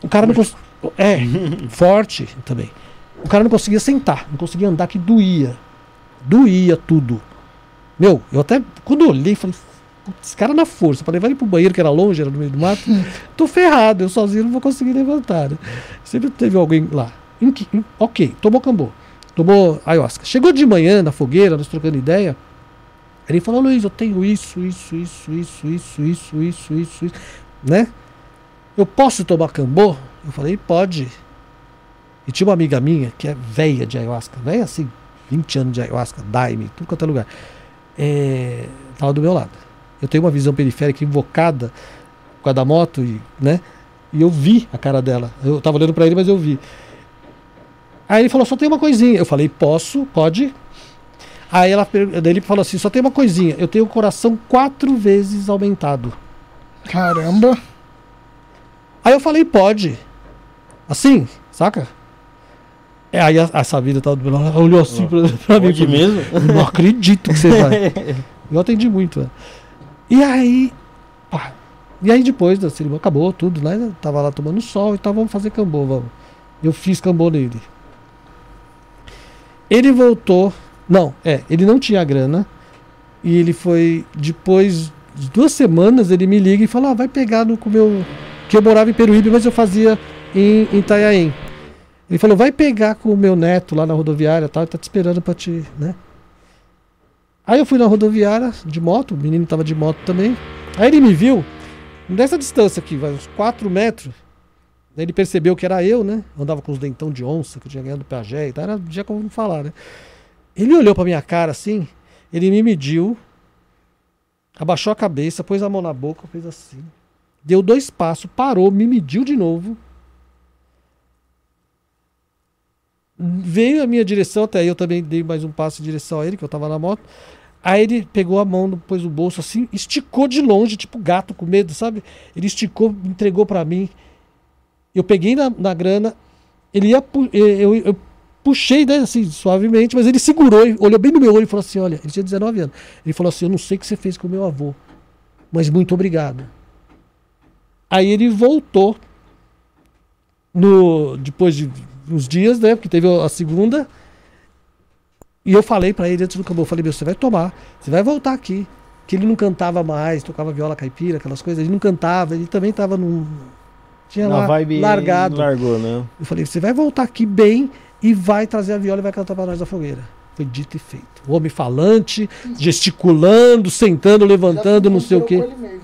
O cara não conseguia. É, [laughs] forte também. O cara não conseguia sentar, não conseguia andar, que doía. Doía tudo. Meu, eu até. Quando olhei, falei. "Putz, Esse cara na força, para levar ele pro banheiro, que era longe, era no meio do mato, [laughs] tô ferrado, eu sozinho não vou conseguir levantar. né? Sempre teve alguém lá. Em que- em- ok, tomou cambô, tomou ayahuasca. Chegou de manhã na fogueira, nós trocando ideia. Ele falou, Luiz, eu tenho isso, isso, isso, isso, isso, isso, isso, isso, isso, né? Eu posso tomar cambô? Eu falei, pode. E tinha uma amiga minha que é velha de ayahuasca, velha assim, 20 anos de ayahuasca, daime, tudo quanto é lugar. É, tava do meu lado. Eu tenho uma visão periférica invocada com a da moto, e, né? E eu vi a cara dela. Eu tava olhando pra ele, mas eu vi. Aí ele falou, só tem uma coisinha. Eu falei, posso, pode. Aí ela, daí ele falou assim, só tem uma coisinha. Eu tenho o coração quatro vezes aumentado.
Caramba.
Aí eu falei, pode. Assim, saca? É, aí a, essa vida ela olhou assim pra, pra mim.
Pode mesmo?
Não [laughs] acredito que você vai. [laughs] Eu atendi muito, né? E aí. pá, e aí depois da cerimônia acabou tudo, né? Eu Tava lá tomando sol e tal, vamos fazer cambô, vamos. Eu fiz cambô nele. Ele voltou. Não, é, ele não tinha grana. E ele foi. Depois de duas semanas, ele me liga e fala: ah, vai pegar no com meu. Que eu morava em Peruíbe, mas eu fazia em, Itanhaém. Ele falou: vai pegar com o meu neto lá na rodoviária tal, ele tá te esperando pra te. né? Aí eu fui na rodoviária de moto, o menino tava de moto também. Aí ele me viu, nessa distância aqui, vai uns 4 metros. Ele percebeu que era eu, né? Andava com os dentão de onça, que eu tinha ganhado do Piaget e tal. Era já como falar, né? Ele olhou pra minha cara assim, ele me mediu, abaixou a cabeça, pôs a mão na boca, fez assim. deu dois passos, parou, me mediu de novo. Veio a minha direção, até aí eu também dei mais um passo em direção a ele, que eu tava na moto. Aí ele pegou a mão, depois do bolso assim, esticou de longe, tipo gato com medo, sabe? Ele esticou, entregou para mim. Eu peguei na, na grana, ele ia. Eu, eu puxei, né, assim, suavemente, mas ele segurou, olhou bem no meu olho e falou assim: olha, ele tinha 19 anos. Ele falou assim: eu não sei o que você fez com o meu avô, mas muito obrigado. Aí ele voltou no depois de uns dias, né? Porque teve a segunda. E eu falei para ele antes do acabou, eu falei, meu, você vai tomar, você vai voltar aqui. Que ele não cantava mais, tocava viola caipira, aquelas coisas, ele não cantava, ele também tava num. Tinha
Na
lá,
vibe
largado.
largou, né?
Eu falei, você vai voltar aqui bem e vai trazer a viola e vai cantar para nós da fogueira. Foi dito e feito. O homem falante, gesticulando, sentando, levantando, não sei o quê. O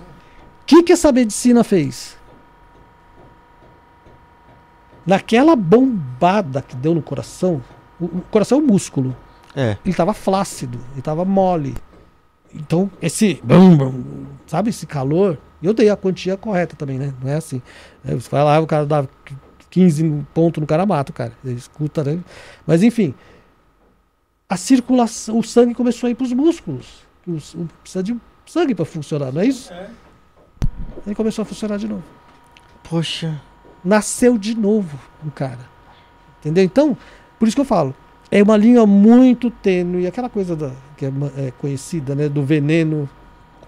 que, que essa medicina fez? Naquela bombada que deu no coração, o, o coração é um músculo.
É.
Ele estava flácido, ele estava mole. Então, esse. brum, brum, sabe, esse calor. Eu dei a quantia correta também, né? Não é assim. É, Você vai lá, o cara dá 15 pontos no cara, mata o cara. Ele escuta, né? Mas enfim. A circulação, o sangue começou a ir para os músculos. Os- o- precisa de sangue para funcionar, não é isso? Aí começou a funcionar de novo
Poxa.
nasceu de novo o cara. Entendeu? Então, por isso que eu falo, é uma linha muito tênue, aquela coisa da, que é, é conhecida, né, do veneno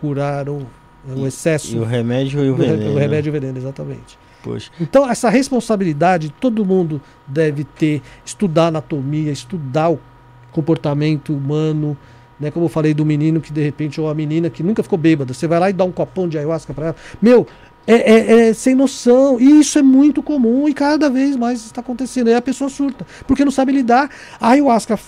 curar o, é, o excesso.
E o remédio e o veneno.
o remédio e o veneno, exatamente.
Poxa.
Então, essa responsabilidade todo mundo deve ter, estudar anatomia, estudar o comportamento humano, né? Como eu falei do menino que de repente, ou a menina que nunca ficou bêbada, você vai lá e dá um copão de ayahuasca para ela. Meu, é, é- é sem noção. E isso é muito comum e cada vez mais está acontecendo. Aí a pessoa surta, porque não sabe lidar. A ayahuasca.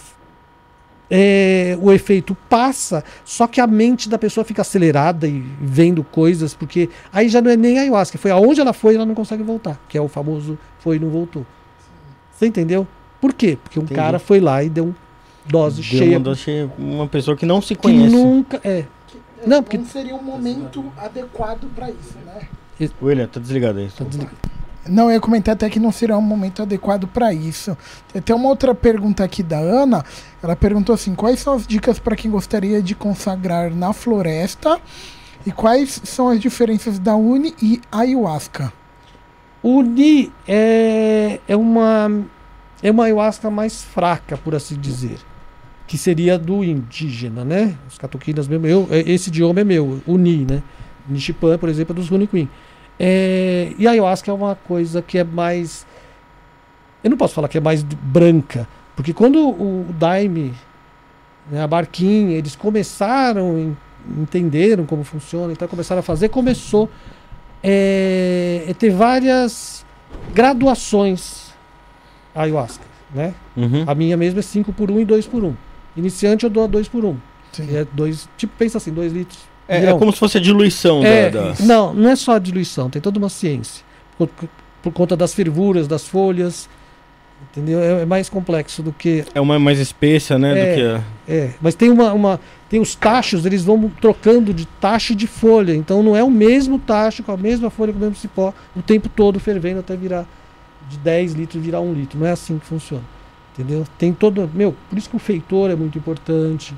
é, o efeito passa, só que a mente da pessoa fica acelerada e vendo coisas, porque aí já não é nem a ayahuasca, foi aonde ela foi ela não consegue voltar, que é o famoso foi e não voltou. Você entendeu? Por quê? Porque um
Entendi.
cara foi lá e deu um dose
Deu
cheia.
uma, dose cheia, uma pessoa que não se
que
conhece.
nunca. É. Não,
Não,
porque-
seria um momento adequado para isso, né?
William, tá desligado aí.
Tá desligado.
Não, eu ia comentar até que não seria um momento adequado para isso. Tem até uma outra pergunta aqui da Ana. Ela perguntou assim: quais são as dicas para quem gostaria de consagrar na floresta? E quais são as diferenças da Uni e ayahuasca?
O Ni é, é uma é uma ayahuasca mais fraca, por assim dizer, que seria do indígena, né? Os catuquinas mesmo. Eu, é- esse idioma é meu, o Ni, né? Nishipan, por exemplo, é dos Runiquim. É, e a ayahuasca é uma coisa que é mais eu não posso falar que é mais branca, porque quando o, Daime, né, a barquinha, eles começaram, en- entenderam como funciona, então começaram a fazer, começou é, é ter várias graduações a ayahuasca, né?
Uhum.
A minha mesmo é 5 por 1 e 2 por 1. Iniciante eu dou a 2 por 1.
Sim.
É dois, tipo, pensa assim, 2 litros.
É,
Não.
é como se fosse a diluição
É,
da, da-
Não, não é só a diluição, tem toda uma ciência. Por, por conta das fervuras, das folhas, entendeu? É, é mais complexo do que
É uma mais espessa, né?
É.
Do que a...
É, mas tem uma, uma tem os tachos, eles vão trocando de tacho de folha, então não é o mesmo tacho com a mesma folha com o mesmo cipó o tempo todo fervendo até virar de 10 litros virar 1 litro. Não é assim que funciona. Entendeu? Tem todo, meu, por isso que o feitor é muito importante.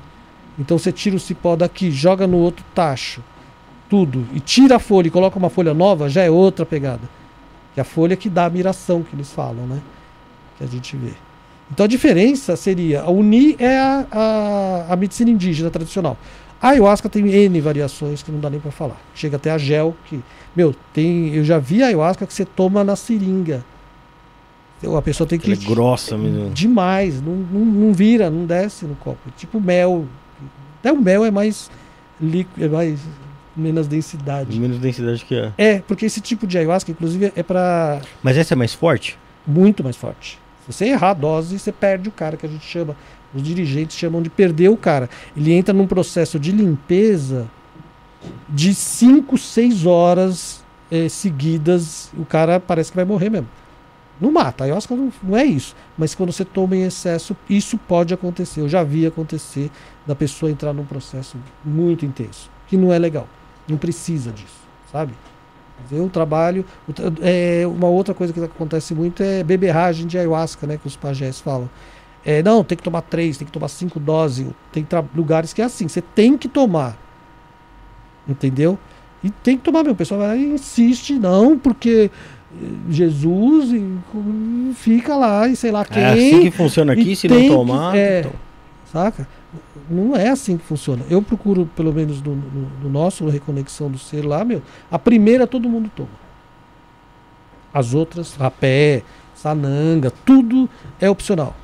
Então você tira o cipó daqui, joga no outro tacho, tudo e tira a folha e coloca uma folha nova, já é outra pegada. Que é a folha que dá a miração que eles falam, né? Que a gente vê. Então a diferença seria, a Uni é a, a, a medicina indígena tradicional. A ayahuasca tem N variações que não dá nem para falar. Chega até a gel, que, meu, tem, eu já vi a ayahuasca que você toma na seringa. Então, A pessoa tem que.
Ela é grossa mesmo.
Demais, não, não, não vira, não desce no copo. Tipo mel. Até o mel é mais líquido, é mais menos densidade.
Menos densidade que a.
É, porque esse tipo de ayahuasca, inclusive, é para
Mas essa é mais forte?
muito mais forte. Se você errar a dose, você perde o cara, que a gente chama, os dirigentes chamam de perder o cara. Ele entra num processo de limpeza de 5, 6 horas eh, seguidas, o cara parece que vai morrer mesmo. Não mata, a ayahuasca não, não é isso. Mas quando você toma em excesso, isso pode acontecer. Eu já vi acontecer da pessoa entrar num processo muito intenso, que não é legal. Não precisa disso, sabe? Eu trabalho. É, uma outra coisa que acontece muito é beberragem de ayahuasca, né? Que os pajés falam. É, não, tem que tomar três, tem que tomar cinco doses. Tem lugares que é assim, você tem que tomar. Entendeu? E tem que tomar mesmo. O pessoal vai lá e insiste, não, porque eh, Jesus e, fica lá e sei lá quem.
É assim que funciona aqui, se não
que-
tomar.
é.
então.
Saca? Não é assim que funciona. Eu procuro, pelo menos no, no- no nosso no Reconexão do Ser lá, meu, a primeira todo mundo toma. As outras, rapé, sananga, tudo é opcional.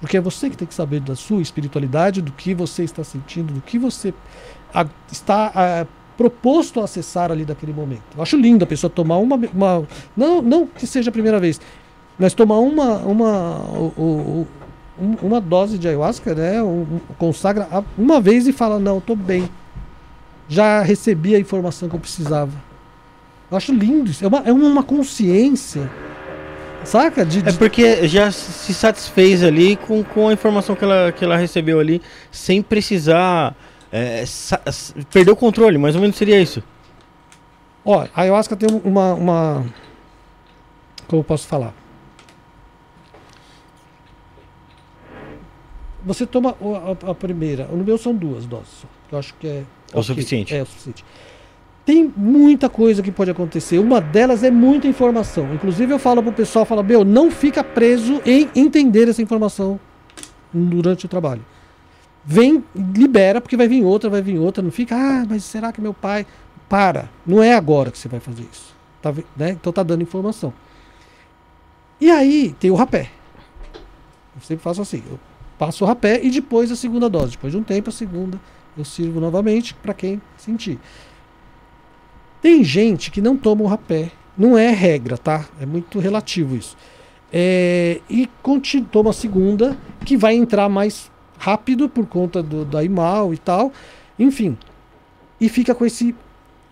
Porque é você que tem que saber da sua espiritualidade, do que você está sentindo, do que você a- está ah, proposto a acessar ali daquele momento. Eu acho lindo a pessoa tomar uma. uma não, não que seja a primeira vez, mas tomar uma, uma, o- o- um- uma dose de ayahuasca, né? um- consagra uma vez e fala: Não, estou bem. Já recebi a informação que eu precisava. Eu acho lindo isso. É uma, é uma consciência. Saca? De,
É
de-
porque já se satisfez ali com, com a informação que ela, que ela recebeu ali, sem precisar é, perder o controle, mais ou menos seria isso.
Ó, a ayahuasca tem uma, uma. Como eu posso falar? Você toma o- a, a primeira. No meu são duas doses. Eu acho que é.
É o suficiente.
É o suficiente. Tem muita coisa que pode acontecer. Uma delas é muita informação. Inclusive eu falo pro pessoal, falo, meu, não fica preso em entender essa informação durante o trabalho. Vem, libera, porque vai vir outra, vai vir outra. Não fica, ah, mas será que meu pai. Para. Não é agora que você vai fazer isso. Tá, né? Então tá dando informação. E aí tem o rapé. Eu sempre faço assim. Eu passo o rapé e depois a segunda dose. Depois de um tempo, a segunda eu sirvo novamente para quem sentir. Tem gente que não toma o rapé. Não é regra, tá? É muito relativo isso. É, e toma a segunda, que vai entrar mais rápido por conta do, da IMAL e tal. Enfim. E fica com esse.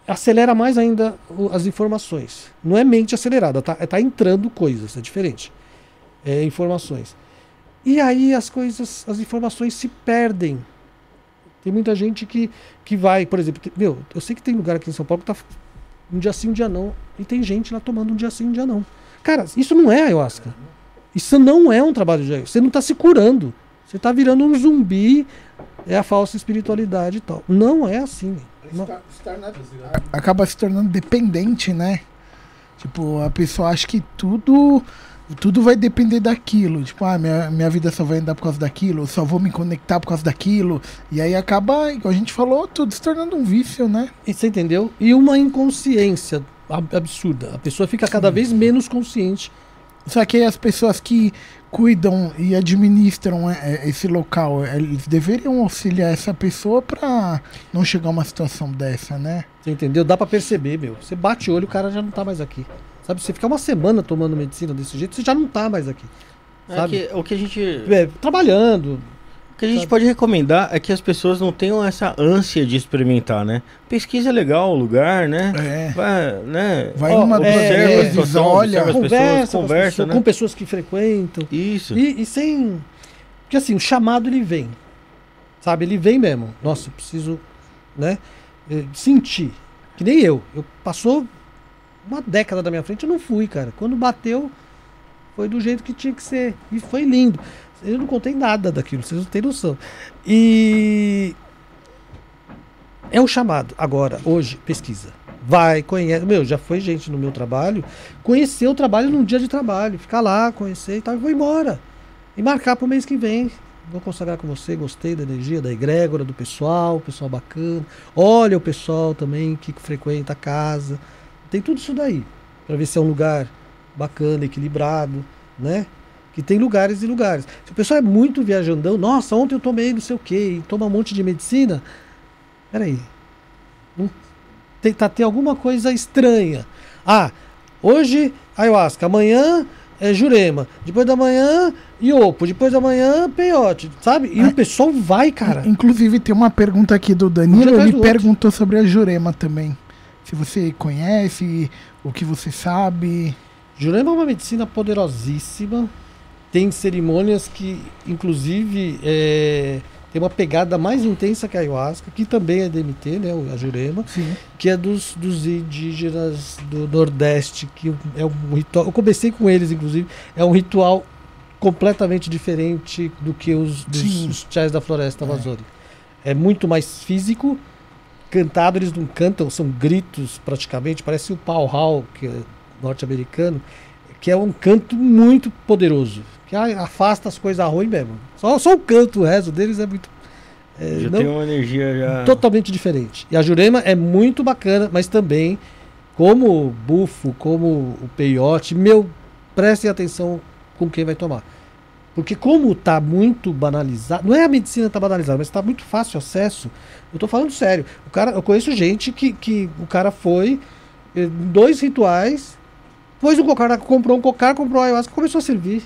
Acelera mais ainda as informações. Não é mente acelerada, tá? É, tá entrando coisas, é diferente. É informações. E aí as coisas, as informações se perdem. Tem muita gente que, que vai, por exemplo, meu, eu sei que tem lugar aqui em São Paulo que tá um dia sim, um dia não. E tem gente lá tomando um dia sim, um dia não. Cara, isso não é ayahuasca. Isso não é um trabalho de ayahuasca. Você não está se curando. Você está virando um zumbi. É a falsa espiritualidade e tal. Não é assim. Não.
acaba se tornando dependente, né? Tipo, a pessoa acha que tudo tudo vai depender daquilo. Tipo, ah, minha, minha vida só vai andar por causa daquilo, eu só vou me conectar por causa daquilo. E aí acaba, igual a gente falou, tudo se tornando um vício, né?
E você entendeu? E uma inconsciência ab- absurda. A pessoa fica cada vez menos consciente.
Só que aí as pessoas que cuidam e administram é, é, esse local, eles deveriam auxiliar essa pessoa pra não chegar a uma situação dessa, né?
Você entendeu? Dá pra perceber, meu. Você bate o olho, o cara já não tá mais aqui. Sabe? Você ficar uma semana tomando medicina desse jeito, você já não tá mais aqui.
É
Sabe?
que, o que a gente,
É, trabalhando.
o que a gente
Sabe?
pode recomendar é que as pessoas não tenham essa ânsia de experimentar, né? Pesquisa legal o lugar, né?
É.
Vai, né?
Vai
Ó,
numa
observa
é,
a situação,
olha,
observa as
conversa,
pessoas,
com, as
conversa,
pessoas,
né?
com pessoas que frequentam.
Isso.
E, e sem. Porque assim, o chamado ele vem. Sabe? Ele vem mesmo. Nossa, eu preciso, né? eh, Sentir. Que nem eu. Eu passou uma década da minha frente, eu não fui, cara. Quando bateu, foi do jeito que tinha que ser. E foi lindo. Eu não contei nada daquilo, vocês não têm noção. E. É o chamado. Agora, hoje, pesquisa. Vai, conhece. Meu, já foi gente no meu trabalho. Conhecer o trabalho num dia de trabalho. Ficar lá, conhecer e tal. E vou embora. E marcar pro mês que vem. Vou consagrar com você. Gostei da energia, da egrégora, do pessoal. Pessoal bacana. Olha o pessoal também que frequenta a casa. Tem tudo isso daí. Pra ver se é um lugar bacana, equilibrado, né? Que tem lugares e lugares. Se o pessoal é muito viajandão, nossa, ontem eu tomei não sei o quê, e toma um monte de medicina. Peraí. Não tem, tá, tem alguma coisa estranha. Ah, hoje ayahuasca, amanhã é jurema, depois da manhã iopo, depois da manhã peiote, sabe? E
Ah,
o pessoal vai, cara.
Inclusive, tem uma pergunta aqui do Danilo. Ele perguntou sobre a Jurema também. Se você conhece, o que você sabe.
Jurema é uma medicina poderosíssima. Tem cerimônias que, inclusive, é, tem uma pegada mais intensa que a ayahuasca, que também é DMT, né, a jurema,
Sim.
que é dos, dos indígenas do Nordeste, que é um ritual. Eu comecei com eles, inclusive, é um ritual completamente diferente do que os, dos, os chás da floresta amazônica. É muito mais físico, cantado, eles não cantam, são gritos praticamente, parece o pau que é norte-americano, que é um canto muito poderoso, que afasta as coisas ruins mesmo. Só, só o canto, o resto deles é muito. é,
Já
não-
tem uma energia já.
totalmente diferente. E a Jurema é muito bacana, mas também, como o bufo, como o peiote, meu, prestem atenção com quem vai tomar. Porque como tá muito banalizado, não é a medicina tá banalizada, mas tá muito fácil acesso. Eu tô falando sério. O cara, eu conheço gente que, que o cara foi eh, dois rituais, pôs um cocar, comprou um cocar, comprou a ayahuasca, começou a servir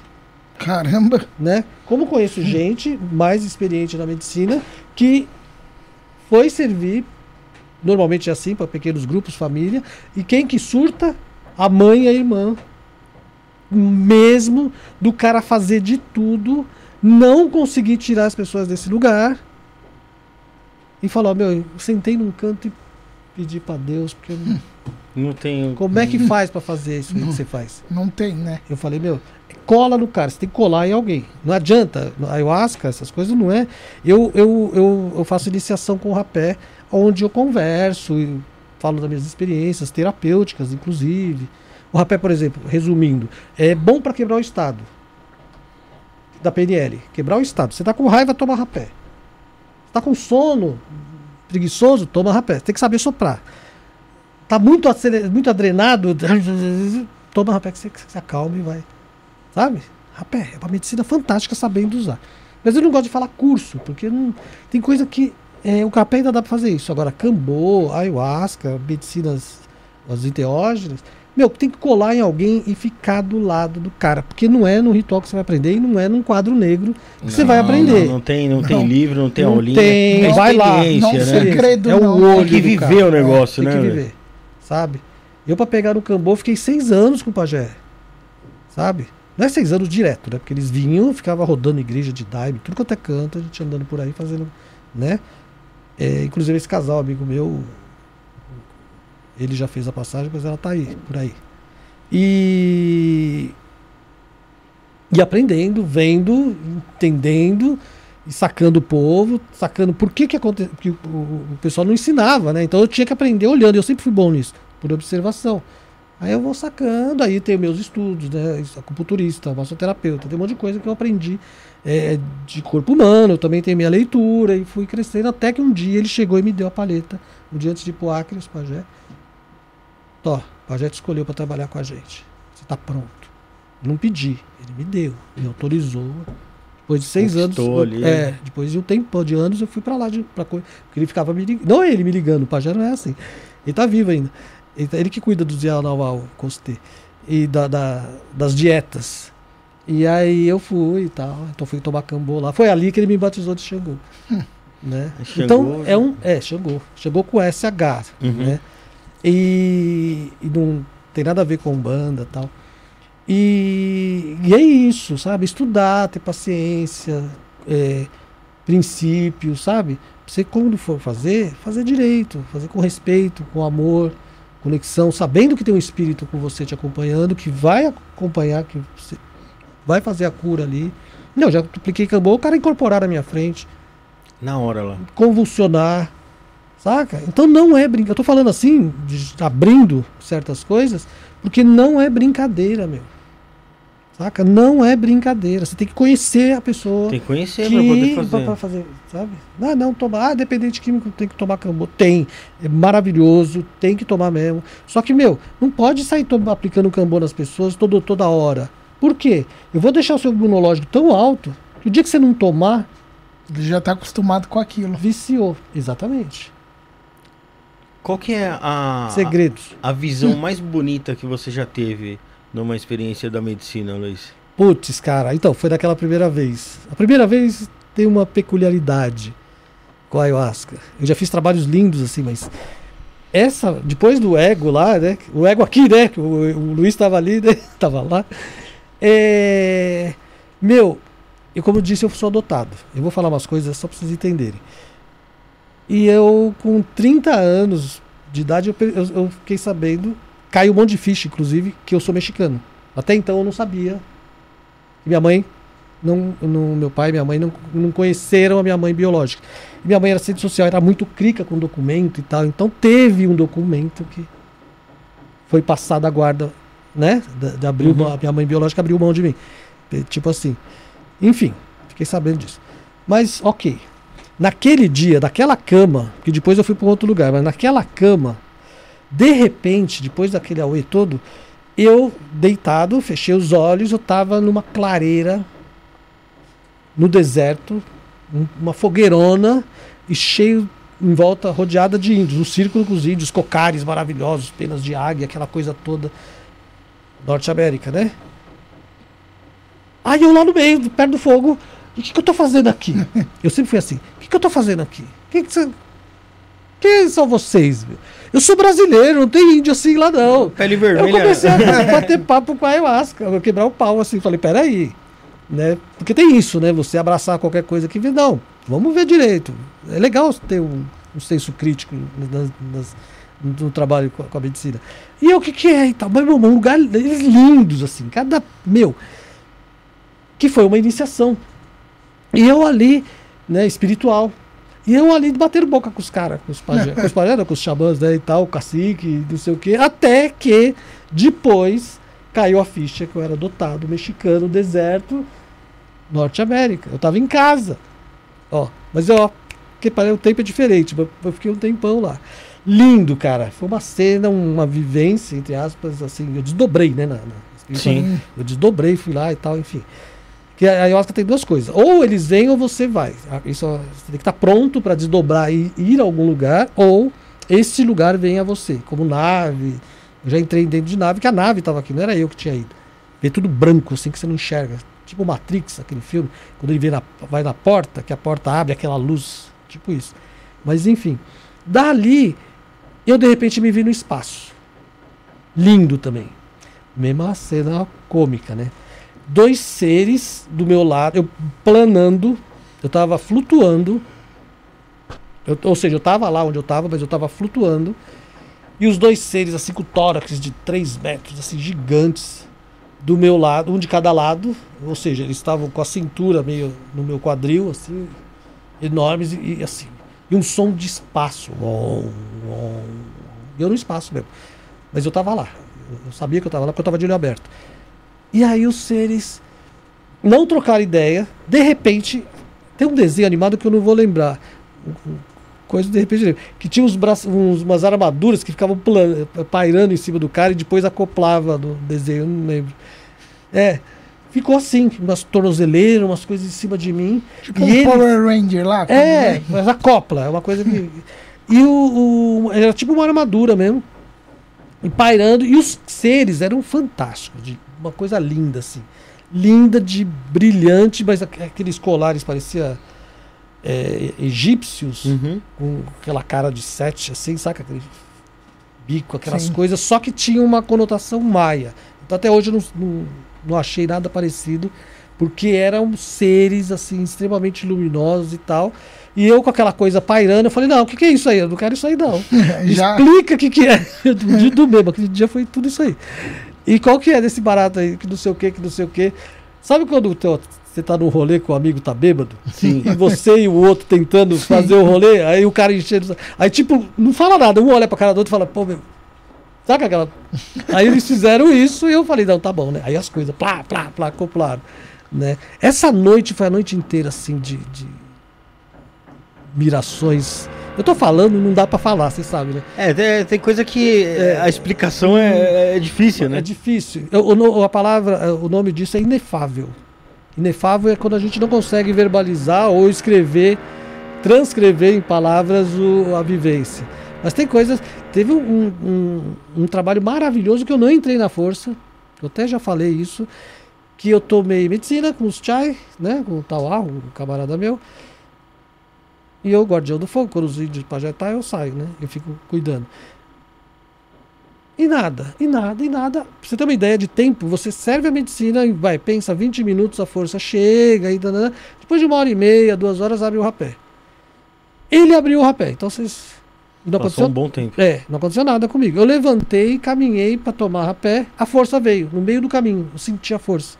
Caramba.
né? Como conheço [laughs] gente mais experiente na medicina que foi servir normalmente é assim para pequenos grupos, família, e quem que surta? A mãe e a irmã. Mesmo do cara fazer de tudo, não conseguir tirar as pessoas desse lugar. E falar, meu, eu sentei num canto e pedi para Deus, porque eu não-
Não tem.
como é que faz para fazer isso aí que você faz?
Não tem, né?
Eu falei, meu, cola no cara, você tem que colar em alguém. Não adianta, ayahuasca, essas coisas não é. Eu, eu, eu, eu faço iniciação com o rapé, onde eu converso e falo das minhas experiências terapêuticas, inclusive. O rapé, por exemplo, resumindo, é bom para quebrar o estado da PNL. Quebrar o estado. Você tá com raiva, toma rapé. Você tá com sono, preguiçoso, toma rapé. Tem que saber soprar. Tá muito, muito adrenado, [laughs] toma rapé que você, que você acalma e vai. Sabe? Rapé, é uma medicina fantástica sabendo usar. Mas eu não gosto de falar curso, porque não, tem coisa que é, o rapé ainda dá pra fazer isso. Agora, cambô, ayahuasca, medicinas as enteógenas, meu, tem que colar em alguém e ficar do lado do cara. Porque não é no ritual que você vai aprender e não é num quadro negro que você vai
Não,
aprender.
Não, não tem, não,
Não.
tem livro, não tem
Não
aulinha.
tem,
é
vai lá,
não
né?
segredo,
é o
não.
olho
Tem que viver
cara.
o negócio,
Tem
né?
que
velho?
viver, sabe? Eu pra pegar no Cambô fiquei seis anos com o pajé, sabe? Não é seis anos direto, né? Porque eles vinham, ficava rodando igreja de daime, tudo quanto é canto, a gente andando por aí fazendo, né? É, inclusive esse casal, amigo meu, ele já fez a passagem, mas ela tá aí, por aí. E e aprendendo, vendo, entendendo e sacando o povo, sacando por que que aconteceu, porque o, pessoal não ensinava, né? Então eu tinha que aprender olhando, eu sempre fui bom nisso, por observação. Aí eu vou sacando, aí tem meus estudos, né? Acupunturista, massoterapeuta, tem um monte de coisa que eu aprendi é, de corpo humano, eu também tenho minha leitura e fui crescendo até que um dia ele chegou e me deu a paleta, um dia antes de ir pro Acre, os pajé. Tó, o pajé te escolheu para trabalhar com a gente. Você tá pronto. Eu não pedi, ele me deu, me autorizou. Depois de seis anos,
Conquistou ali.
é, depois de um tempo de anos, eu fui para lá de, pra, porque ele ficava me ligando. Não ele me ligando, o pajé não é assim. Ele tá vivo ainda. Ele, ele que cuida do Zianauau Costê e da, da- das dietas. E aí eu fui e tal. Então fui tomar cambô lá. Foi ali que ele me batizou de Xangô. né?
Xangô,
então é
né?
um. É, Xangô. Xangô com SH.
Uhum.
Né? E, e não tem nada a ver com banda tal. E, e é isso, sabe? Estudar, ter paciência, é, princípios, sabe? Você, quando for fazer, fazer direito, fazer com respeito, com amor, conexão, sabendo que tem um espírito com você te acompanhando, que vai acompanhar, que você vai fazer a cura ali. Não, já dupliquei cambô, o cara incorporar na minha frente
Na hora lá.
convulsionar, saca? Então não é brincadeira. Eu tô falando assim, de- abrindo certas coisas, porque não é brincadeira, meu. Saca? Não é brincadeira. Você tem que conhecer a pessoa.
Tem que conhecer
que-
pra poder
pra-
fazer.
pra fazer, sabe? Não, não, tomar. Ah, dependente químico tem que tomar cambô. Tem. É maravilhoso, tem que tomar mesmo. Só que, meu, não pode sair to- aplicando cambô nas pessoas todo, toda hora. Por quê? Eu vou deixar o seu imunológico tão alto que o dia que você não tomar,
Ele já tá acostumado com aquilo.
viciou. Exatamente.
Qual que é a,
Segredos.
a, a visão mais bonita que você já teve numa experiência da medicina, Luiz?
Putz, cara, então, foi daquela primeira vez. A primeira vez tem uma peculiaridade com a ayahuasca. Eu já fiz trabalhos lindos assim, mas essa, depois do ego lá, né? O ego aqui, né? O, o Luiz estava ali, né? [laughs] Tava lá. É, meu, E como eu disse, eu sou adotado. Eu vou falar umas coisas só para vocês entenderem. E eu, com 30 anos de idade, eu, eu- eu fiquei sabendo, caiu um monte de ficha, inclusive, que eu sou mexicano. Até então eu não sabia. Minha mãe, não, não- meu pai e minha mãe não, não conheceram a minha mãe biológica. E minha mãe era assistente social, era muito crica com documento e tal. Então teve um documento que foi passado a guarda, né? De, de abrir mão- a minha mãe biológica abriu mão de mim. Tipo assim. Enfim, fiquei sabendo disso. Mas, ok. Naquele dia, naquela cama, que depois eu fui para outro lugar, mas naquela cama, de repente, depois daquele auê todo, eu, deitado, fechei os olhos, eu estava numa clareira, no deserto, um- uma fogueirona, e cheio, em volta, rodeada de índios, um círculo com os índios, cocares maravilhosos, penas de águia, aquela coisa toda. Norte América, né? Aí eu lá no meio, perto do fogo, o que, que eu tô fazendo aqui? [laughs] Eu sempre fui assim, o que, que eu tô fazendo aqui? Que que cê- Quem são vocês? meu? Eu sou brasileiro, não tem índio assim lá não.
Pele
Eu
vermelha.
comecei [laughs] a bater papo com a ayahuasca, eu quebrar o pau assim, falei, peraí, né? Porque tem isso, né? Você abraçar qualquer coisa que vem, não, vamos ver direito. É legal ter um, um senso crítico nas- nas- no trabalho com a, com a medicina. E eu, o que que é e tal? Mas, meu um lugar eles lindos, assim, cada, meu, que foi uma iniciação. E eu ali, né, espiritual, e eu ali batendo boca com os caras, com os pajé, com os pajé, com os xamãs, né, e tal, o cacique, não sei o quê, até que depois caiu a ficha que eu era adotado, mexicano, deserto, Norte América. Eu tava em casa. Ó, mas ó, que o tempo é diferente, eu fiquei um tempão lá. Lindo, cara. Foi uma cena, uma vivência, entre aspas, assim, eu desdobrei, né, na, na
Sim.
eu desdobrei, fui lá e tal, enfim. Que a ayahuasca tem duas coisas. Ou eles vêm ou você vai. Ah, Isso, ó, você tem que estar pronto para desdobrar e ir a algum lugar, ou esse lugar vem a você, como nave. Eu já entrei dentro de nave, que a nave estava aqui, não era eu que tinha ido. Vê tudo branco, assim, que você não enxerga. Tipo Matrix, aquele filme, quando ele na- vai na porta, que a porta abre aquela luz. Tipo isso. Mas enfim. Dali, eu de repente me vi no espaço. Lindo também. Mesma cena cômica, né? Dois seres do meu lado, eu planando, eu tava flutuando. Eu- ou seja, eu tava lá onde eu tava, mas eu tava flutuando. E os dois seres, assim, com tórax de 3 metros, assim, gigantes, do meu lado, um de cada lado. Ou seja, eles estavam com a cintura meio no meu quadril, assim, enormes e, e assim. E um som de espaço. Eu no espaço mesmo. Mas eu tava lá. Eu sabia que eu tava lá porque eu tava de olho aberto. E aí os seres não trocaram ideia. De repente, tem um desenho animado que eu não vou lembrar. Coisa de repente. Que tinha uns braços, uns- umas armaduras que ficavam pairando em cima do cara e depois acoplava no desenho, eu não lembro. É. Ficou assim, umas tornozeleiras, umas coisas em cima de mim.
Tipo
E
um
ele-
Power Ranger lá.
É,
vem.
mas acopla, é uma coisa que. [laughs] E o, o- Era tipo uma armadura mesmo. E pairando. E os seres eram fantásticos. De uma coisa linda, assim. Linda, de brilhante, mas aqu- aqueles colares parecia é, egípcios,
Uhum.
com aquela cara de sete, assim, saca? Aquele bico, aquelas
Sim.
coisas, só que tinha uma conotação maia. Então até hoje eu não, não, não achei nada parecido, porque eram seres assim extremamente luminosos e tal. E eu com aquela coisa pairando, eu falei, não, o que, que é isso aí? Eu não quero isso aí, não. [laughs]
Já.
Explica o que, que é. [laughs] Do do mesmo, aquele dia foi tudo isso aí. E qual que é desse barato aí, que não sei o que, que não sei o que. Sabe quando teu- você tá num rolê com o amigo tá bêbado?
Sim.
E você e o outro tentando fazer o rolê, aí o cara enchendo. Aí, tipo, não fala nada, um olha pra cara do outro e fala, pô, meu. Saca aquela. Aí eles fizeram isso e eu falei, não, tá bom, né? Aí as coisas, plá, plá, plá, acoplaram. Né? Essa noite foi a noite inteira, assim, de, de mirações. Eu tô falando, não dá pra falar, vocês sabem, né?
É, tem, tem coisa que é, a explicação é, é difícil, né?
É difícil. Eu- a palavra, o nome disso é inefável. Inefável é quando a gente não consegue verbalizar ou escrever, transcrever em palavras o- a vivência. Mas tem coisas. Teve um, um, um trabalho maravilhoso que eu não entrei na força. Eu até já falei isso. Que eu tomei medicina com os chai, né? Com o Tauá, um camarada meu. E eu, guardião do fogo, quando os índios pajetar, eu saio, né? Eu fico cuidando. E nada, e nada, e nada. Pra você ter uma ideia de tempo, você serve a medicina e vai, pensa 20 minutos, a força chega, e danana. depois de uma hora e meia, duas horas, abre o rapé. Ele abriu o rapé, então vocês. Não
Passou
aconteceu,
um bom tempo.
é, não aconteceu nada comigo. Eu levantei, caminhei pra tomar rapé, a força veio, no meio do caminho, eu senti a força.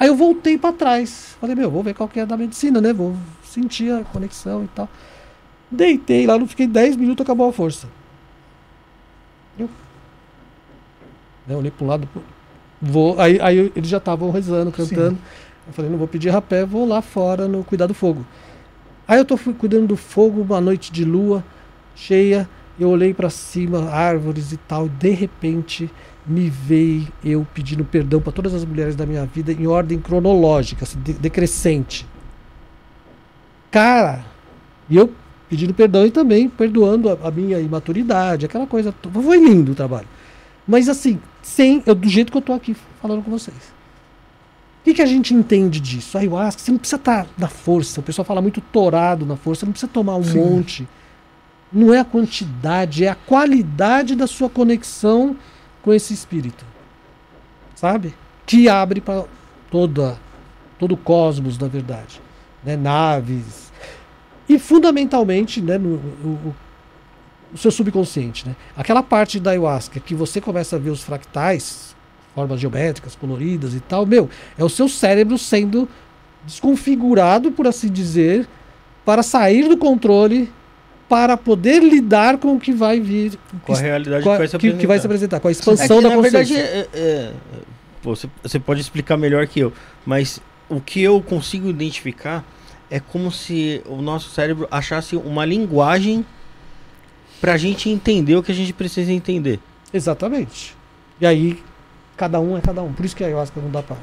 Aí eu voltei pra trás. Falei, meu, vou ver qual que é da medicina, né? Vou sentir a conexão e tal. Deitei lá, não fiquei 10 minutos, acabou a força. Eu, né, olhei para um lado, vou, aí, aí eles já estavam rezando, cantando. Eu falei, não vou pedir rapé, vou lá fora no cuidar do fogo. Aí eu fui cuidando do fogo, uma noite de lua cheia, eu olhei para cima, árvores e tal, de repente me veio eu pedindo perdão para todas as mulheres da minha vida em ordem cronológica, assim, de- decrescente. Cara, e eu pedindo perdão e também perdoando a, a minha imaturidade, aquela coisa. Foi lindo o trabalho. Mas assim, sem eu, do jeito que eu tô aqui falando com vocês. O que, que a gente entende disso? A ayahuasca, você não precisa estar na força. O pessoal fala muito torado na força, não precisa tomar um
Sim.
monte. Não é a quantidade, é a qualidade da sua conexão com esse espírito. Sabe? Que abre para toda todo o cosmos, na verdade. Né? Naves. E fundamentalmente, né, no, o, o- seu subconsciente. Né? Aquela parte da ayahuasca que você começa a ver os fractais, formas geométricas, coloridas e tal, meu, é o seu cérebro sendo desconfigurado, por assim dizer, para sair do controle, para poder lidar com o que vai vir,
Com a realidade
com a-
que vai se
que,
apresentar.
que vai se apresentar, com a
É
expansão
que,
da
na
consciência.
verdade, é, é, pô, você, você pode explicar melhor que eu, mas o que eu consigo identificar é como se o nosso cérebro achasse uma linguagem pra gente entender o que a gente precisa entender.
Exatamente. E aí, cada um é cada um. Por isso que a ayahuasca não dá pra.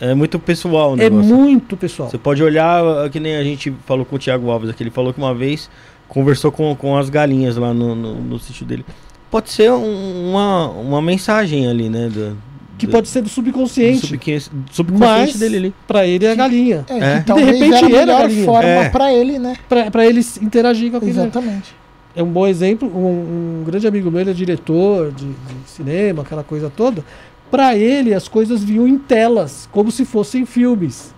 É muito pessoal o
É muito pessoal.
Você pode olhar, ah, que nem a gente falou com o Thiago Alves aqui, ele falou que uma vez conversou com, com as galinhas lá no, no, no sítio dele. Pode ser um- uma, uma mensagem ali, né? Do,
Que pode ser do subconsciente.
subconsciente, subconsciente
Mas,
dele ali.
pra ele é a galinha.
É,
É.
De repente
era a
era
melhor
galinha.
forma
É.
pra ele, né?
Pra, pra ele interagir com aquele.
Exatamente.
É um bom exemplo. Um, um grande amigo meu, ele é diretor de, de cinema, aquela coisa toda. Pra ele, as coisas vinham em telas, como se fossem filmes.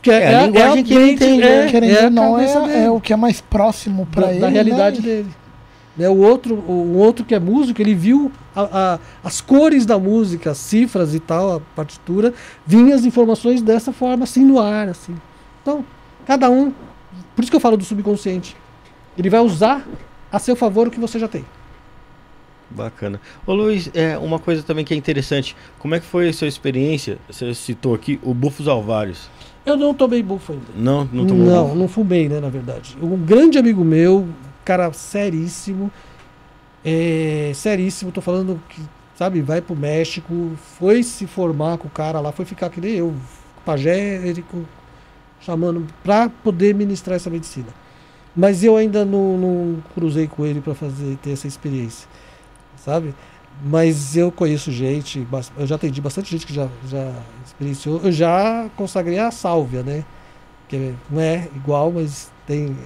Que
É a linguagem que ele entende,
é,
né?
Querendo
é a
ou não,
cabeça
é,
dele.
é o que é mais próximo pra
da,
ele.
da realidade
né?
dele. Né, o outro, o outro que é músico, ele viu a- a- as cores da música, as cifras e tal, a partitura, vinha as informações dessa forma, assim, no ar, assim. Então, cada um, por isso que eu falo do subconsciente. Ele vai usar a seu favor o que você já tem.
Bacana. Ô Luiz, é, uma coisa também que é interessante, como é que foi a sua experiência? Você citou aqui o Bufos Alvários.
Eu não tomei bufo ainda.
Não, não tomou
não,
bufo?
não fumei, né, na verdade. Um grande amigo meu, cara seríssimo, é, seríssimo, tô falando que, sabe, vai pro México, foi se formar com o cara lá, foi ficar que nem eu, pagérico, chamando pra poder ministrar essa medicina. Mas eu ainda não, não cruzei com ele para fazer ter essa experiência, sabe? Mas eu conheço gente, eu já atendi bastante gente que já, já experienciou. Eu já consagrei a sálvia, né? Que não é igual, mas tem.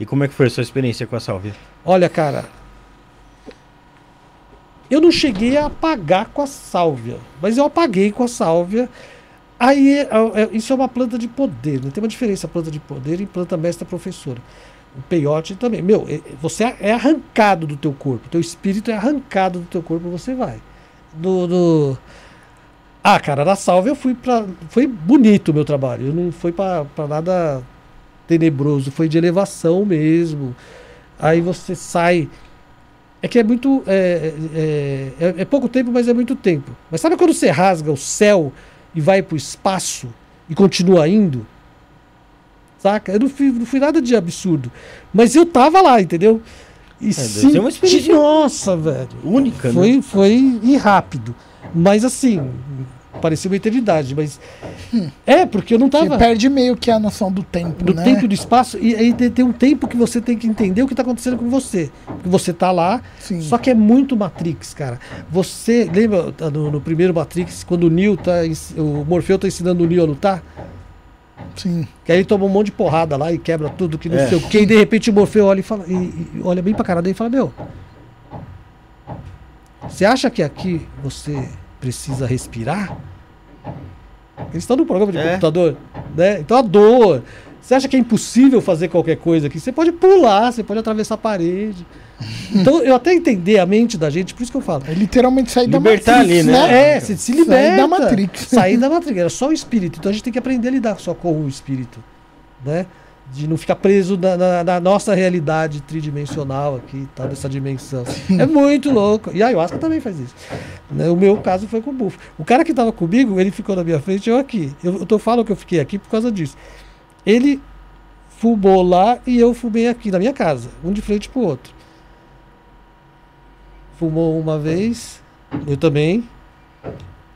E como é que foi a sua experiência com a sálvia?
Olha, cara. Eu não cheguei a apagar com a sálvia, mas eu apaguei com a sálvia. Aí, é- é- isso é uma planta de poder, né? Tem uma diferença planta de poder e planta mestra professora. O peiote também. Meu, é- você é arrancado do teu corpo. Teu espírito é arrancado do teu corpo, você vai. Do. Ah, cara, na sálvia eu fui pra. Foi bonito o meu trabalho. Eu não fui pra, pra nada tenebroso, foi de elevação mesmo. Aí você sai. É que é muito. É, é, é- é pouco tempo, mas é muito tempo. Mas sabe quando você rasga o céu e vai pro espaço e continua indo? Saca? Eu não fui, não fui nada de absurdo. Mas eu tava lá, entendeu? E
deve ser uma
senti-
experiência
Nossa, velho.
Única, né?
Foi, foi e rápido. Mas assim, parecia uma eternidade. Mas. É, porque eu não
Você
tava
perde meio que a noção do tempo,
do
né?
tempo e do espaço, e aí tem, um tempo que você tem que entender o que está acontecendo com você. Porque você tá lá,
Sim.
só que é muito Matrix, cara. Você lembra tá, no, no primeiro Matrix, quando o Neo tá. O Morfeu tá ensinando o Neo a lutar?
Sim.
Que aí ele toma um monte de porrada lá e quebra tudo, que não
É.
sei o que, e de repente o Morfeu olha e fala, e, e olha bem pra cara dele e fala, meu. Você acha que aqui você precisa respirar? Eles estão no programa de
É.
computador, né? Então a dor. Você acha que é impossível fazer qualquer coisa aqui? Você pode pular, você pode atravessar a parede. [laughs] Então, eu até entender a mente da gente, por isso que eu falo.
É literalmente sair
Libertar
da Matrix,
ali, né?
É, você se liberta.
Sair da Matrix.
Sair da Matrix. Era só o espírito. Então a gente tem que aprender a lidar só com o espírito. Né? De não ficar preso na, na- na nossa realidade tridimensional aqui, tá? Dessa dimensão. É muito [laughs] louco. E a ayahuasca também faz isso. Né? O meu caso foi com o Bufo. O cara que tava comigo, ele ficou na minha frente, eu aqui. Eu, eu tô falando que eu fiquei aqui por causa disso. Ele fumou lá e eu fumei aqui, na minha casa. Um de frente pro outro. Fumou uma vez, eu também.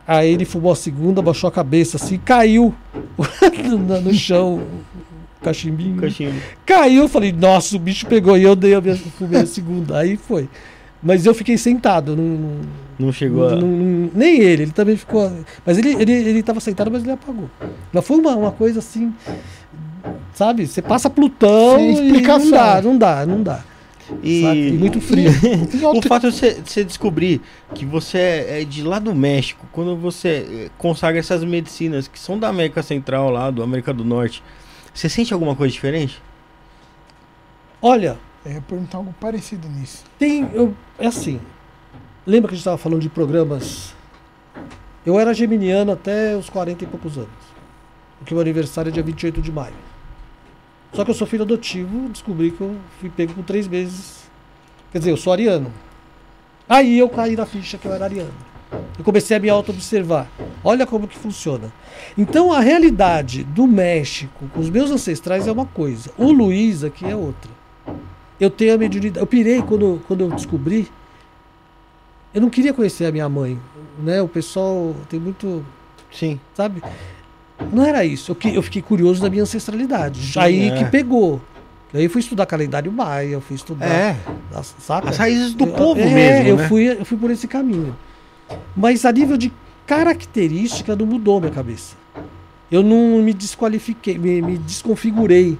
Aí ele fumou a segunda, baixou a cabeça assim, caiu [laughs] no, no chão, cachimbinho.
Cachimbo.
Caiu, eu falei, nossa, o bicho pegou. E eu dei a minha, fumei a segunda. Aí foi. Mas eu fiquei sentado. Não, não-
Não chegou a.
não- não- nem ele, ele também ficou. Mas ele, ele, ele tava sentado, mas ele apagou. Mas foi uma, uma coisa assim. Sabe? Você passa Plutão
Sem
e não
explicação.
dá, não dá, não dá.
E?
E muito frio. [laughs]
O fato de você, de você descobrir que você é é de lá do México, quando você eh, consagra essas medicinas que são da América Central, lá do América do Norte, você sente alguma coisa diferente?
Olha,
Eu ia perguntar algo parecido nisso.
Tem. Eu, é assim. Lembra que a gente estava falando de programas? Eu era geminiano até os 40 e poucos anos. Porque o meu aniversário é dia 28 de maio. Só que eu sou filho adotivo, descobri que eu fui pego com três meses. Quer dizer, eu sou ariano. Aí eu caí na ficha que eu era ariano. Eu comecei a me auto-observar. Olha como que funciona. Então a realidade do México com os meus ancestrais é uma coisa. O Luiz aqui é outra. Eu tenho a mediunidade. Eu pirei quando, quando eu descobri. Eu não queria conhecer a minha mãe. Né? O pessoal tem muito.
Sim.
Sabe? Não era isso. Eu, que- eu fiquei curioso da minha ancestralidade. Aí
é.
que pegou. Aí eu fui estudar calendário maia, eu fui estudar.
É.
as- Saca?
As raízes do povo
é,
mesmo,
eu
né?
fui, eu fui por esse caminho. Mas a nível de característica não mudou minha cabeça. Eu não me desqualifiquei, me, me desconfigurei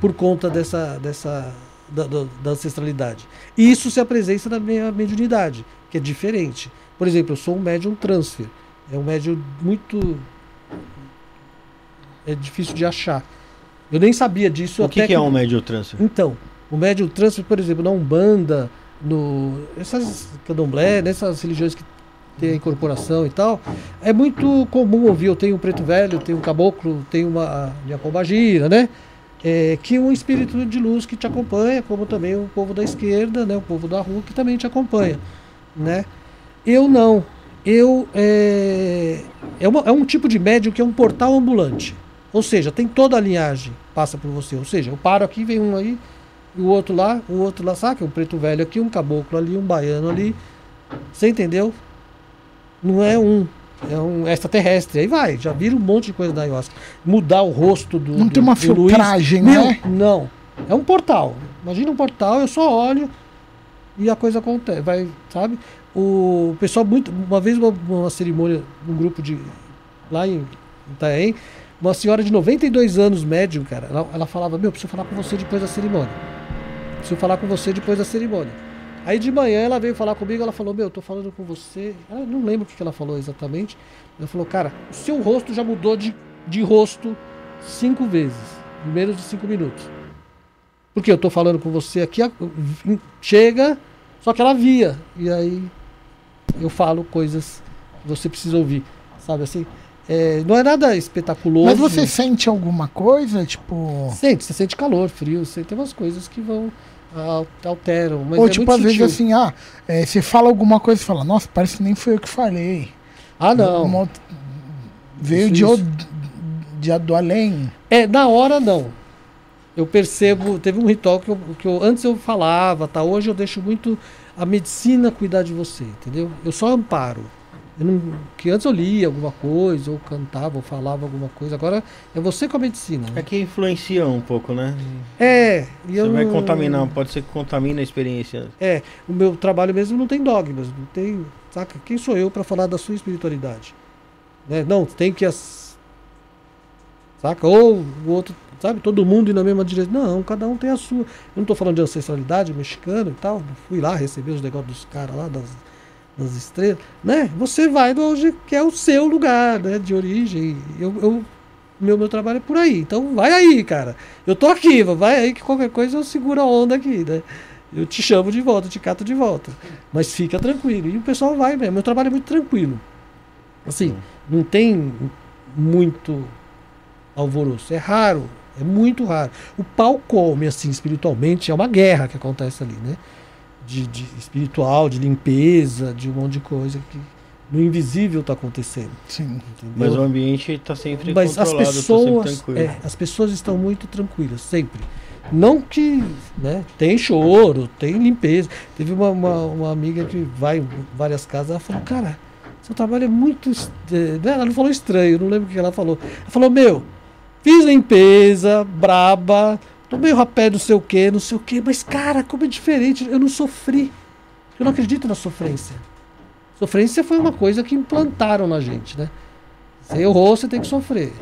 por conta dessa, dessa da, da- da ancestralidade. E isso se apresenta na minha mediunidade, que é diferente. Por exemplo, eu sou um médium transfer. É um médium muito. É difícil de achar. Eu nem sabia disso
O que, que é um médio transfer?
então, o médium transfer, por exemplo, na Umbanda, no essas candomblé, nessas religiões que tem a incorporação e tal, é muito comum ouvir, eu tenho um preto velho, tenho um caboclo, tenho uma a minha pombagira, né? É, que um espírito de luz que te acompanha, como também o povo da esquerda, né? O povo da rua que também te acompanha, né? Eu não. Eu é, é, uma- é um tipo de médium que é um portal ambulante. Ou seja, tem toda a linhagem passa por você. Ou seja, eu paro aqui, vem um aí, o outro lá, o outro lá, saca? Um preto velho aqui, um caboclo ali, um baiano ali. Você entendeu? Não é um. É um extraterrestre. Aí vai, já vira um monte de coisa da ayahuasca. Mudar o rosto do.
Não
do-
tem uma
Luiz.
filtragem, né?
Não. É um portal. Imagina um portal, eu só olho e a coisa acontece. Vai, sabe? O pessoal, muito. Uma vez, uma, uma cerimônia, um grupo de. Lá em Itaém, uma senhora de 92 anos, médium, cara, ela, ela falava: Meu, preciso falar com você depois da cerimônia. Preciso falar com você depois da cerimônia. Aí de manhã ela veio falar comigo, ela falou, meu, eu tô falando com você. Ela não lembro o que ela falou exatamente. Ela falou, cara, o seu rosto já mudou de, de rosto cinco vezes, em menos de cinco minutos. Porque eu tô falando com você aqui, chega, só que ela via. E aí eu falo coisas que você precisa ouvir. Sabe assim? É, não é nada espetaculoso.
Mas você sente alguma coisa, tipo.
Sente, você sente calor, frio, você tem umas coisas que vão alteram, mas
ou
é
tipo, às vezes
sutil.
assim, ah, é, você fala alguma coisa e fala, nossa, parece que nem foi eu que falei.
Ah, não.
Uma Veio
Isso,
de,
isso.
de do além.
É, na hora não. Eu percebo, teve um ritual que eu, que eu antes eu falava, tá? Hoje eu deixo muito a medicina cuidar de você, entendeu? Eu só amparo. Não, que antes eu lia alguma coisa, ou cantava, ou falava alguma coisa. Agora é você com a medicina.
É
Né?
que influencia um pouco, né?
É,
Você
eu
vai contaminar, pode ser que contamine a experiência.
É, o meu trabalho mesmo não tem dogmas, não tem, saca? Quem sou eu para falar da sua espiritualidade? Né? Não, tem que as saca? Ou o outro, sabe, todo mundo ir na mesma direção. Não, cada um tem a sua. Eu não tô falando de ancestralidade mexicana e tal, fui lá receber os negócios dos caras lá das nas estrelas, né? Você vai de onde que é o seu lugar, né? De origem. Eu, eu meu, meu trabalho é por aí. Então vai aí, cara. Eu tô aqui, vai aí que qualquer coisa eu seguro a onda aqui, né? Eu te chamo de volta, te cato de volta. Mas fica tranquilo. E o pessoal vai mesmo. Meu trabalho é muito tranquilo. Assim, não tem muito alvoroço. É raro. É muito raro. O pau come, assim, espiritualmente, é uma guerra que acontece ali, né? De, de espiritual, de limpeza, de um monte de coisa que no invisível está acontecendo.
Sim.
entendeu?
Mas o ambiente tá sempre
Mas as
controlado, tá
pessoas, é, as pessoas estão muito tranquilas, sempre. Não que, né, tem choro, tem limpeza. Teve uma, uma, uma amiga que vai em várias casas, ela falou, cara, seu trabalho é muito. eh, né, Ela não falou estranho, não lembro o que ela falou. Ela falou, meu, fiz limpeza, braba, tomei o rapé não sei o que, não sei o que, mas cara, como é diferente, eu não sofri. Eu não acredito na sofrência. Sofrência foi uma coisa que implantaram na gente, né? Você errou, você tem que sofrer.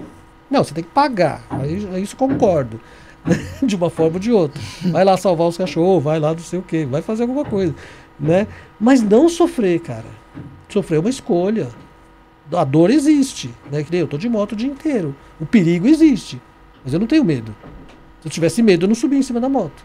Não, você tem que pagar. Aí, isso concordo. [laughs] de uma forma ou de outra. Vai lá salvar os cachorros, vai lá não sei o quê, vai fazer alguma coisa. Né? Mas não sofrer, cara. Sofrer é uma escolha. A dor existe. Né? Que nem eu tô de moto o dia inteiro. O perigo existe. Mas eu não tenho medo. Se eu tivesse medo, eu não subia em cima da moto.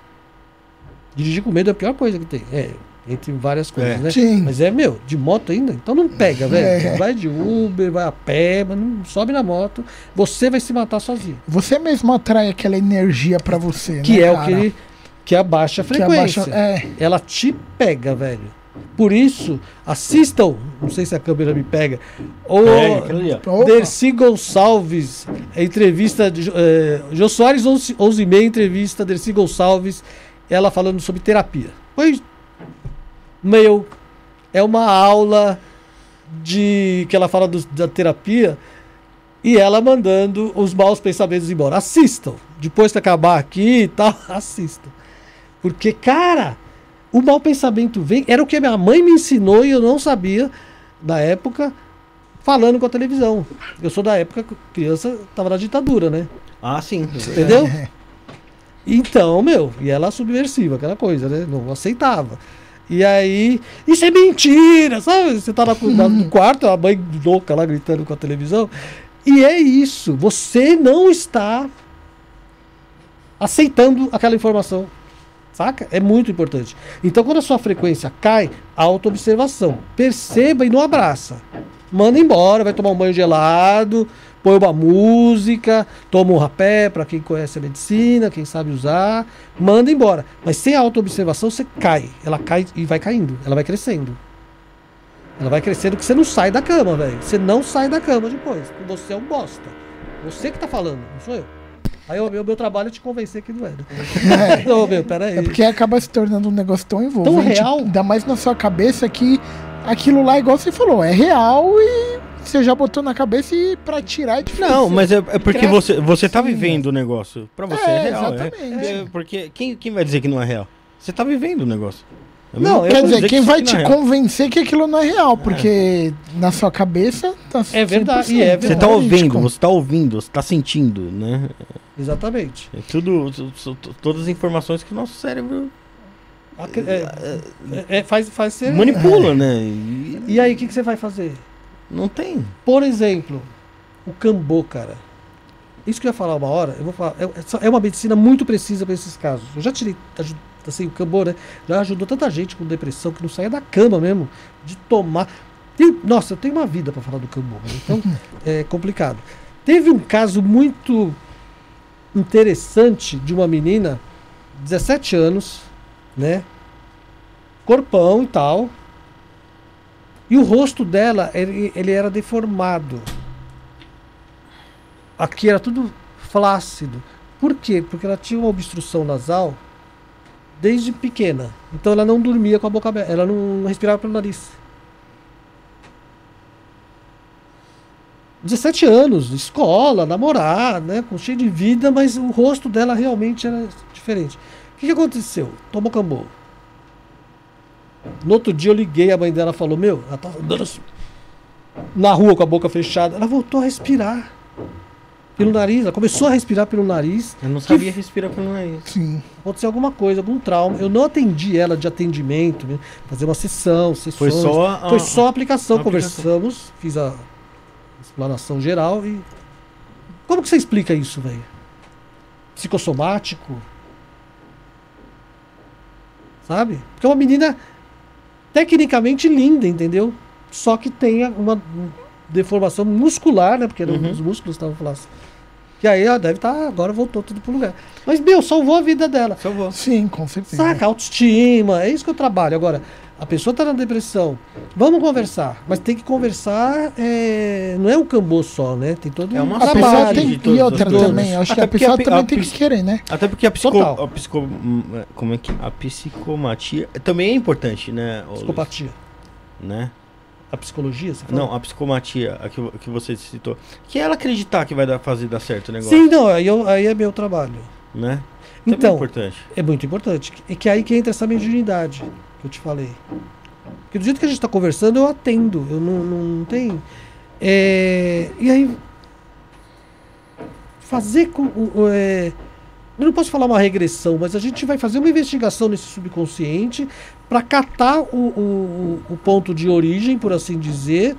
Dirigir com medo é a pior coisa que tem. É, entre várias coisas,
É.
né?
Sim.
Mas é, meu, de moto ainda? Então não pega, [laughs] velho.
É.
Vai de Uber, vai a pé, mas não sobe na moto. Você vai se matar sozinho.
Você mesmo atrai aquela energia pra você,
Que
né,
é o
cara?
que, ele- que abaixa a
Que
frequência.
abaixa- é.
Ela te pega, velho. Por isso, assistam. Não sei se a câmera me pega. Ou.
Opa.
Dercy Gonçalves, entrevista de é, Jô Soares 11, 11 e meia, entrevista Dercy Gonçalves, ela falando sobre terapia. Pois, meu, é uma aula de que ela fala dos- da terapia e ela mandando os maus pensamentos embora. Assistam. Depois que acabar aqui e tal, [laughs] assistam. Porque, cara, o mau pensamento vem. Era o que a minha mãe me ensinou e eu não sabia na época, falando com a televisão. Eu sou da época que criança tava na ditadura, né?
Ah, sim.
Entendeu? [laughs] Então, meu, e ela subversiva, aquela coisa, né? Não aceitava. E aí, isso é mentira, sabe? Você tá lá no quarto, a mãe louca lá gritando com a televisão. E é isso, você não está aceitando aquela informação. Saca? É muito importante. Então, quando a sua frequência cai, autoobservação. Perceba e não abraça. Manda embora, vai tomar um banho gelado, põe uma música, toma um rapé para quem conhece a medicina, quem sabe usar, manda embora. Mas sem autoobservação você cai. Ela cai e vai caindo, ela vai crescendo. Ela vai crescendo que você não sai da cama, velho. Você não sai da cama depois. Você é um bosta. Você que tá falando, não sou eu. Aí o meu, meu trabalho é te convencer que não é. [laughs] né? Não, meu, peraí.
É porque acaba se tornando um negócio tão envolvente,
real.
ainda mais na sua cabeça que aquilo lá, igual você falou, é real e você já botou na cabeça e pra tirar é difícil.
Não, mas é, é porque
Cresce.
você, você tá
Sim.
vivendo o negócio. Pra você é,
É,
real. é.
exatamente.
É, porque quem, quem vai dizer que não é real? Você tá vivendo o negócio. É
Não,
coisa
Quer
dizer
dizer,
que
quem
isso
vai te
não é real.
convencer que aquilo não é real, porque na sua cabeça tá
É verdade, e é
100%
Você tá
verídico.
ouvindo, você tá ouvindo, você tá sentindo, né?
Exatamente.
É tudo, tu- tu- tu- todas as informações que o nosso cérebro
É, é, é, faz, faz ser.
manipula, né? E
E aí, o que, que você vai fazer?
não tem.
Por exemplo, o cambô, cara. Isso que eu ia falar uma hora, eu vou falar. É, é é uma medicina muito precisa para esses casos. Eu já tirei assim, o cambô, né? Já ajudou tanta gente com depressão que não saía da cama mesmo, de tomar. Tem- nossa, eu tenho uma vida para falar do cambô, né? então [laughs] é complicado. Teve um caso muito interessante de uma menina, 17 anos, né? Corpão e tal. E o rosto dela, ele, ele era deformado. Aqui era tudo flácido. Por quê? Porque ela tinha uma obstrução nasal desde pequena. Então ela não dormia com a boca aberta, ela não respirava pelo nariz. 17 anos, escola, namorar, né, com cheio de vida, mas o rosto dela realmente era diferente. O que, que aconteceu? Tomou cambô. No outro dia eu liguei, a mãe dela falou: Meu, ela tá andando assim, na rua com a boca fechada. Ela voltou a respirar. Pelo nariz, ela começou a respirar pelo nariz.
Eu não sabia respirar pelo nariz.
Sim.
Aconteceu alguma coisa, algum trauma. Eu não atendi ela de atendimento, né? fazer uma sessão, sessões.
Foi só a-
Foi só a aplicação.
a aplicação.
Conversamos, fiz a explanação geral e. Como que você explica isso, velho? Psicossomático? Sabe? Porque é uma menina tecnicamente linda, entendeu? Só que tem uma deformação muscular, né? Porque eram
Uhum.
os músculos estavam flácidos. Que aí ela deve estar, agora voltou tudo pro lugar. Mas, meu, salvou a vida dela.
Salvou.
Sim, com certeza.
Saca, autoestima, é isso que eu trabalho. Agora, a pessoa tá na depressão, vamos conversar, mas tem que conversar, é, não é um cambô só, né? Tem todo
É
um
uma
pessoa
de
tem, e outra também, acho
Até
que a pessoa
a-
também
a
tem que querer, né?
Até porque a, psico, a, psico, como é que, a psicomatia também é importante, né?
Psicopatia.
Né?
A psicologia?
Não, a psicomatia, a que, que você citou. Que é ela acreditar que vai dar, fazer dar certo o negócio.
Sim, não, aí, eu- aí é meu trabalho.
Né? Também é
Então,
importante.
é muito importante. E que aí que entra essa mediunidade que eu te falei. Porque do jeito que a gente está conversando, eu atendo. Eu não, não, não tenho. É, e aí. Fazer com. é, eu não posso falar uma regressão, mas a gente vai fazer uma investigação nesse subconsciente para catar o, o, o ponto de origem, por assim dizer,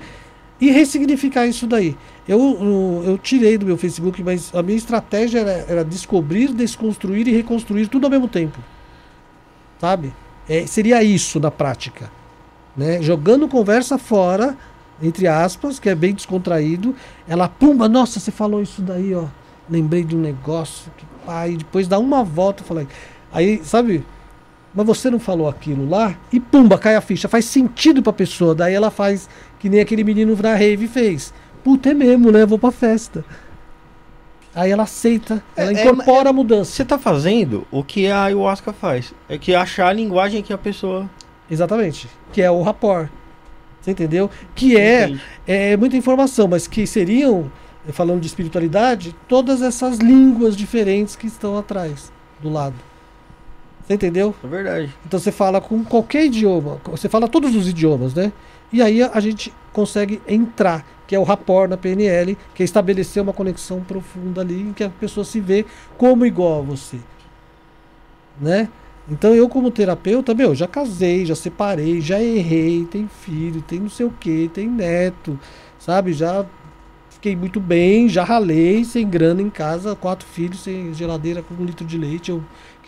e ressignificar isso daí. Eu, eu, tirei do meu Facebook, mas a minha estratégia era, era descobrir, desconstruir e reconstruir tudo ao mesmo tempo. Sabe? É, seria isso na prática. Né? Jogando conversa fora, entre aspas, que é bem descontraído. Ela, pumba, nossa, você falou isso daí, ó. Lembrei de um negócio que pai, depois dá uma volta e fala. Aí, sabe? Mas você não falou aquilo lá? E pumba, cai a ficha. Faz sentido pra pessoa. Daí ela faz que nem aquele menino na rave fez. Puta, é mesmo, né? Vou pra festa. Aí ela aceita, ela
É- é-
incorpora a mudança.
Você tá fazendo o que a ayahuasca faz. É que achar a linguagem que a pessoa
Exatamente. Que é o rapport. Você entendeu? Que é, é muita informação, mas que seriam, falando de espiritualidade, todas essas línguas diferentes que estão atrás, do lado. Você entendeu?
É verdade.
Então você fala com qualquer idioma, você fala todos os idiomas, né? E aí a, gente consegue entrar, que é o rapport na PNL, que é estabelecer uma conexão profunda ali, em que a pessoa se vê como igual a você. Né? Então eu como terapeuta, meu, já casei, já separei, já errei, tem filho, tem não sei o que, tem neto, sabe? Já fiquei muito bem, já ralei, sem grana em casa, quatro filhos, sem geladeira com um litro de leite, eu,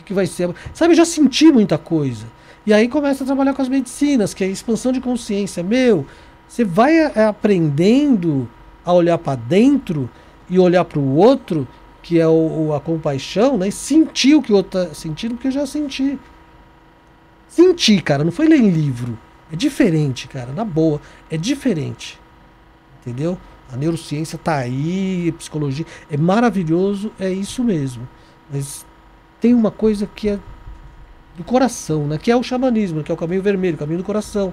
que, vai ser? Sabe, eu já senti muita coisa. E aí começa a trabalhar com as medicinas, que é a expansão de consciência. Meu, você vai é, aprendendo a olhar para dentro e olhar para o outro, que é o, a compaixão, né? E sentir o que o outro tá sentindo, porque eu já senti. Senti, cara, não foi ler em livro. É diferente, cara, na boa. É diferente. Entendeu? A neurociência tá aí, a psicologia. É maravilhoso, é isso mesmo. Mas tem uma coisa que é do coração, né? Que é o xamanismo, que é o caminho vermelho, o caminho do coração,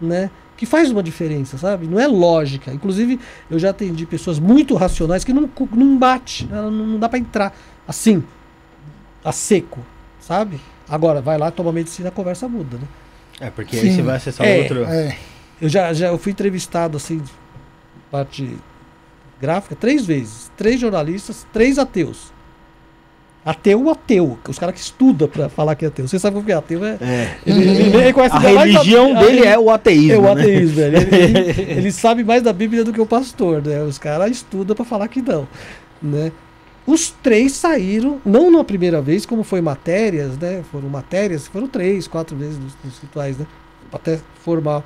né? Que faz uma diferença, sabe? Não é lógica. Inclusive, eu já atendi pessoas muito racionais que não, não bate, ela não, dá pra entrar assim, a seco, sabe? Agora, vai lá, toma medicina, a conversa muda, né?
É, porque
Sim.
aí você vai acessar
É.
outro.
É.
Eu já, já eu fui entrevistado assim, parte gráfica, três vezes. Três jornalistas, três ateus. Ateu, ateu. Os caras que estudam pra falar que é ateu. Você sabe o que é ateu? É,
É.
ele, ele- ele
A
mais
religião dele
a-
é o ateísmo.
é o
né?
ateísmo, velho. Ele, [laughs] ele- sabe mais da Bíblia do que o pastor, né? Os caras estudam pra falar que não, né? Os três saíram, não na primeira vez, como foi matérias, né? Foram matérias, foram três, quatro vezes nos, nos rituais, né? Até formal.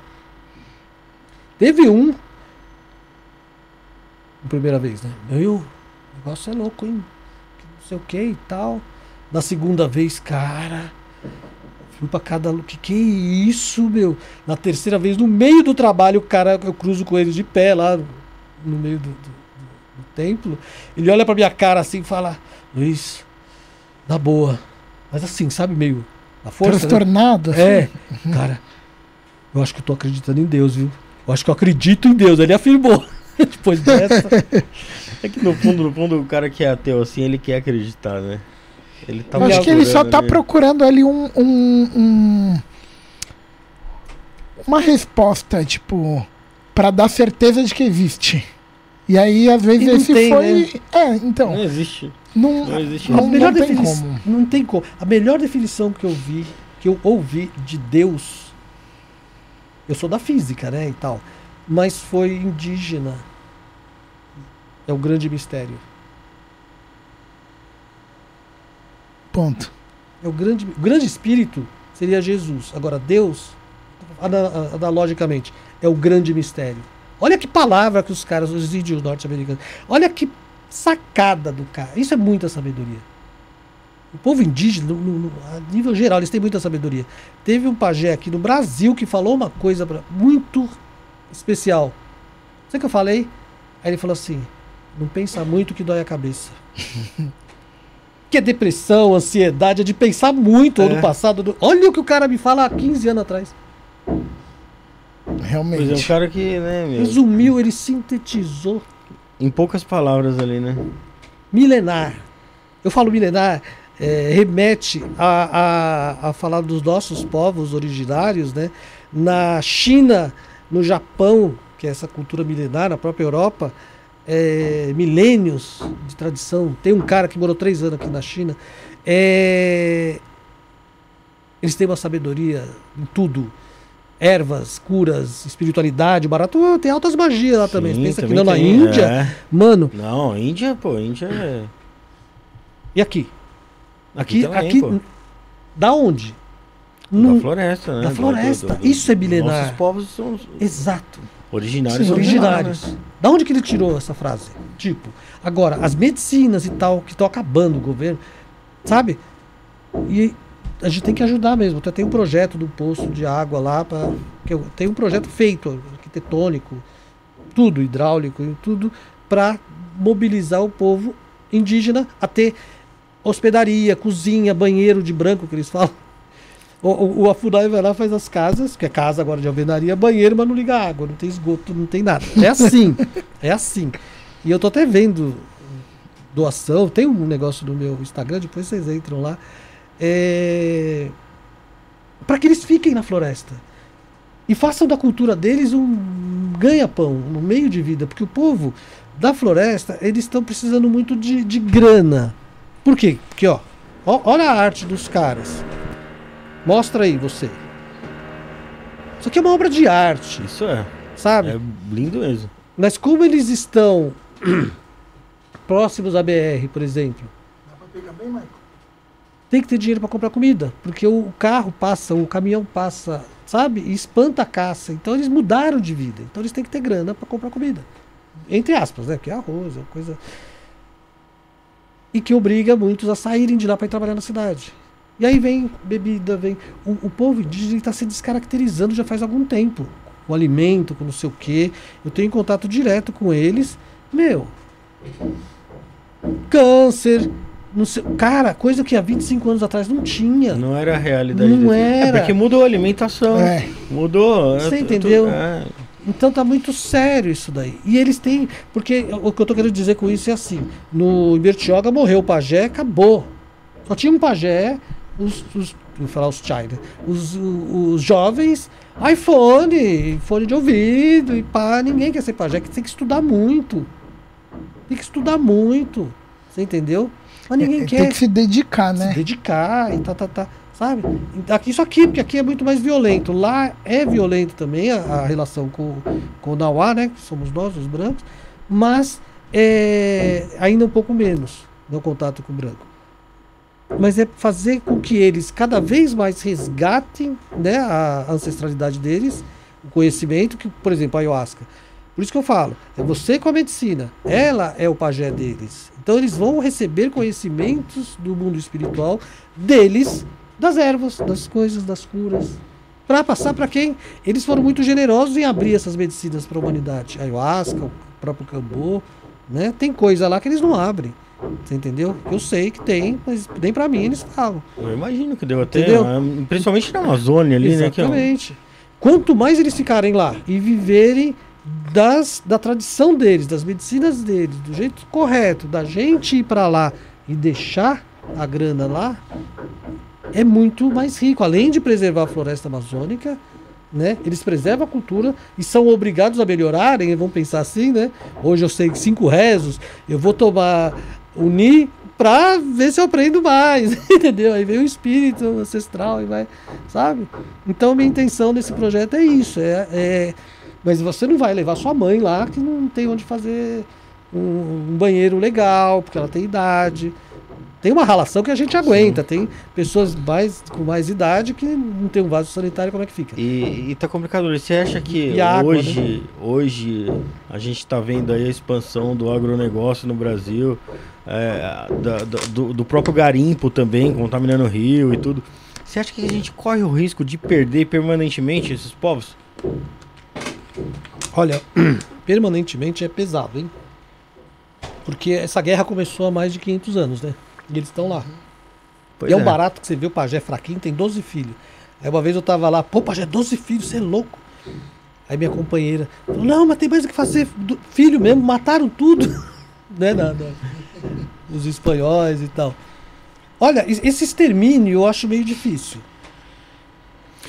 Teve um, na primeira vez, né? Eu, o negócio é louco, hein? Sei o que e tal. Na segunda vez, cara, Fui pra cada. lu- Que que é isso, meu? Na terceira vez, no meio do trabalho, o cara, eu cruzo com ele de pé lá no, meio do, do- do- templo. Ele olha pra minha cara assim e fala: Luiz, na boa. Mas assim, sabe, meio na força. né?
Transtornado. assim.
É, cara, eu acho que eu tô acreditando em Deus, viu? Eu acho que eu acredito em Deus. Ele afirmou. [laughs] Depois dessa.
É que no fundo, no fundo, o cara que é ateu assim, ele quer acreditar, né? Ele tá
Eu acho que ele só tá
procurando ali.
procurando ali um, um- um- uma resposta, tipo, pra dar certeza de que existe. E aí, às vezes,
não
esse
tem,
foi.
né?
É, então.
Não existe.
Não,
Não existe
não,
a melhor
não tem como.
não tem como. A melhor definição que eu vi, que eu ouvi de Deus, eu sou da física, né, e tal, mas foi indígena. É o grande mistério.
Ponto.
É o grande, o grande espírito seria Jesus. Agora, Deus, ana- analogicamente, é o grande mistério. Olha que palavra que os caras, os índios norte-americanos, olha que sacada do cara. Isso é muita sabedoria. O povo indígena, no, no- no- a nível geral, eles têm muita sabedoria. Teve um pajé aqui no Brasil que falou uma coisa pra- muito especial. Sabe o que eu falei? Aí ele falou assim: não pensa muito que dói a cabeça. [laughs] que é depressão, ansiedade, é de pensar muito ou
É.
no passado. do- Olha o que o cara me fala há 15 anos atrás.
Pois é, um
Realmente.
cara que, né, meu,
Resumiu, ele sintetizou.
em poucas palavras ali, né?
Milenar. Eu falo milenar, é, remete a, a, a falar dos nossos povos originários, né? Na China, no Japão, que é essa cultura milenar, na própria Europa, é, milênios de tradição. Tem um cara que morou três anos aqui na China. É, eles têm uma sabedoria em tudo. Ervas, curas, espiritualidade, barato. Ah, Tem altas magias lá também. Você
Sim,
pensa que não na
tem,
Índia?
é.
Mano,
Não, Índia, pô, Índia é.
E aqui? Aqui,
Aqui também,
aqui,
pô.
da onde?
Da
No-
floresta, né?
da
Do-
floresta. Isso é milenar.
Nossos povos são
Exato.
Originários.
Sim,
lá,
Originários.
né?
Da onde que ele tirou essa frase? Tipo, agora, as medicinas e tal, que estão acabando o governo, sabe? E a gente tem que ajudar mesmo. Até tem um projeto do poço de água lá, pra, que eu, tem um projeto feito, arquitetônico, tudo, hidráulico e tudo, para mobilizar o povo indígena a ter hospedaria, cozinha, banheiro de branco, que eles falam. O, o, o Afunai vai lá faz as casas, que é casa agora de alvenaria, banheiro, mas não liga água, não tem esgoto, não tem nada. É assim, [laughs] é assim. E eu tô até vendo doação, tem um negócio no meu Instagram, depois vocês entram lá. É... Para que eles fiquem na floresta. E façam da cultura deles um ganha-pão, um meio de vida. Porque o povo da floresta, eles estão precisando muito de, de grana. Por quê? Porque, ó, ó, olha a arte dos caras. Mostra aí você. Isso aqui é uma obra de arte,
Isso é.
sabe?
É lindo mesmo.
Mas como eles estão [clears throat] próximos à BR, por exemplo,
Dá pra pegar bem, Michael?
tem que ter dinheiro para comprar comida, porque o carro passa, o caminhão passa, sabe? E espanta a caça. Então eles mudaram de vida. Então eles têm que ter grana para comprar comida. Entre aspas, né? Que é arroz, é coisa. E que obriga muitos a saírem de lá para ir trabalhar na cidade. E aí vem bebida, vem. O, o povo indígena está se descaracterizando já faz algum tempo. Com alimento, com não sei o quê. Eu tenho contato direto com eles. Meu. Câncer. Não sei, cara, coisa que há 25 anos atrás não tinha.
Não era a realidade.
Não
desse-
era.
É porque mudou a alimentação.
É.
Mudou.
Você
é, tu-
entendeu?
é.
Então tá muito sério isso daí. E eles têm. Porque o que eu tô querendo dizer com isso é assim: no Bertioga morreu o pajé, acabou. Só tinha um pajé, os. os vou falar os China. Os, os jovens, iPhone, fone de ouvido e pá, ninguém quer ser pajé, que tem que estudar muito. Tem que estudar muito. Você entendeu? Mas ninguém
É,
quer
Tem que se dedicar,
se
né?
dedicar e tá, tá, tá, sabe? Aqui, isso aqui, porque aqui é muito mais violento. Lá é violento também a, a relação com, com o Nauá, né? Que somos nós, os brancos, mas é, ainda um pouco menos no contato com o branco. Mas é fazer com que eles cada vez mais resgatem né, a ancestralidade deles, o conhecimento, que, por exemplo, a ayahuasca. Por isso que eu falo, é você com a medicina, ela é o pajé deles. Então eles vão receber conhecimentos do mundo espiritual deles, das ervas, das coisas, das curas, para passar para quem? Eles foram muito generosos em abrir essas medicinas para a humanidade. Ayahuasca, o próprio cambô, né? Tem coisa lá que eles não abrem. Você entendeu? Eu sei que tem, mas nem para mim eles falam.
Eu imagino que deu até.
Entendeu?
ah, Principalmente na Amazônia ali, né? Que é
Exatamente. Quanto mais eles ficarem lá e viverem das, da tradição deles, das medicinas deles, do jeito correto, da gente ir para lá e deixar a grana lá, é muito mais rico. Além de preservar a floresta amazônica, né? Eles preservam a cultura e são obrigados a melhorarem, vão pensar assim, né? Hoje eu sei cinco rezos, eu vou tomar unir pra ver se eu aprendo mais, [laughs] entendeu? Aí vem o espírito ancestral e vai, sabe? Então minha intenção nesse projeto é isso, é, é mas você não vai levar sua mãe lá que não tem onde fazer um, um banheiro legal, porque ela tem idade. Tem uma relação que a gente aguenta. Sim. Tem pessoas mais, com mais idade que não tem um vaso sanitário, como é que fica?
E, e tá complicado. Você acha que água, hoje, né? hoje a gente está vendo aí a expansão do agronegócio no Brasil, é, da, do, do próprio garimpo também, contaminando o rio e tudo. Você acha que a gente corre o risco de perder permanentemente esses povos?
Olha, [clears throat] permanentemente é pesado, hein? Porque essa guerra começou há mais de 500 anos, né? E eles estão lá. Pois e é um é. barato que você vê o pajé fraquinho, tem 12 filhos. Aí uma vez eu tava lá, pô, pajé, 12 filhos, você é louco. Aí minha companheira falou, não, mas tem mais o que fazer. Filho mesmo, mataram tudo. [laughs] né, nada. Os espanhóis e tal. Olha, esse extermínio eu acho meio difícil.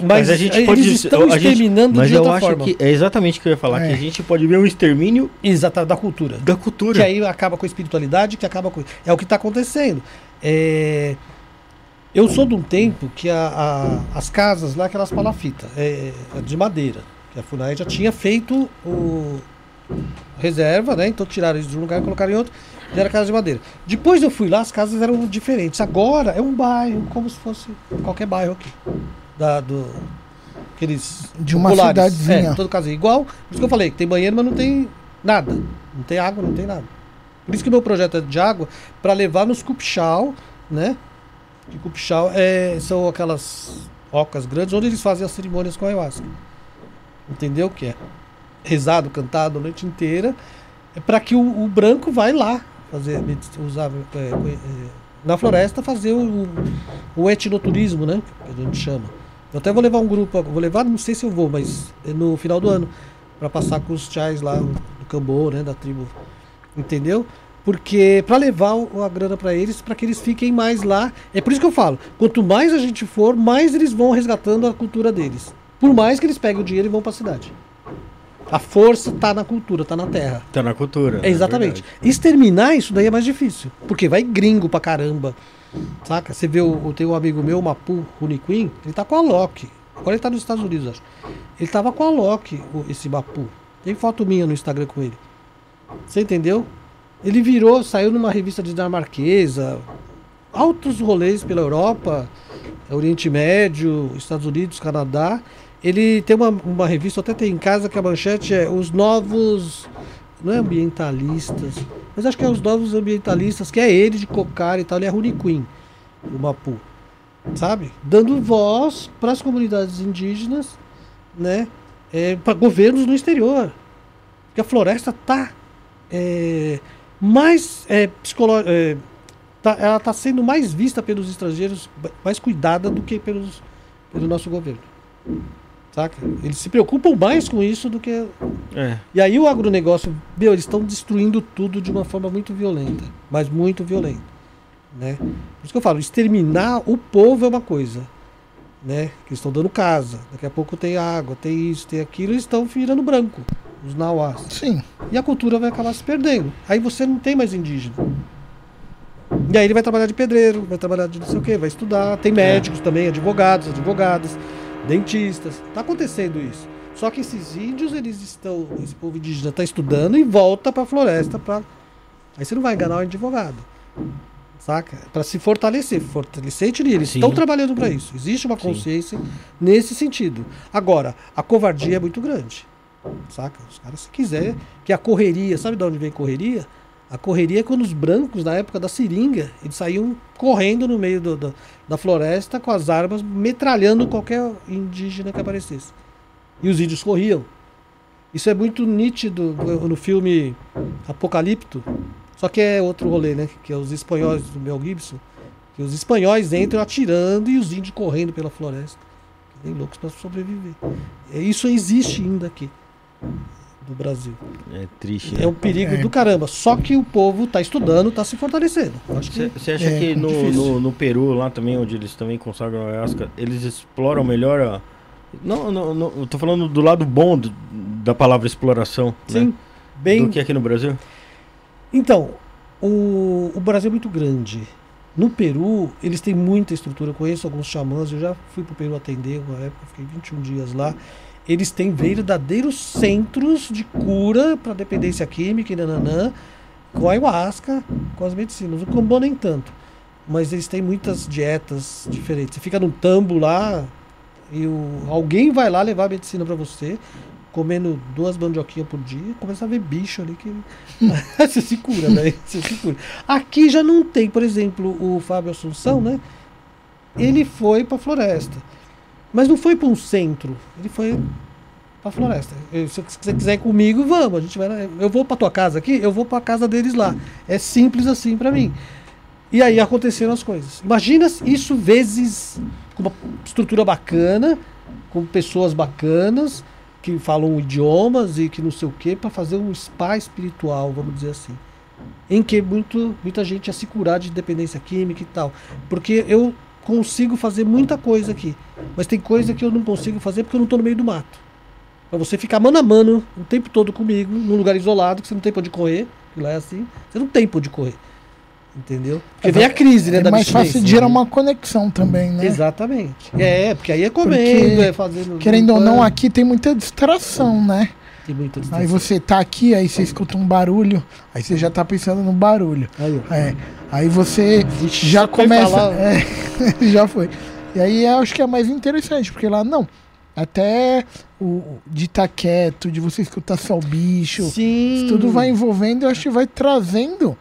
Mas, mas a gente pode, eles estão exterminando
mas de eu acho forma. que é exatamente o que eu ia falar, é. que a gente pode ver um extermínio
exato da cultura.
Da cultura.
Que aí acaba com a espiritualidade, que acaba com é o que está acontecendo. É... Eu sou de um tempo que a, a, as casas lá, aquelas palafitas, é, é, de madeira, que a Funai já tinha feito o reserva, né? Então tiraram isso de um lugar e colocaram em outro, já era casa de madeira. Depois eu fui lá, as casas eram diferentes. Agora é um bairro, como se fosse qualquer bairro aqui da, do, aqueles
de uma populares. cidadezinha.
É, todo caso é igual. Por isso que eu falei que tem banheiro, mas não tem nada. Não tem água, não tem nada. Por isso que o meu projeto é de água para levar nos cupchal, né? E cupchal é, são aquelas ocas grandes onde eles fazem as cerimônias com a ayahuasca. Entendeu o que é? Rezado, cantado a noite inteira. É para que o, o, branco vai lá fazer usar é, é, na floresta fazer o, o etnoturismo, né? Que a gente chama. Eu até vou levar um grupo, vou levar, não sei se eu vou, mas é no final do ano, para passar com os chais lá do Cambô, né, da tribo. Entendeu? Porque para levar a grana para eles, para que eles fiquem mais lá. É por isso que eu falo, quanto mais a gente for, mais eles vão resgatando a cultura deles. Por mais que eles peguem o dinheiro e vão para a cidade. A força está na cultura, está na terra.
Está na cultura.
É, exatamente. É Exterminar isso daí é mais difícil. Porque vai gringo pra caramba. Saca? Você vê, o, tem um amigo meu, o Mapu Runiquim, ele tá com a Loki. Agora ele tá nos Estados Unidos, acho. Ele tava com a Loki, esse Mapu. Tem foto minha no Instagram com ele. Você entendeu? Ele virou, saiu numa revista dinamarquesa, altos rolês pela Europa, Oriente Médio, Estados Unidos, Canadá. Ele tem uma, uma revista, até tem em casa, que a manchete é Os Novos. Não é ambientalistas, mas acho que é os novos ambientalistas, que é ele de Cocar e tal, ele é Runi Queen, o Mapu. Sabe? Dando voz para as comunidades indígenas, né? É, para governos no exterior. Porque a floresta tá é, mais é. É, tá, ela está sendo mais vista pelos estrangeiros, mais cuidada do que pelos, pelo nosso governo. Saca? Eles se preocupam mais com isso do que. É. E aí o agronegócio, meu, eles estão destruindo tudo de uma forma muito violenta. Mas muito violenta. Né? Por isso que eu falo, exterminar o povo é uma coisa. Né? Que estão dando casa. Daqui a pouco tem água, tem isso, tem aquilo, eles estão virando branco. Os nauás.
Sim.
E a cultura vai acabar se perdendo. Aí você não tem mais indígena. E aí ele vai trabalhar de pedreiro, vai trabalhar de não sei o que, vai estudar. Tem médicos é. também, advogados, advogadas dentistas. Está acontecendo isso. Só que esses índios, eles estão, esse povo indígena está estudando e volta para a floresta para Aí você não vai enganar o advogado. Saca? Para se fortalecer, fortalecer e eles estão trabalhando para isso. Existe uma consciência Sim. nesse sentido. Agora, a covardia é muito grande. Saca? Os caras se quiser que a correria, sabe de onde vem correria? A correria é quando os brancos, na época da seringa, eles saíam correndo no meio do, do, da floresta com as armas, metralhando qualquer indígena que aparecesse. E os índios corriam. Isso é muito nítido no filme Apocalipto. Só que é outro rolê, né? Que é os espanhóis do Mel Gibson. Que os espanhóis entram atirando e os índios correndo pela floresta. Nem loucos para sobreviver. Isso existe ainda aqui do Brasil.
É triste.
Né? É um perigo é. do caramba. Só que o povo está estudando, está se fortalecendo.
Você acha é, que no, no, no, Peru, lá também, onde eles também consagram a ayahuasca, eles exploram melhor a, Não, não, não, eu tô falando do lado bom do- da palavra exploração.
Sim.
Né?
Bem.
Do que aqui no Brasil.
Então, o, o Brasil é muito grande. No Peru, eles têm muita estrutura. Eu conheço alguns xamãs. Eu já fui pro Peru atender uma época, fiquei 21 dias lá. Eles têm verdadeiros centros de cura para dependência química e nananã, com a ayahuasca, com as medicinas. O Cambô nem tanto. Mas eles têm muitas dietas diferentes. Você fica num tambo lá e o, alguém vai lá levar a medicina para você, comendo duas mandioquinhas por dia, começa a ver bicho ali que [laughs] você se cura, né? [laughs] Você se cura. Aqui já não tem, por exemplo, o Fábio Assunção, né? Ele foi pra floresta. Mas não foi pra um centro. Ele foi pra floresta. Eu- se você quiser ir comigo, vamos. A gente vai. Eu vou pra tua casa aqui, eu vou pra casa deles lá. É simples assim pra mim. E aí aconteceram as coisas. Imagina isso vezes com uma estrutura bacana, com pessoas bacanas, que falam idiomas e que não sei o que, para fazer um spa espiritual, vamos dizer assim. Em que muito, muita gente ia se curar de dependência química e tal. Porque eu consigo fazer muita coisa aqui. Mas tem coisa que eu não consigo fazer porque eu não estou no meio do mato. Pra você ficar mano a mano o tempo todo comigo, num lugar isolado, que você não tem pra onde correr, que lá é assim, você não tem pra onde correr. Entendeu? Porque vem a crise, né?
É
da
mais fácil de gerar uma conexão também, né?
Exatamente. É, porque aí é comendo,
Porque,
é fazendo.
Querendo ou não, aqui tem muita distração, né?
Tem muita
Aí você tá aqui, aí você escuta um barulho, aí você já tá pensando no barulho.
Aí.
É. Aí você
Ixi,
já começa. [laughs] É, [laughs] já foi. E aí eu acho que é mais interessante, porque lá não. Até o de estar quieto, de você escutar só o bicho,
Sim.
isso tudo vai envolvendo, eu acho que vai trazendo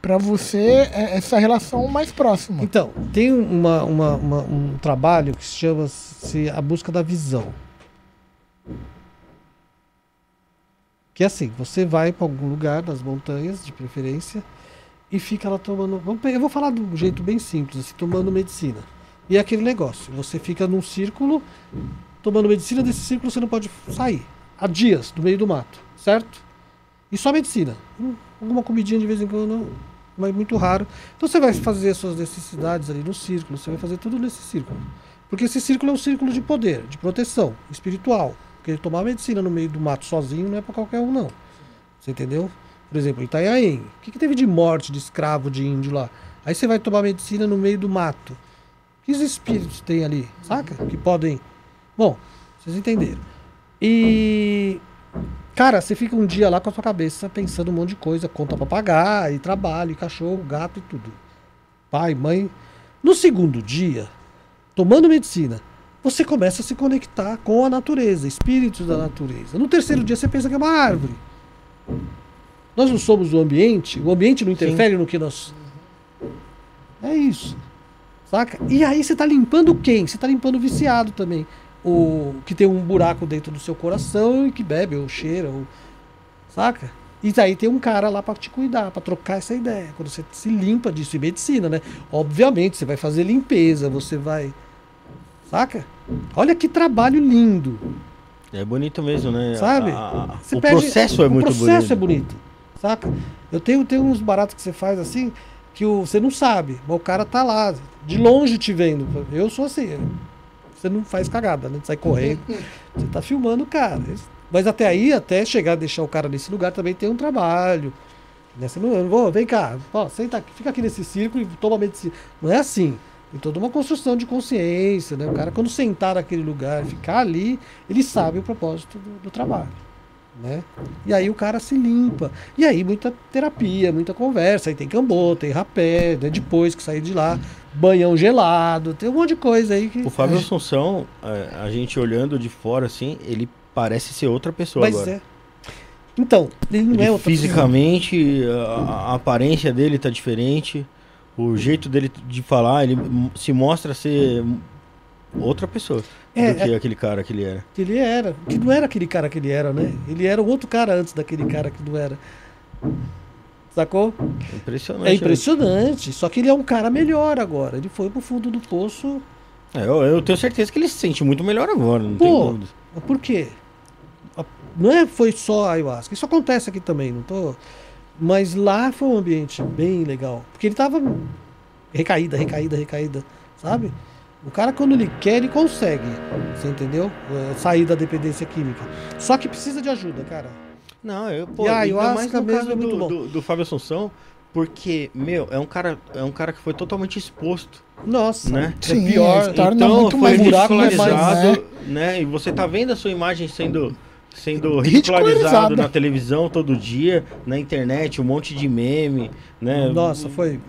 pra você é, essa relação mais próxima.
Então, tem uma, uma- uma- um trabalho que se chama -se A Busca da Visão. Que é assim, você vai para algum lugar nas montanhas, de preferência, e fica lá tomando. Eu vou falar de um jeito bem simples, assim, tomando medicina. E é aquele negócio, você fica num círculo, tomando medicina, desse círculo você não pode sair. Há dias, no meio do mato, certo? E só medicina. Hum, Alguma comidinha de vez em quando, mas muito raro. Então você vai fazer as suas necessidades ali no círculo, você vai fazer tudo nesse círculo. Porque esse círculo é um círculo de poder, de proteção espiritual. Porque tomar medicina no meio do mato sozinho não é para qualquer um, não. Você entendeu? Por exemplo, Itanhaém. O que, que teve de morte de escravo de índio lá? Aí você vai tomar medicina no meio do mato. Que espíritos tem ali, saca? Que podem. Bom, vocês entenderam. E. Cara, você fica um dia lá com a sua cabeça pensando um monte de coisa, conta pra pagar, e trabalho, e cachorro, gato e tudo. Pai, mãe. No segundo dia, tomando medicina, você começa a se conectar com a natureza, espíritos da natureza. No terceiro dia, você pensa que é uma árvore. Nós não somos o ambiente, o ambiente não interfere no que nós. É isso. Saca? E aí você tá limpando quem? Você tá limpando o viciado também. O que tem um buraco dentro do seu coração e que bebe ou cheira, ou... saca? E aí tem um cara lá pra te cuidar, pra trocar essa ideia. Quando você se limpa disso e medicina, né? Obviamente, você vai fazer limpeza, você vai. Saca? Olha que trabalho lindo.
É bonito mesmo, né?
Sabe?
A- a- o
perde-
processo é muito
O processo
bonito.
é bonito. Saca? Eu tenho, tenho uns baratos que você faz assim que o, você não sabe, mas o cara tá lá, de longe te vendo. Eu sou assim. Você não faz cagada, né? Sai correndo. [laughs] Você tá filmando o cara. Mas até aí, até chegar a deixar o cara nesse lugar, também tem um trabalho. Você não, eu não vou, vem cá, ó, senta aqui, fica aqui nesse círculo e toma medicina. Não é assim. Tem toda uma construção de consciência, né? O cara, quando sentar naquele lugar, ficar ali, ele sabe o propósito do, do trabalho. Né? E aí o cara se limpa. E aí muita terapia, muita conversa. Aí tem cambô, tem rapé, né? depois que sair de lá, banhão gelado, tem um monte de coisa aí que.
O Fábio Assunção, é, a gente olhando de fora assim, ele parece ser outra pessoa
Mas
agora.
é. Então, ele não
Ele
é outra
fisicamente, a, a aparência dele tá diferente, o jeito dele de falar, ele se mostra ser outra pessoa
É,
do que aquele cara que ele era.
que ele era. Que não era aquele cara que ele era, né? Ele era um outro cara antes daquele cara que não era. Sacou?
Impressionante.
É impressionante. Só que ele é um cara melhor agora. Ele foi pro fundo do poço.
né? É, eu, eu tenho certeza que ele se sente muito melhor agora, não tem
Pô,
dúvida.
Mas Por quê? Não é foi só a ayahuasca. Isso acontece aqui também, não tô. Mas lá foi um ambiente bem legal. Porque ele tava recaída, recaída, recaída, sabe? O cara, quando ele quer, ele consegue. Você entendeu? É, sair da dependência química. Só que precisa de ajuda, cara.
Não, eu, pô,
E a
mais
ayahuasca
no
mesmo
caso
é muito
do,
bom.
do, do Fábio Assunção, porque, meu, é um cara, é um cara que foi totalmente exposto,
Nossa.
né?
Sim,
é pior.
então
muito
foi
mais
buraco,
ridicularizado,
né?
né? E você tá vendo a sua imagem sendo sendo ridicularizado na televisão todo dia, na internet, um monte de meme, né?
Nossa, foi.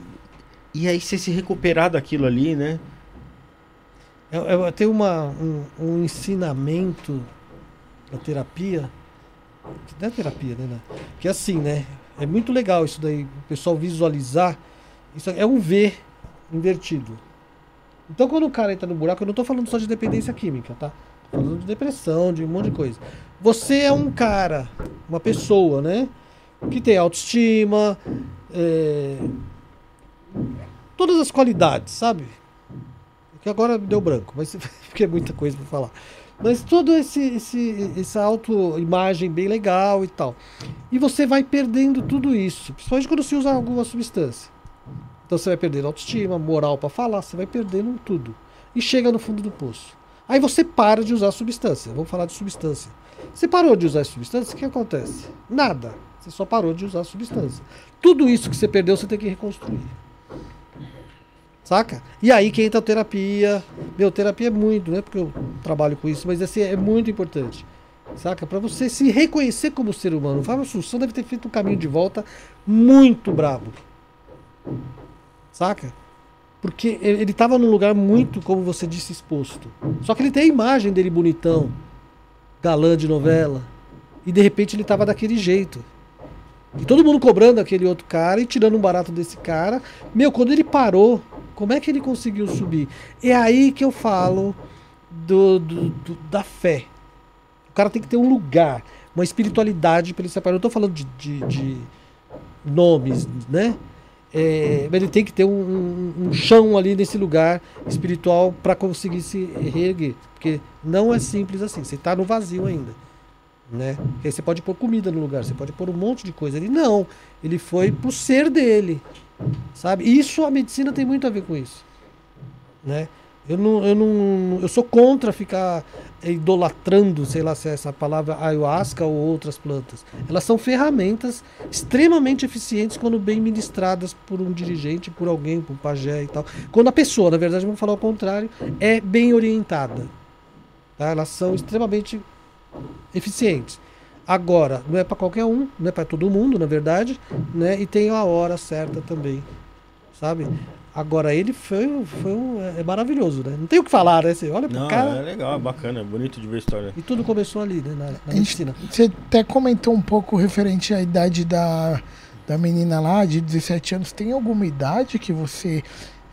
E aí você se recuperar daquilo ali, né?
Eu, eu tenho uma, um, um ensinamento da terapia. que Não é terapia, né, né? Que é assim, né? É muito legal isso daí, o pessoal visualizar. Isso é um V invertido. Então quando o cara entra no buraco, eu não tô falando só de dependência química, tá? Falando de depressão, de um monte de coisa. Você é um cara, uma pessoa, né? Que tem autoestima, é, todas as qualidades, sabe? Que agora deu branco, mas [laughs] porque é muita coisa pra falar. Mas todo esse, esse essa autoimagem bem legal e tal. E você vai perdendo tudo isso, principalmente quando você usa alguma substância. Então você vai perdendo autoestima, moral pra falar, você vai perdendo tudo. E chega no fundo do poço. Aí você para de usar substância. Vamos falar de substância. Você parou de usar substância, o que acontece? Nada. Você só parou de usar substância. Tudo isso que você perdeu, você tem que reconstruir. Saca? E aí que entra a terapia. Meu, terapia é muito, não é porque eu trabalho com isso, mas assim, é muito importante. Saca? Pra você se reconhecer como ser humano. O Fábio Assunção deve ter feito um caminho de volta muito brabo. Saca? Porque ele ele tava num lugar muito, como você disse, exposto. Só que ele tem a imagem dele bonitão, galã de novela. E de repente ele tava daquele jeito. E todo mundo cobrando aquele outro cara e tirando um barato desse cara. Meu, quando ele parou, como é que ele conseguiu subir? É aí que eu falo do, do- do- da fé. O cara tem que ter um lugar, uma espiritualidade para ele separar. Eu não tô falando de, de- de nomes, né? É, mas ele tem que ter um, um- um chão ali nesse lugar espiritual para conseguir se reerguer. Porque não é simples assim. Você tá no vazio ainda né? Porque aí você pode pôr comida no lugar, você pode pôr um monte de coisa. Ele não, ele foi pro ser dele, sabe? Isso a medicina tem muito a ver com isso, né? Eu não, eu não, eu sou contra ficar idolatrando, sei lá se é essa palavra ayahuasca ou outras plantas. Elas são ferramentas extremamente eficientes quando bem ministradas por um dirigente, por alguém, por um pajé e tal. Quando a pessoa, na verdade, vamos falar o contrário, é bem orientada. Tá? Elas são extremamente eficientes. Agora, não é para qualquer um, não é para todo mundo, na verdade, né? E tem a hora certa também, sabe? Agora ele foi, foi um, é maravilhoso, né? Não tem o que falar, né? Você olha pro
Não,
cara
é legal, é bacana, é bonito de ver a história.
e tudo começou ali, né? Na, na
gente-
medicina.
Você até comentou um pouco referente à idade da, da menina lá, de 17 anos. Tem alguma idade que você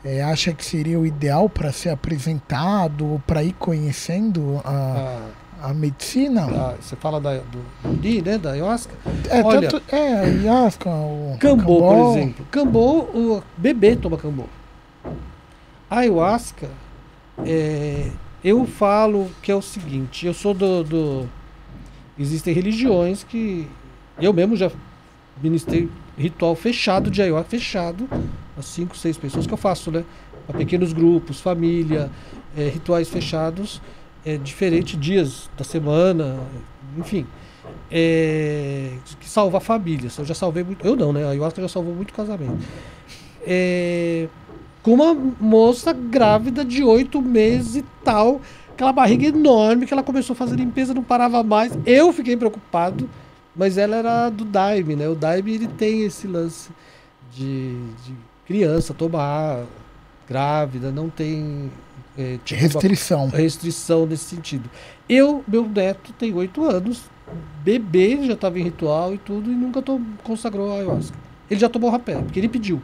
eh, acha que seria o ideal para ser apresentado, para ir conhecendo a,
A-
a medicina?
a- você fala da, do, do Li, né? Da ayahuasca.
É,
Olha-
tanto. É, a Ayahuasca, o.
Cambô,
Cambó.
por exemplo. Cambô, o bebê toma cambô. Ayahuasca, é, eu falo que é o seguinte, eu sou do, do- Existem religiões que. Eu mesmo já ministrei ritual fechado de ayahuasca, fechado, a cinco, seis pessoas que eu faço, né? Para pequenos grupos, família, é, rituais fechados, é, diferentes dias da semana, enfim é, que salva famílias. Eu já salvei muito. Eu não, né? A ayahuasca já salvou muito casamento. É, com uma moça grávida de oito meses e tal, aquela barriga enorme que ela começou a fazer limpeza, não parava mais. Eu fiquei preocupado, mas ela era do Daime, né? O Daime ele tem esse lance de, de criança tomar grávida, não tem é, tipo,
Restrição.
restrição nesse sentido. Eu, meu neto tem oito anos, bebê, já estava em ritual e tudo, e nunca to- consagrou a ayahuasca. Ele já tomou rapé, porque ele pediu.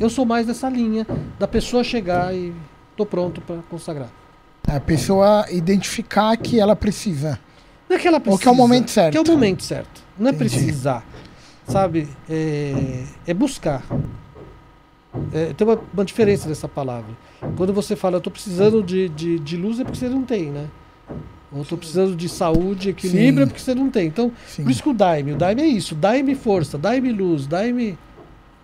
Eu sou mais dessa linha da pessoa chegar e tô pronto para consagrar.
A pessoa identificar que ela precisa.
Não é que ela
Ou que é o momento certo.
Que é o momento certo. Não é
Entendi.
precisar. Sabe? É, é buscar. É, tem uma, uma diferença dessa palavra. Quando você fala, eu tô precisando de, de, de luz, é porque você não tem, né? Ou tô precisando de saúde, equilíbrio,
Sim.
é porque você não tem. Então,
Sim.
por isso que o Daime, o Daime é isso. Daime força, Daime luz, Daime.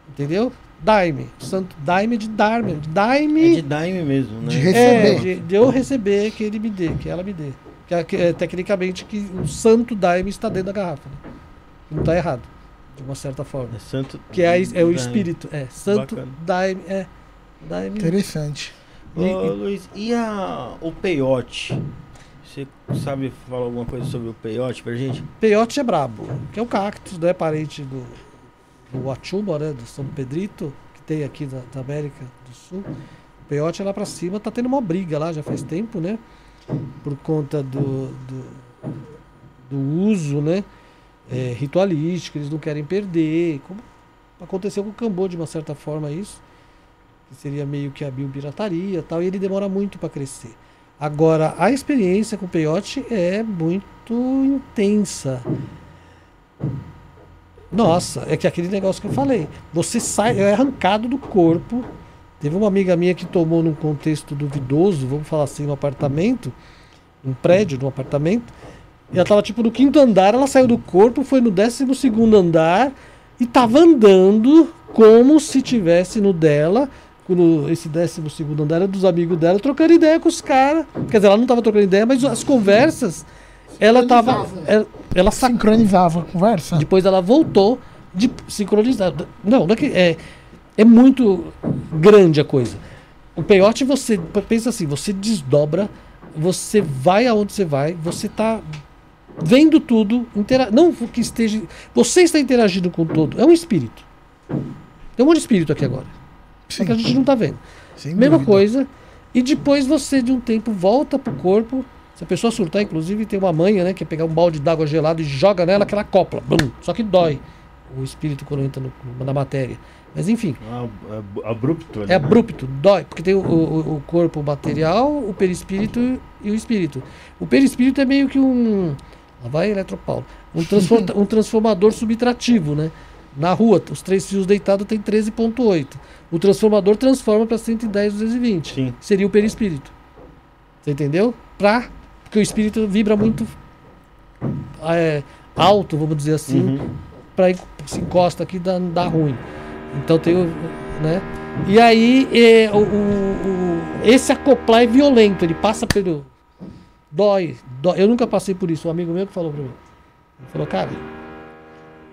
Entendeu? Daime. Santo Daime é de Dharma. De Daime.
É de daime mesmo, né?
De
É,
receber.
de, de eu receber, que ele me dê, que ela me dê. Que, é- que é, tecnicamente que o santo daime está dentro da garrafa. Né? Não está errado, de uma certa forma.
É santo.
Que é, é o espírito. É, santo
Bacana.
daime. É, daime.
Interessante.
Ô, Luiz, e a, o peiote? Você sabe falar alguma coisa sobre o peiote pra gente?
Peiote é brabo, que é o cactus, né? Parente do, do Huachuba, né? Do São Pedrito, que tem aqui na, América do Sul. Peiote é lá pra cima, tá tendo uma briga lá já faz tempo, né? Por conta do, do, do uso, né? é, ritualístico, eles não querem perder. Como aconteceu com o Cambô, de uma certa forma, isso. Que seria meio que a biopirataria tal, e ele demora muito para crescer. Agora, a experiência com o peiote é muito intensa. Nossa, é que aquele negócio que eu falei. Você sai, é arrancado do corpo. Teve uma amiga minha que tomou num contexto duvidoso, vamos falar assim, no apartamento, um prédio, num apartamento. E ela tava tipo no quinto andar, ela saiu do corpo, foi no décimo segundo andar e tava andando como se tivesse no dela, quando esse décimo segundo andar era dos amigos dela, trocando ideia com os caras. Quer dizer, ela não tava trocando ideia, mas as conversas, ela tava. Ela, ela.
Sincronizava a conversa.
Depois ela voltou de sincronizada. Não, não é, que- é, é muito grande a coisa. O peiote você pensa assim, você desdobra, você vai aonde você vai, você tá vendo tudo, intera não que esteja, você está interagindo com todo, é um espírito. Tem um monte de espírito aqui agora. Só que a gente não tá vendo.
Sem
Mesma
dúvida.
coisa. E depois você, de um tempo, volta pro corpo. Se a pessoa surtar, inclusive, tem uma manha, né? Que é pegar um balde d'água gelado e joga nela que ela copla. Blum, só que dói o espírito quando entra no- na matéria. Mas enfim,
Ah, é abrupto. ali,
é
né?
abrupto, dói. Porque tem o, o- o corpo material, o perispírito e o espírito. O perispírito é meio que um. Lá vai Eletropaulo. Um, [laughs] um transformador subtrativo, né? Na rua, os três fios deitados tem 13,8. O transformador transforma para 110, 220.
Sim.
Seria o perispírito. Você entendeu? Pra, porque o espírito vibra muito é, alto, vamos dizer assim,
Uhum.
para se encosta aqui dá, dá ruim. Então tem o. Né? E aí é, o, o- esse acoplar é violento, ele passa pelo. Dói, dói. Eu nunca passei por isso. Um amigo meu que falou pra mim. Ele falou, cara.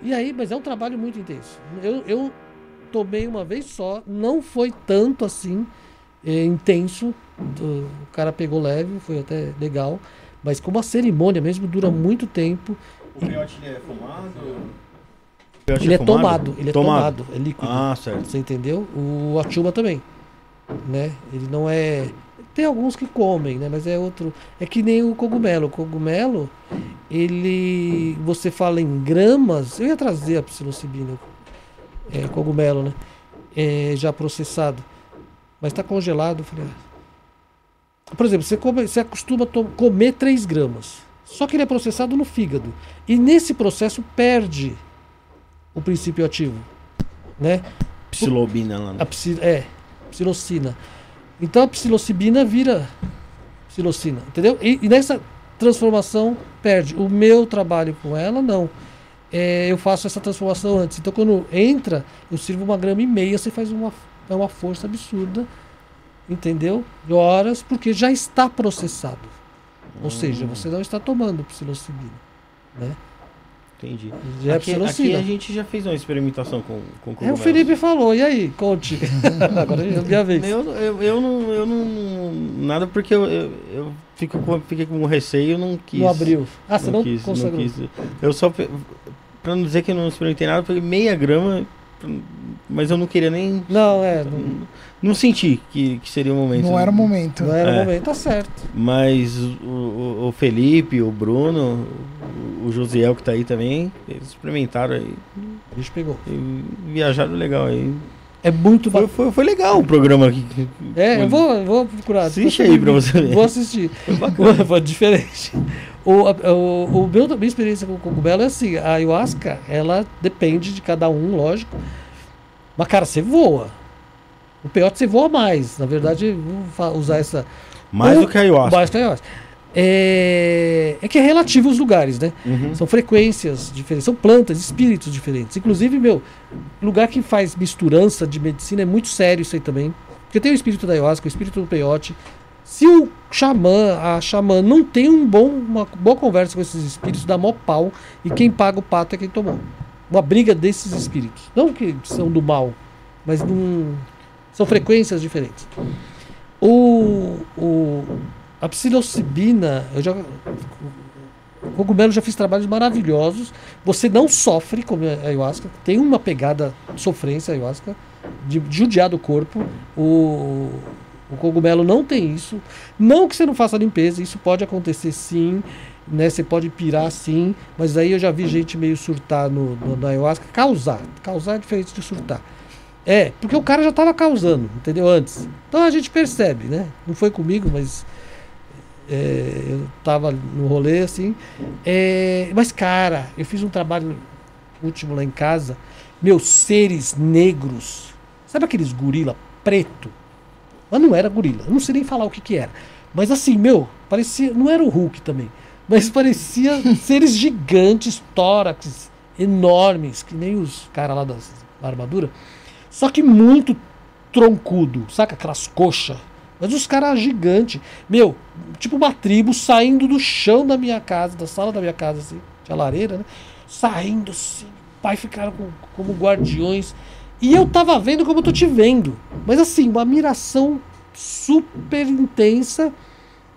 E aí, mas é um trabalho muito intenso. Eu, eu tomei uma vez só, não foi tanto assim é, intenso. O cara pegou leve, foi até legal. Mas como a cerimônia mesmo dura muito tempo,
O peiote ele é fumado? O peiote
ele é tomado, ele é tomado, é líquido.
Ah, certo.
Você entendeu? O Achuba também, né? Ele não é tem alguns que comem, né, mas é outro, é que nem o cogumelo. O cogumelo, ele você fala em gramas, eu ia trazer a psilocibina, é, cogumelo, né? É, já processado. Mas está congelado, eu falei, ah. Por exemplo, você, come, você acostuma comer 3 gramas. Só que ele é processado no fígado. E nesse processo perde o princípio ativo. Né?
Psilobina lá. né?
A psi, é, psilocina. Então a psilocibina vira psilocina, entendeu? E, e nessa transformação perde. O meu trabalho com ela, não. É, eu faço essa transformação antes. Então quando entra, eu sirvo uma grama e meia, você faz uma, é uma força absurda, entendeu? De horas, porque já está processado. Ou seja, você não está tomando psilocibina. Né?
Entendi.
Já é
aqui, aqui a gente já fez uma experimentação com, com
É, o
cogumelos.
Felipe falou, e aí? Conte. [laughs] Agora é a minha vez.
Eu, eu, eu não, eu não. Nada porque eu, eu, eu fico com, fiquei com receio e não quis.
Não abriu. Ah, você não,
quis, não
consagrou.
quis. Eu só. Pra não dizer que eu não experimentei nada, eu peguei meia grama, mas eu não queria nem.
Não, é. Não,
Não, senti que, que seria o momento.
Não era o momento.
não era o
É.
momento, tá certo.
Mas o, o, o Felipe, o Bruno, o, o Josiel que tá aí também, eles experimentaram aí.
O bicho pegou.
e viajaram legal aí.
É muito
Foi,
bacana.
foi, foi legal o programa aqui.
É, eu vou, eu vou procurar.
Assiste aí pra você ver.
Vou assistir.
Foi bacana. [laughs]
Foi diferente. O, a- o, o meu, a minha experiência com o cogumelo é assim: a ayahuasca, ela depende de cada um, lógico. Mas, cara, você voa. O peiote você voa mais. Na verdade, vou usar essa.
Mais
Ou-
do que a ayahuasca.
Mais que a ayahuasca. é, é que é relativo os lugares, né?
Uhum.
São frequências diferentes, são plantas, espíritos diferentes. Inclusive, meu, lugar que faz misturança de medicina é muito sério isso aí também. Porque tem o espírito da ayahuasca, o espírito do peyote. Se o xamã, a xamã, não tem um bom, uma boa conversa com esses espíritos, dá mó pau. E quem paga o pato é quem tomou. Uma briga desses espíritos. Não que são do mal, mas num, são frequências diferentes. O, o, a psilocibina, eu já, o cogumelo já fiz trabalhos maravilhosos. Você não sofre com a ayahuasca, tem uma pegada sofrência a ayahuasca, de, de judiar do corpo. O, o cogumelo não tem isso. Não que você não faça limpeza, isso pode acontecer sim. Né, você pode pirar sim, mas aí eu já vi gente meio surtar no, no, na ayahuasca. Causar. Causar é diferente de surtar. É, porque o cara já estava causando, entendeu? Antes. Então a gente percebe, né? Não foi comigo, mas é, eu tava no rolê assim. É, mas, cara, eu fiz um trabalho último lá em casa. Meus seres negros. Sabe aqueles gorila preto? Mas não era gorila. Eu não sei nem falar o que que era. Mas assim, meu, parecia. Não era o Hulk também. Mas [laughs] parecia seres gigantes, tórax, enormes, que nem os caras lá das, da armadura. Só que muito troncudo, saca? Aquelas coxas. Mas os caras gigantes. Meu, tipo uma tribo saindo do chão da minha casa, da sala da minha casa, assim, tinha lareira, né? Saindo assim. Pai ficaram com- como guardiões. E eu tava vendo como eu tô te vendo. Mas assim, uma admiração super intensa.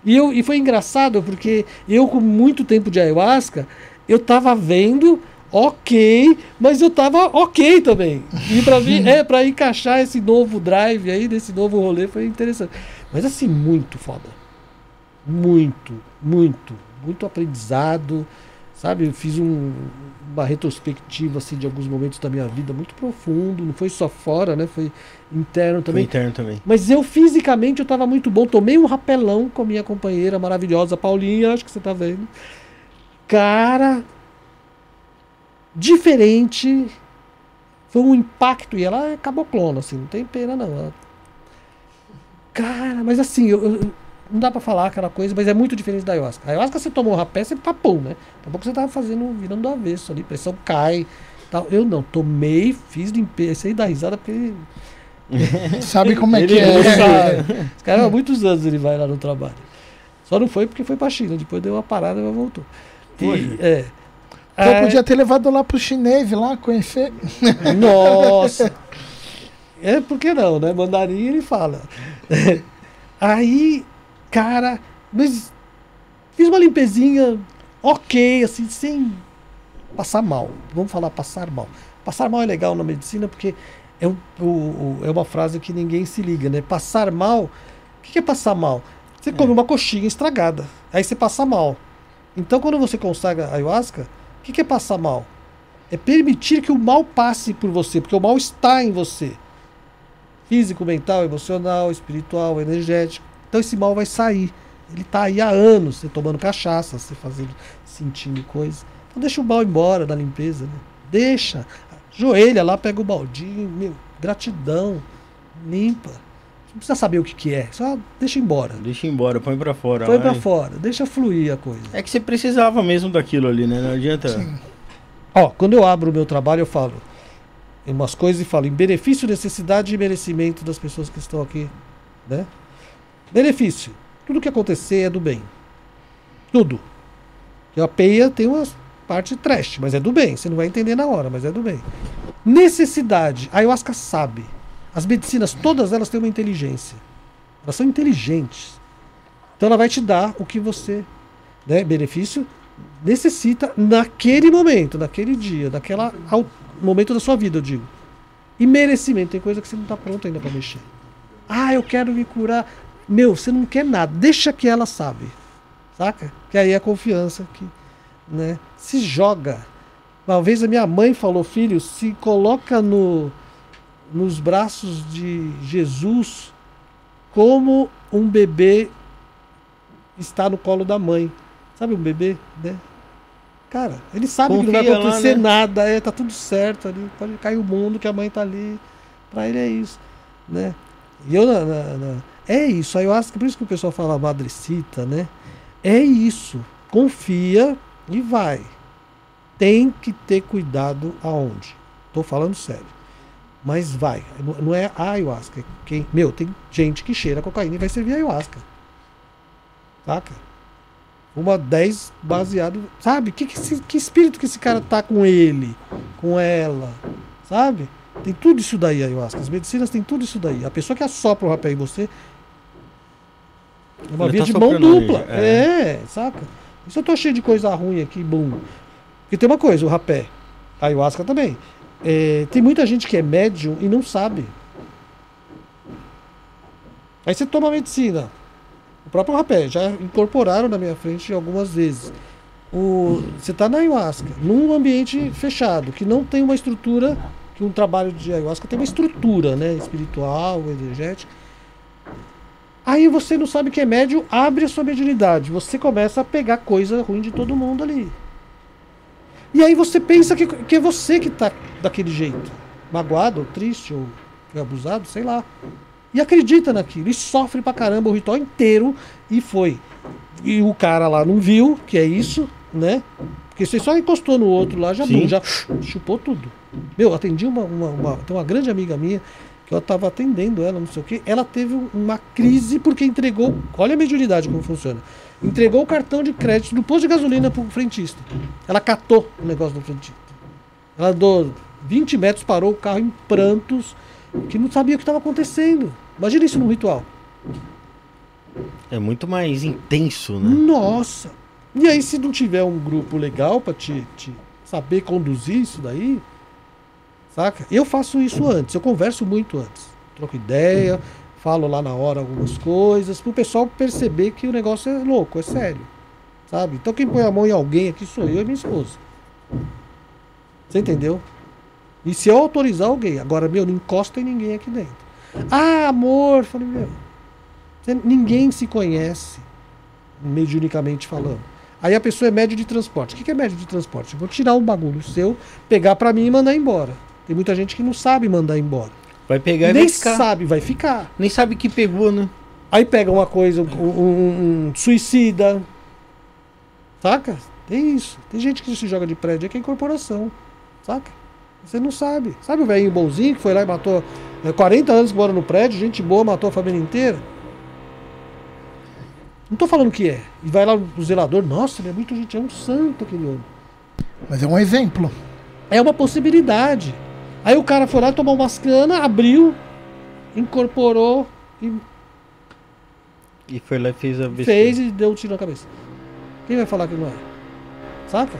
E, eu, e foi engraçado porque eu, com muito tempo de ayahuasca, eu tava vendo, ok, mas eu tava ok também. E pra mim, [laughs] é, pra encaixar esse novo drive aí, desse novo rolê, foi interessante. Mas assim, muito foda. Muito, muito, muito aprendizado. Sabe, eu fiz um- uma retrospectiva assim, de alguns momentos da minha vida muito profundo. Não foi só fora, né? Foi interno
Também.
também.
interno também.
Mas eu fisicamente eu tava muito bom. Tomei um rapelão com a minha companheira maravilhosa, Paulinha, acho que você tá vendo. Cara, diferente. Foi um impacto. E ela é caboclona, assim, não tem pena não. Ela- Cara, mas assim, eu, eu- não dá pra falar aquela coisa, mas é muito diferente da ayahuasca. A ayahuasca você tomou um rapé, você papou, né? Daqui a pouco você tava fazendo, virando do avesso ali, pressão cai. Tal. Eu não, tomei, fiz limpeza. Esse aí dá risada porque [laughs]
Sabe como é
Ele
que é?
sabe.
Esse cara há muitos anos ele vai lá no trabalho. Só não foi porque foi pra China. Depois deu uma parada, mas voltou. E,
Poxa.
É. É,
podia ter levado lá pro chinês lá conhecer.
Nossa! É, por que não, né? Mandarim ele fala. [laughs] Aí, cara, mas fiz uma limpezinha ok, assim, sem passar mal. Vamos falar passar mal. Passar mal é legal na medicina porque é, um- o- o- é uma frase que ninguém se liga, né? Passar mal. O que que é passar mal? Você come uma coxinha estragada, aí você passa mal. Então, quando você consagra ayahuasca, o que é passar mal? É permitir que o mal passe por você, porque o mal está em você. Físico, mental, emocional, espiritual, energético. Então esse mal vai sair. Ele está aí há anos, você tomando cachaça, você fazendo, sentindo coisas. Então deixa o mal embora da limpeza, né? Deixa. Joelha lá, pega o baldinho, meu, gratidão, limpa. Não precisa saber o que, que é, só deixa embora.
Deixa embora, põe pra fora.
Põe pra fora, deixa fluir a coisa.
É que você precisava mesmo daquilo ali, né? Não adianta.
Ó, quando eu abro o meu trabalho, eu falo em umas coisas e falo em benefício, necessidade e merecimento das pessoas que estão aqui, né? Benefício. Tudo que acontecer é do bem. Tudo. E a peia tem uma parte trash, mas é do bem. Você não vai entender na hora, mas é do bem. Necessidade. A ayahuasca sabe. As medicinas, todas elas têm uma inteligência. Elas são inteligentes. Então ela vai te dar o que você, né, benefício necessita naquele momento, naquele dia, naquela ao- momento da sua vida, eu digo. E merecimento, tem coisa que você não está pronto ainda para mexer. Ah, eu quero me curar. Meu, você não quer nada, deixa que ela sabe. Saca? Que aí é a confiança que, né? Se joga. Uma vez a minha mãe falou, filho, se coloca no nos braços de Jesus como um bebê está no colo da mãe. Sabe um bebê, né? Cara, ele sabe que não vai
Confia lá,
acontecer
né?
nada, é, tá tudo certo ali, pode cair o mundo que a mãe tá ali. Pra ele é isso, né? E eu na, na- na- é isso, aí eu acho que por isso que o pessoal fala madrecita, né? É isso. Confia e vai. Tem que ter cuidado aonde? Tô falando sério. Mas vai. Não- é a ayahuasca. é Quem, meu, tem gente que cheira cocaína e vai servir ayahuasca. Saca? Uma 10 baseado. Sabe? Que, que, esse- que espírito que esse cara tá com ele? Com ela? Sabe? Tem tudo isso daí, ayahuasca. As medicinas têm tudo isso daí. A pessoa que assopra o rapé em você. É uma
Ele
via
tá
de mão dupla.
energia,
É. saca? E se eu tô cheio de coisa ruim aqui, bum. Porque tem uma coisa, o rapé. A ayahuasca também. É, tem muita gente que é médium e não sabe. Aí você toma medicina. O próprio rapé, já incorporaram na minha frente algumas vezes. O, você está na ayahuasca, num ambiente fechado, que não tem uma estrutura, que um trabalho de ayahuasca tem uma estrutura, né? Espiritual, energética. Aí você não sabe que é médio, abre a sua mediunidade. Você começa a pegar coisa ruim de todo mundo ali. E aí você pensa que, que é você que tá daquele jeito. Magoado, ou triste, ou abusado, sei lá. E acredita naquilo. E sofre pra caramba o ritual inteiro. E foi. E o cara lá não viu que é isso, né? Porque você só encostou no outro lá, já, bum, já chupou tudo. Meu, atendi uma, uma, uma- Tem uma grande amiga minha que eu tava atendendo ela, não sei o quê. Ela teve um- uma crise porque entregou. Olha a mediunidade como funciona. Entregou o cartão de crédito do posto de gasolina pro frentista. Ela catou o negócio do frentista. Ela andou 20 metros, parou o carro em prantos, que não sabia o que estava acontecendo. Imagina isso num ritual.
É muito mais intenso, né?
Nossa! E aí, se não tiver um grupo legal pra te, te saber conduzir isso daí, saca? Eu faço isso antes, eu converso muito antes. Troco ideia, falo lá na hora algumas coisas, pro pessoal perceber que o negócio é louco, é sério. Sabe? Então quem põe a mão em alguém aqui sou eu e minha esposa. Você entendeu? E se eu autorizar alguém, agora, meu, não encosta em ninguém aqui dentro. Ah, amor! Falei, meu, ninguém se conhece mediunicamente falando. Aí a pessoa é médio de transporte. O que é médio de transporte? Eu vou tirar um bagulho seu, pegar pra mim e mandar embora. Tem muita gente que não sabe mandar embora.
Vai pegar e
Nem
vai ficar.
sabe, vai ficar.
Nem sabe que pegou, né?
Aí pega uma coisa, um, um- um suicida. Saca? Tem isso. Tem gente que se joga de prédio aí que é incorporação. Saca? Você não sabe. Sabe o velhinho bonzinho que foi lá e matou é, 40 anos que mora no prédio, gente boa, matou a família inteira? Não tô falando que é. E vai lá o zelador, nossa, ele é muito gente, é um santo aquele homem.
Mas é um exemplo.
É uma possibilidade. Aí o cara foi lá, tomou umas canas, abriu, incorporou e
E foi lá e fez a besteira.
fez e deu um tiro na cabeça. Quem vai falar que não é? Saca?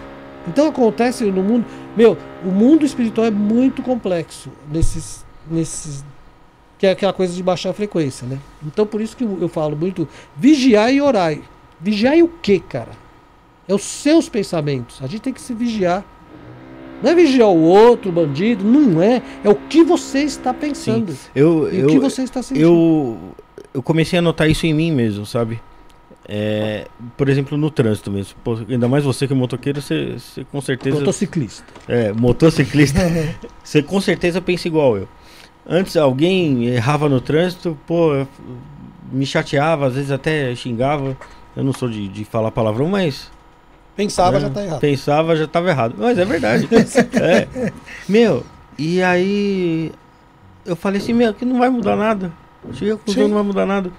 Então acontece no mundo. Meu, o mundo espiritual é muito complexo nesses. nesses que é aquela coisa de baixar frequência, né? Então por isso que eu eu falo muito vigiar e orai. Vigiar e o que, cara? É os seus pensamentos. A gente tem que se vigiar. Não é vigiar o outro, bandido, não é. É o que você está pensando.
Eu,
E
eu,
o que você está sentindo.
eu, eu comecei a notar isso em mim mesmo, sabe? É, por exemplo, no trânsito mesmo. Pô, ainda mais você que é motoqueiro, você, você com certeza.
Motociclista.
É, motociclista. [laughs] você com certeza pensa igual eu. Antes alguém errava no trânsito, pô, eu- me chateava, às vezes até xingava. Eu não sou de, de falar palavrão, mas
Pensava,
É,
já tá errado.
Pensava, já tava errado. Mas é verdade. [laughs] É. Meu, e aí eu falei assim, meu, que não vai mudar nada. Conclusão,
Sim.
não vai mudar nada.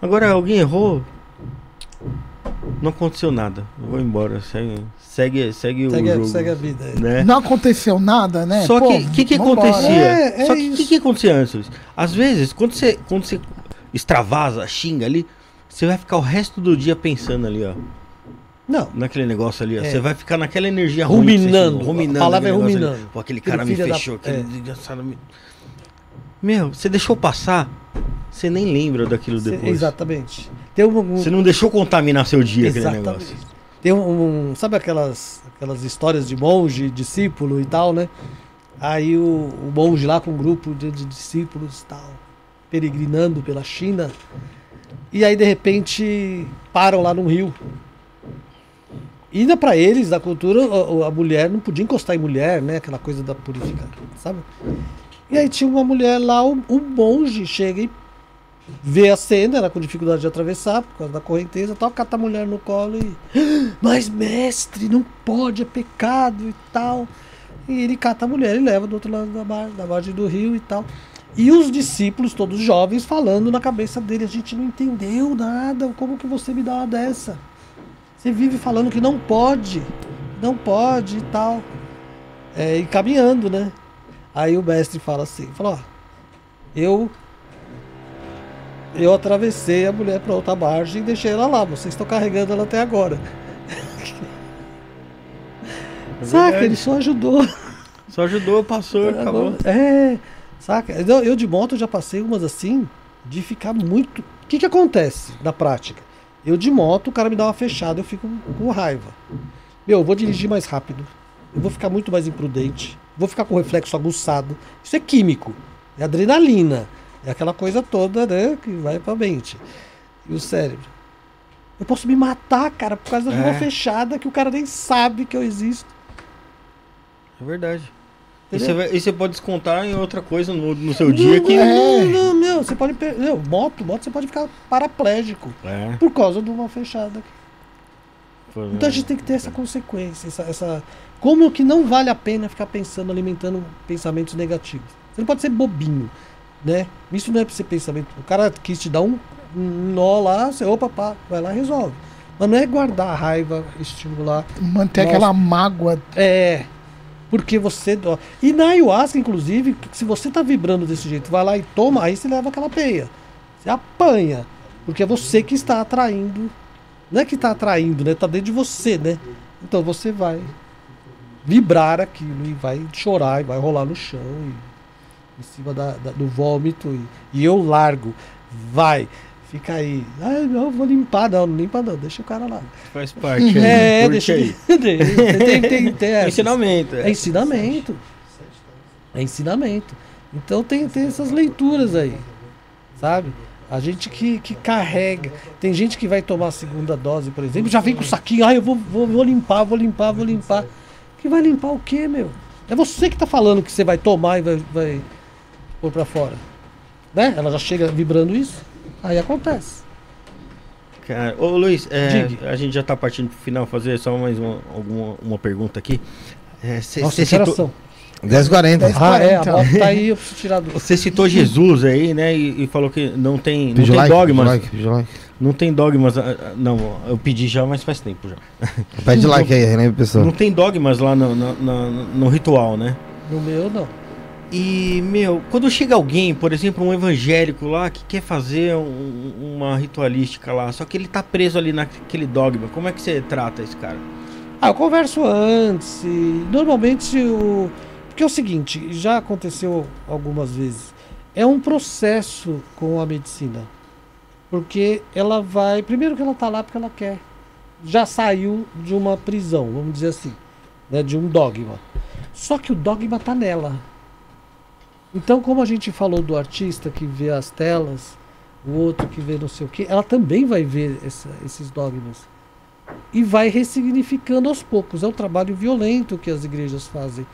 Agora alguém errou. Não aconteceu nada. Eu vou embora. Segue, segue, segue,
Segue,
o
a-
jogo.
segue a vida.
Né?
Não aconteceu nada, né?
Só
Pô,
que o que, que acontecia?
É, é
Só que o que, que acontecia antes? Às vezes, quando você, quando você extravasa, xinga ali, você vai ficar o resto do dia pensando ali, ó.
Não.
Naquele negócio ali, ó.
É.
Você vai ficar naquela energia ruim
Ruminando.
xingou, ruminando.
A palavra é
aquele
ruminando.
ali. Pô, aquele
Aquele
cara me
filho da-
fechou, aquele
é.
desgraçado me... Meu, você deixou passar, você nem lembra daquilo
Cê-
depois.
exatamente. Tem um,
Você não deixou contaminar seu dia aquele
Exatamente.
negócio.
Tem um, um- sabe aquelas aquelas histórias de monge, discípulo e tal, né? Aí o, o monge lá com um grupo de, de discípulos e tal, peregrinando pela China. E aí de repente param lá num rio. Ainda pra eles, da cultura, a, a mulher não podia encostar em mulher, né? Aquela coisa da purificação, sabe? E aí tinha uma mulher lá, o, o monge chega e vê a cena, ela com dificuldade de atravessar por causa da correnteza tal, cata a mulher no colo e. "Ah, Mas mestre, não pode, é pecado e tal. E ele cata a mulher e leva do outro lado da, mar, da margem do rio e tal. E os discípulos, todos jovens, falando na cabeça dele, a gente não entendeu nada, como que você me dá uma dessa? Você vive falando que não pode, não pode e tal. É, e caminhando, né? Aí o mestre fala assim, fala, ó, eu eu atravessei a mulher para outra margem e deixei ela lá. Vocês estão carregando ela até agora. Saca?
verdade.
Ele só ajudou.
Só ajudou, passou, acabou.
É, saca? Eu, eu de moto já passei umas assim, de ficar muito. O que, que acontece na prática? Eu de moto, o cara me dá uma fechada, eu fico com raiva. Meu, eu vou dirigir mais rápido. Eu vou ficar muito mais imprudente. Vou ficar com o reflexo aguçado. Isso é químico. É adrenalina. É aquela coisa toda, né? Que vai pra mente. E o cérebro. Eu posso me matar, cara, por causa de uma
É.
fechada que o cara nem sabe que eu existo.
É verdade. E você, vai- e você pode descontar em outra coisa no, no seu dia que.
Não, não, não, você pode. Não, moto, moto você pode ficar paraplégico
É,
por causa de uma fechada.
foi-
Então a gente tem que ter essa consequência, essa, essa. Como que não vale a pena ficar pensando, alimentando pensamentos negativos. Você não pode ser bobinho, né? Isso não é pra ser pensamento. O cara quis te dar um, um nó lá, você, opa, pá, vai lá e resolve. Mas não é guardar a raiva, estimular.
Manter
Nossa.
aquela mágoa.
É. Porque você. E na ayahuasca, inclusive, se você tá vibrando desse jeito, vai lá e toma, aí você leva aquela peia. Você apanha. Porque é você que está atraindo. Não é que está atraindo, né? Tá dentro de você, né? Então você vai vibrar aquilo e vai chorar e vai rolar no chão e, em cima da, da- do vômito e, e eu largo. Vai. Fica aí. Ah, não, vou limpar. Não, não limpa não, deixa o cara lá.
Faz parte. [laughs]
É,
curte
deixa
aí. [laughs]
tem, tem, tem, tem
É ensinamento.
É ensinamento. É ensinamento. Então tem, tem essas leituras aí. Sabe? A gente que, que carrega. Tem gente que vai tomar a segunda dose, por exemplo, já vem com o saquinho, ah, eu vou, vou, vou limpar, vou limpar, vou limpar. Que vai limpar o quê, meu? É você que tá falando que você vai tomar e vai, vai pôr pra fora. Né? Ela já chega vibrando isso. Aí acontece.
Cara, ô Luiz, é, a gente já tá partindo pro final, fazer só mais uma, alguma, uma pergunta aqui. É, cê-
Nossa,
cê citou,
são?
10h40.
Ah, é, a
40.
moto tá aí, eu preciso tirar do.
você citou Jesus aí, né? E, e falou que não tem, não
Pediu
tem
like,
dogmas.
like, like.
Não tem dogmas. ah, ah, Não, eu pedi já, mas faz tempo já.
Pede like aí, Renan Pessoa.
Não tem dogmas lá no, no, no- no ritual, né?
No meu, não.
E, meu, quando chega alguém, por exemplo, um evangélico lá que quer fazer um- uma ritualística lá, só que ele tá preso ali naquele dogma, como é que você trata esse cara?
Ah, eu converso antes. Normalmente o. Porque é o seguinte, já aconteceu algumas vezes. É um processo com a medicina. Porque ela vai. Primeiro que ela tá lá porque ela quer. Já saiu de uma prisão, vamos dizer assim. Né, de um dogma. Só que o dogma tá nela. Então, como a gente falou do artista que vê as telas, o outro que vê não sei o que, ela também vai ver essa- esses dogmas e vai ressignificando aos poucos. É um trabalho violento que as igrejas fazem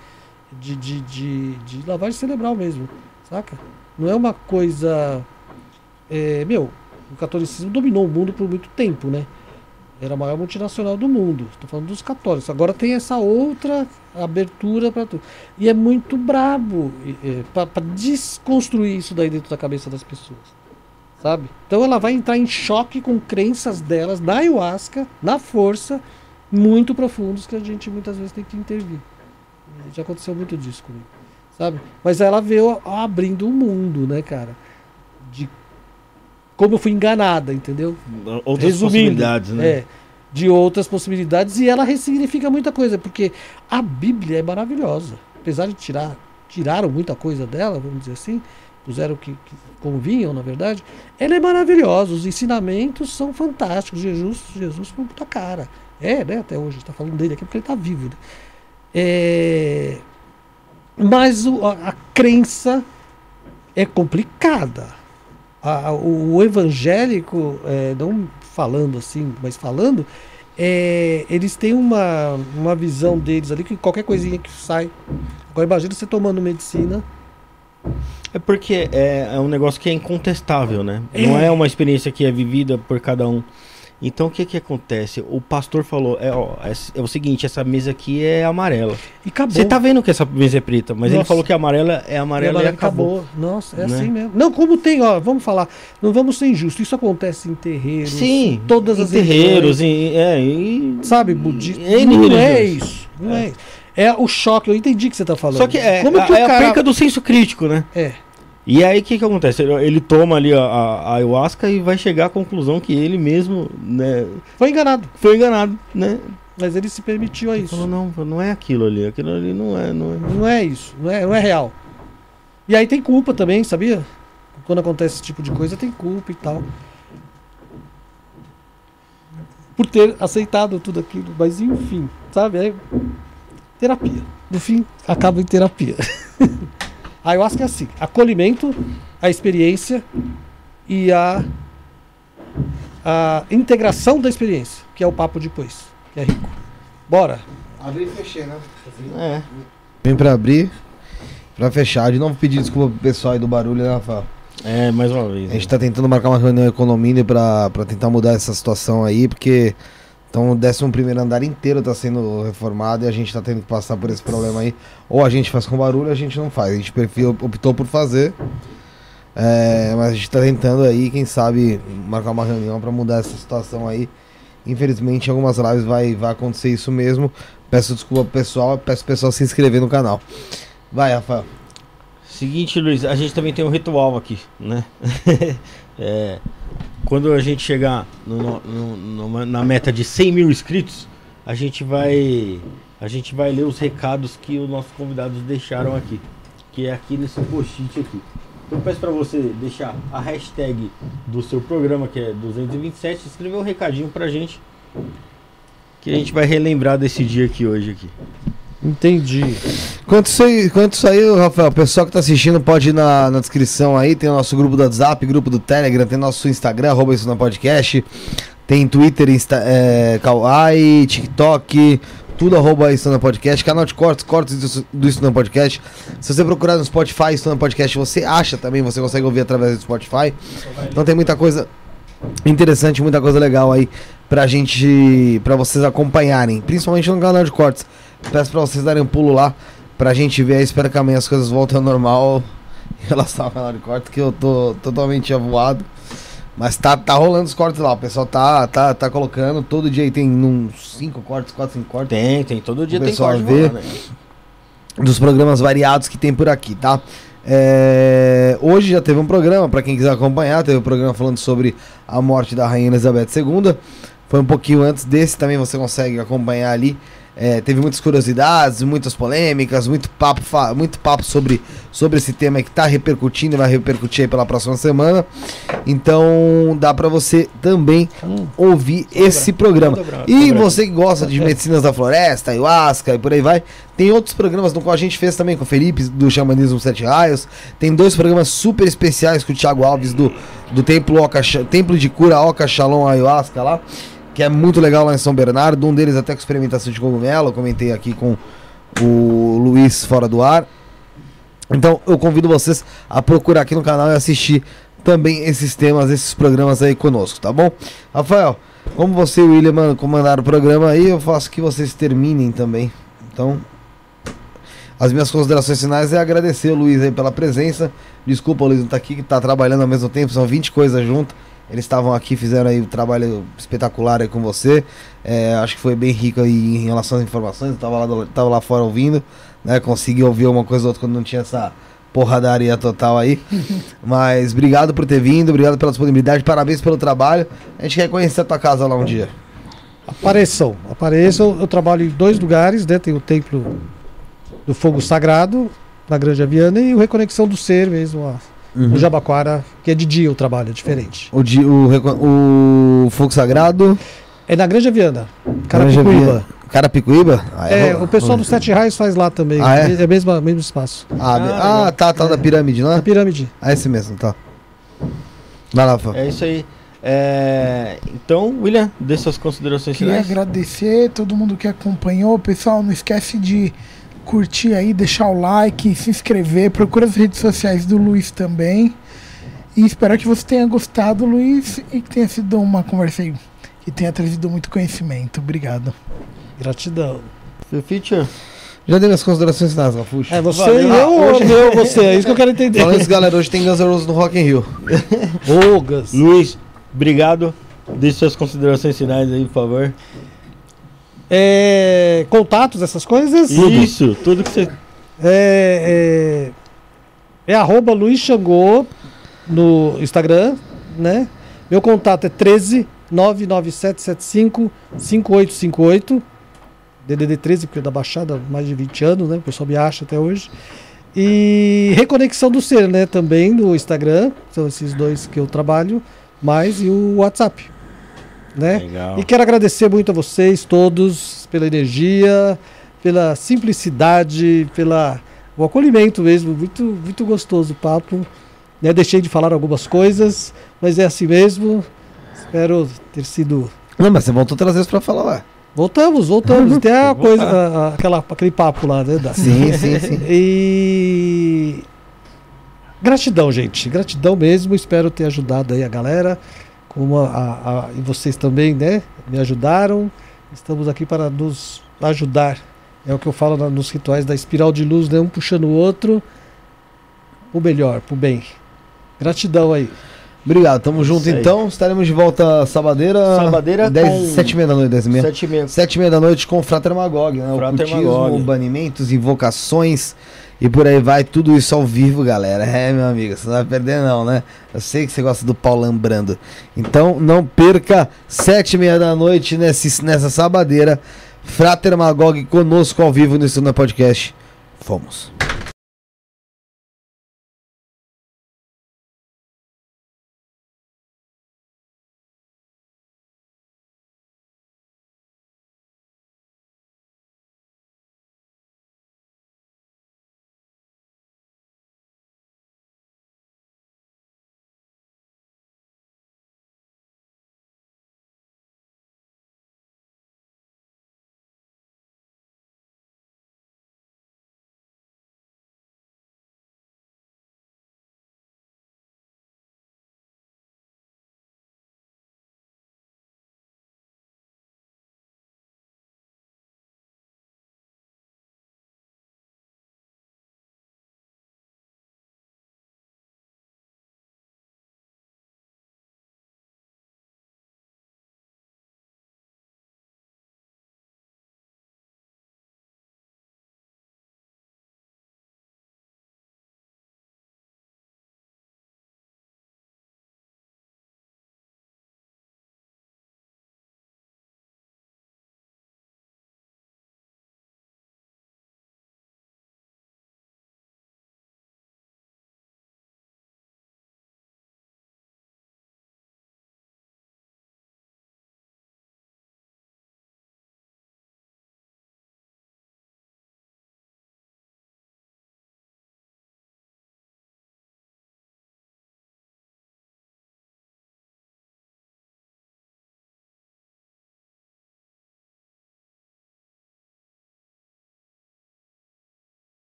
de, de, de, de lavagem cerebral mesmo, saca? Não é uma coisa. é, meu, o catolicismo dominou o mundo por muito tempo, né? Era a maior multinacional do mundo. Estou falando dos católicos. Agora tem essa outra abertura para tudo. E é muito brabo para desconstruir isso daí dentro da cabeça das pessoas sabe? Então ela vai entrar em choque com crenças delas na ayahuasca, na força, muito profundos que a gente muitas vezes tem que intervir. Já aconteceu muito disso comigo, sabe? Mas ela veio abrindo o mundo, né, cara? De como eu fui enganada, entendeu?
Outras
Resumindo,
possibilidades, né?
É, de outras possibilidades e ela ressignifica muita coisa, porque a Bíblia é maravilhosa. Apesar de tirar, tiraram muita coisa dela, vamos dizer assim, puseram o que, que convinham, na verdade, ela é maravilhosa, os ensinamentos são fantásticos. Jesus, Jesus foi muita cara. É, né? Até hoje, a gente tá falando dele aqui porque ele está vivo. Né? É, mas o- a, a crença é complicada. A- a- o, evangélico, é, não falando assim, mas falando, é, eles têm uma, uma visão deles ali que qualquer coisinha que sai. Agora imagina você tomando medicina
É porque é, é um negócio que é incontestável, né? Não é uma experiência que é vivida por cada um. Então o que que acontece? O pastor falou, é, ó, é, é o seguinte, essa mesa aqui é amarela.
E acabou.
Você tá vendo que essa mesa é preta, mas ele
Nossa.
falou que a amarela é
E
amarela e,
agora
acabou.
Nossa, é
Né?
assim mesmo. Não, como tem, ó, vamos falar, não vamos ser injustos. Isso acontece em terreiros.
Sim,
todas
em
as
terreiros, em, é, em-
sabe, budista. Não é
religiões.
isso. Não é. isso. É o choque, eu entendi o que você tá falando.
Só que é,
como
a,
que o
é a
cara
perca do senso crítico, né?
É.
E aí o que que acontece? Ele, ele toma ali a, a, ayahuasca e vai chegar à conclusão que ele mesmo, né,
Foi enganado,
foi enganado, né?
mas ele se permitiu a
Ele
isso.
falou, não, não é aquilo ali, aquilo ali não é, não é.
Não é isso, não é, não é real. E aí tem culpa também, sabia? Quando acontece esse tipo de coisa, tem culpa e tal. Por ter aceitado tudo aquilo, mas enfim, sabe? É terapia. No fim, acaba em terapia. [laughs] a ayahuasca é assim: acolhimento, a experiência e a, a integração da experiência, que é o papo depois, que é rico. Bora.
Abrir e fechei, né?
É.
Vem pra abrir, pra fechar. De novo pedir desculpa pro pessoal aí do barulho, né, Rafael?
É, mais uma vez.
A gente tá tentando marcar uma reunião economia pra, pra tentar mudar essa situação aí, porque então o 11 primeiro andar inteiro tá sendo reformado e a gente tá tendo que passar por esse problema aí. Ou a gente faz com barulho ou a gente não faz. A gente optou por fazer. É, mas a gente tá tentando aí, quem sabe, marcar uma reunião pra mudar essa situação aí. Infelizmente, em algumas lives vai, vai acontecer isso mesmo. Peço desculpa pro pessoal, peço pessoal se inscrever no canal. Vai, Rafael.
Seguinte, Luiz, a gente também tem um ritual aqui, né? [laughs] É, quando a gente chegar no- no- no- na meta de 100 mil inscritos, a gente vai a gente vai ler os recados que os nossos convidados deixaram aqui, que é aqui nesse post-it aqui. Então peço para você deixar a hashtag do seu programa, que é 227, escrever um recadinho pra gente, que a gente vai relembrar desse dia aqui hoje aqui.
Entendi.
Aí, enquanto isso aí, Rafael, o pessoal que tá assistindo pode ir na, na descrição aí, tem o nosso grupo do WhatsApp, grupo do Telegram, tem nosso Instagram, arroba isso na podcast, tem Twitter, Insta, é, Kawaii, TikTok, tudo arroba isso na podcast, canal de cortes, cortes do, do isso na podcast. Se você procurar no Spotify, isso na podcast, você acha também, você consegue ouvir através do Spotify. Então tem muita coisa interessante, muita coisa legal aí pra gente, pra vocês acompanharem, principalmente no canal de cortes. Peço pra vocês darem um pulo lá pra gente ver aí. Espero que amanhã as coisas voltem ao normal [laughs] em relação ao canal de cortes, que eu tô totalmente avoado. Mas tá, tá rolando os cortes lá, o pessoal tá, tá, tá colocando. Todo dia aí tem uns 5 cortes, 4, 5 cortes.
Tem, tem, todo dia
O
tem
pessoal
corte
vê.
lá, né?
dos programas variados que tem por aqui, tá? É, hoje já teve um programa, pra quem quiser acompanhar, teve um programa falando sobre a morte da Rainha Elizabeth II. Foi um pouquinho antes desse, também você consegue acompanhar ali. É, teve muitas curiosidades, muitas polêmicas, muito papo, muito papo sobre, sobre esse tema que tá repercutindo e vai repercutir aí pela próxima semana. Então dá pra você também
Hum.
ouvir esse programa.
Dobra-
E
dobra-
você que gosta de medicinas da floresta, ayahuasca e por aí vai, tem outros programas no qual a gente fez também com o Felipe, do Xamanismo Sete Raios. Tem dois programas super especiais com o Thiago Alves, do, do Templo, Oca, Templo de Cura Oca Shalom Ayahuasca lá, que é muito legal lá em São Bernardo. Um deles até com experimentação de cogumelo, eu comentei aqui com o Luiz fora do ar. Então eu convido vocês a procurar aqui no canal e assistir também esses temas, esses programas aí conosco, tá bom? Rafael, como você e o William comandaram o programa aí, eu faço que vocês terminem também. Então, as minhas considerações finais é agradecer o Luiz aí pela presença. Desculpa o Luiz não tá aqui, que tá trabalhando ao mesmo tempo, são 20 coisas juntas. Eles estavam aqui, fizeram aí um trabalho espetacular aí com você. É, acho que foi bem rico aí em relação às informações. Eu tava lá, do- tava lá fora ouvindo, né? Consegui ouvir uma coisa ou outra quando não tinha essa porradaria total aí. [laughs] Mas obrigado por ter vindo, obrigado pela disponibilidade, parabéns pelo trabalho. A gente quer conhecer a tua casa lá um dia.
Apareçam, apareçam. Eu trabalho em dois lugares, né? Tem o Templo do Fogo Sagrado, na Grande Aviana, e o Reconexão do Ser mesmo, ó, no Jabaquara, que é de dia o trabalho, é diferente.
O, di- o, o Fogo Sagrado.
É na
Granja
Carapicuíba.
Via- Carapicuíba? Ah,
É,
ro-
o pessoal do
ro-
Sete Raios faz lá também.
Ah, é?
é o mesmo, mesmo espaço.
Ah,
Ah,
ah, tá, tá da pirâmide, não
Na
é?
pirâmide.
Ah, esse mesmo, tá. Vai lá.
É isso aí. É, Então, William, dê suas considerações
Queria
finais.
agradecer todo mundo que acompanhou. Pessoal, não esquece de curtir aí, deixar o like, se inscrever, procura as redes sociais do Luiz também. E espero que você tenha gostado, Luiz, e que tenha sido uma conversa aí que tenha trazido muito conhecimento. Obrigado.
Gratidão.
Feature.
Já dei minhas considerações finais, Rafuxo.
É você
Valeu.
e eu,
Hoje-
ou eu, você? É isso que eu quero entender.
Falando isso, galera, hoje tem Guns N' Roses no Rock in Rio.
Ô.
Luiz, obrigado. Deixe suas considerações finais aí, por favor.
É, contatos, essas coisas?
Isso, tudo que você.
É, é, é arroba Luiz Xangô no Instagram, né? Meu contato é 13 99775 5858. DDD 13, porque é da Baixada há mais de 20 anos, né? O pessoal me acha até hoje. E Reconexão do Ser, né? Também no Instagram. São esses dois que eu trabalho. Mais e o WhatsApp. Né?
Legal.
E quero agradecer muito a vocês todos pela energia, pela simplicidade, pela o acolhimento mesmo, muito muito gostoso o papo. Né? Deixei de falar algumas coisas, mas é assim mesmo. Espero ter sido.
Não, mas você voltou outras vezes pra falar lá.
Voltamos, voltamos. [laughs] Tem a coisa, a- a- aquela, aquele papo lá, né? Da-
Sim, sim, sim.
E gratidão, gente. Gratidão mesmo. Espero ter ajudado aí a galera. Como a, a- a- e vocês também, né? Me ajudaram. Estamos aqui para nos ajudar. É o que eu falo na- nos rituais da espiral de luz, né? Um puxando o outro. O melhor, pro bem. Gratidão aí.
Obrigado, tamo junto
Isso aí.
então. Estaremos de volta sabadeira.
Sabadeira
10,
com-
7 e meia da noite, 10 e meia.
Sete e meia.
Sete e meia da noite com o Frater Magog, né?
Frater
Ocultismo,
Magog.
banimentos, invocações e por aí vai. Tudo isso ao vivo, galera. É, meu amigo, você não vai perder não, né? Eu sei que você gosta do pau lambrando. Então não perca sete e meia da noite nesse, nessa sabadeira. Frater Magog conosco ao vivo no Estúdio Podcast. Fomos.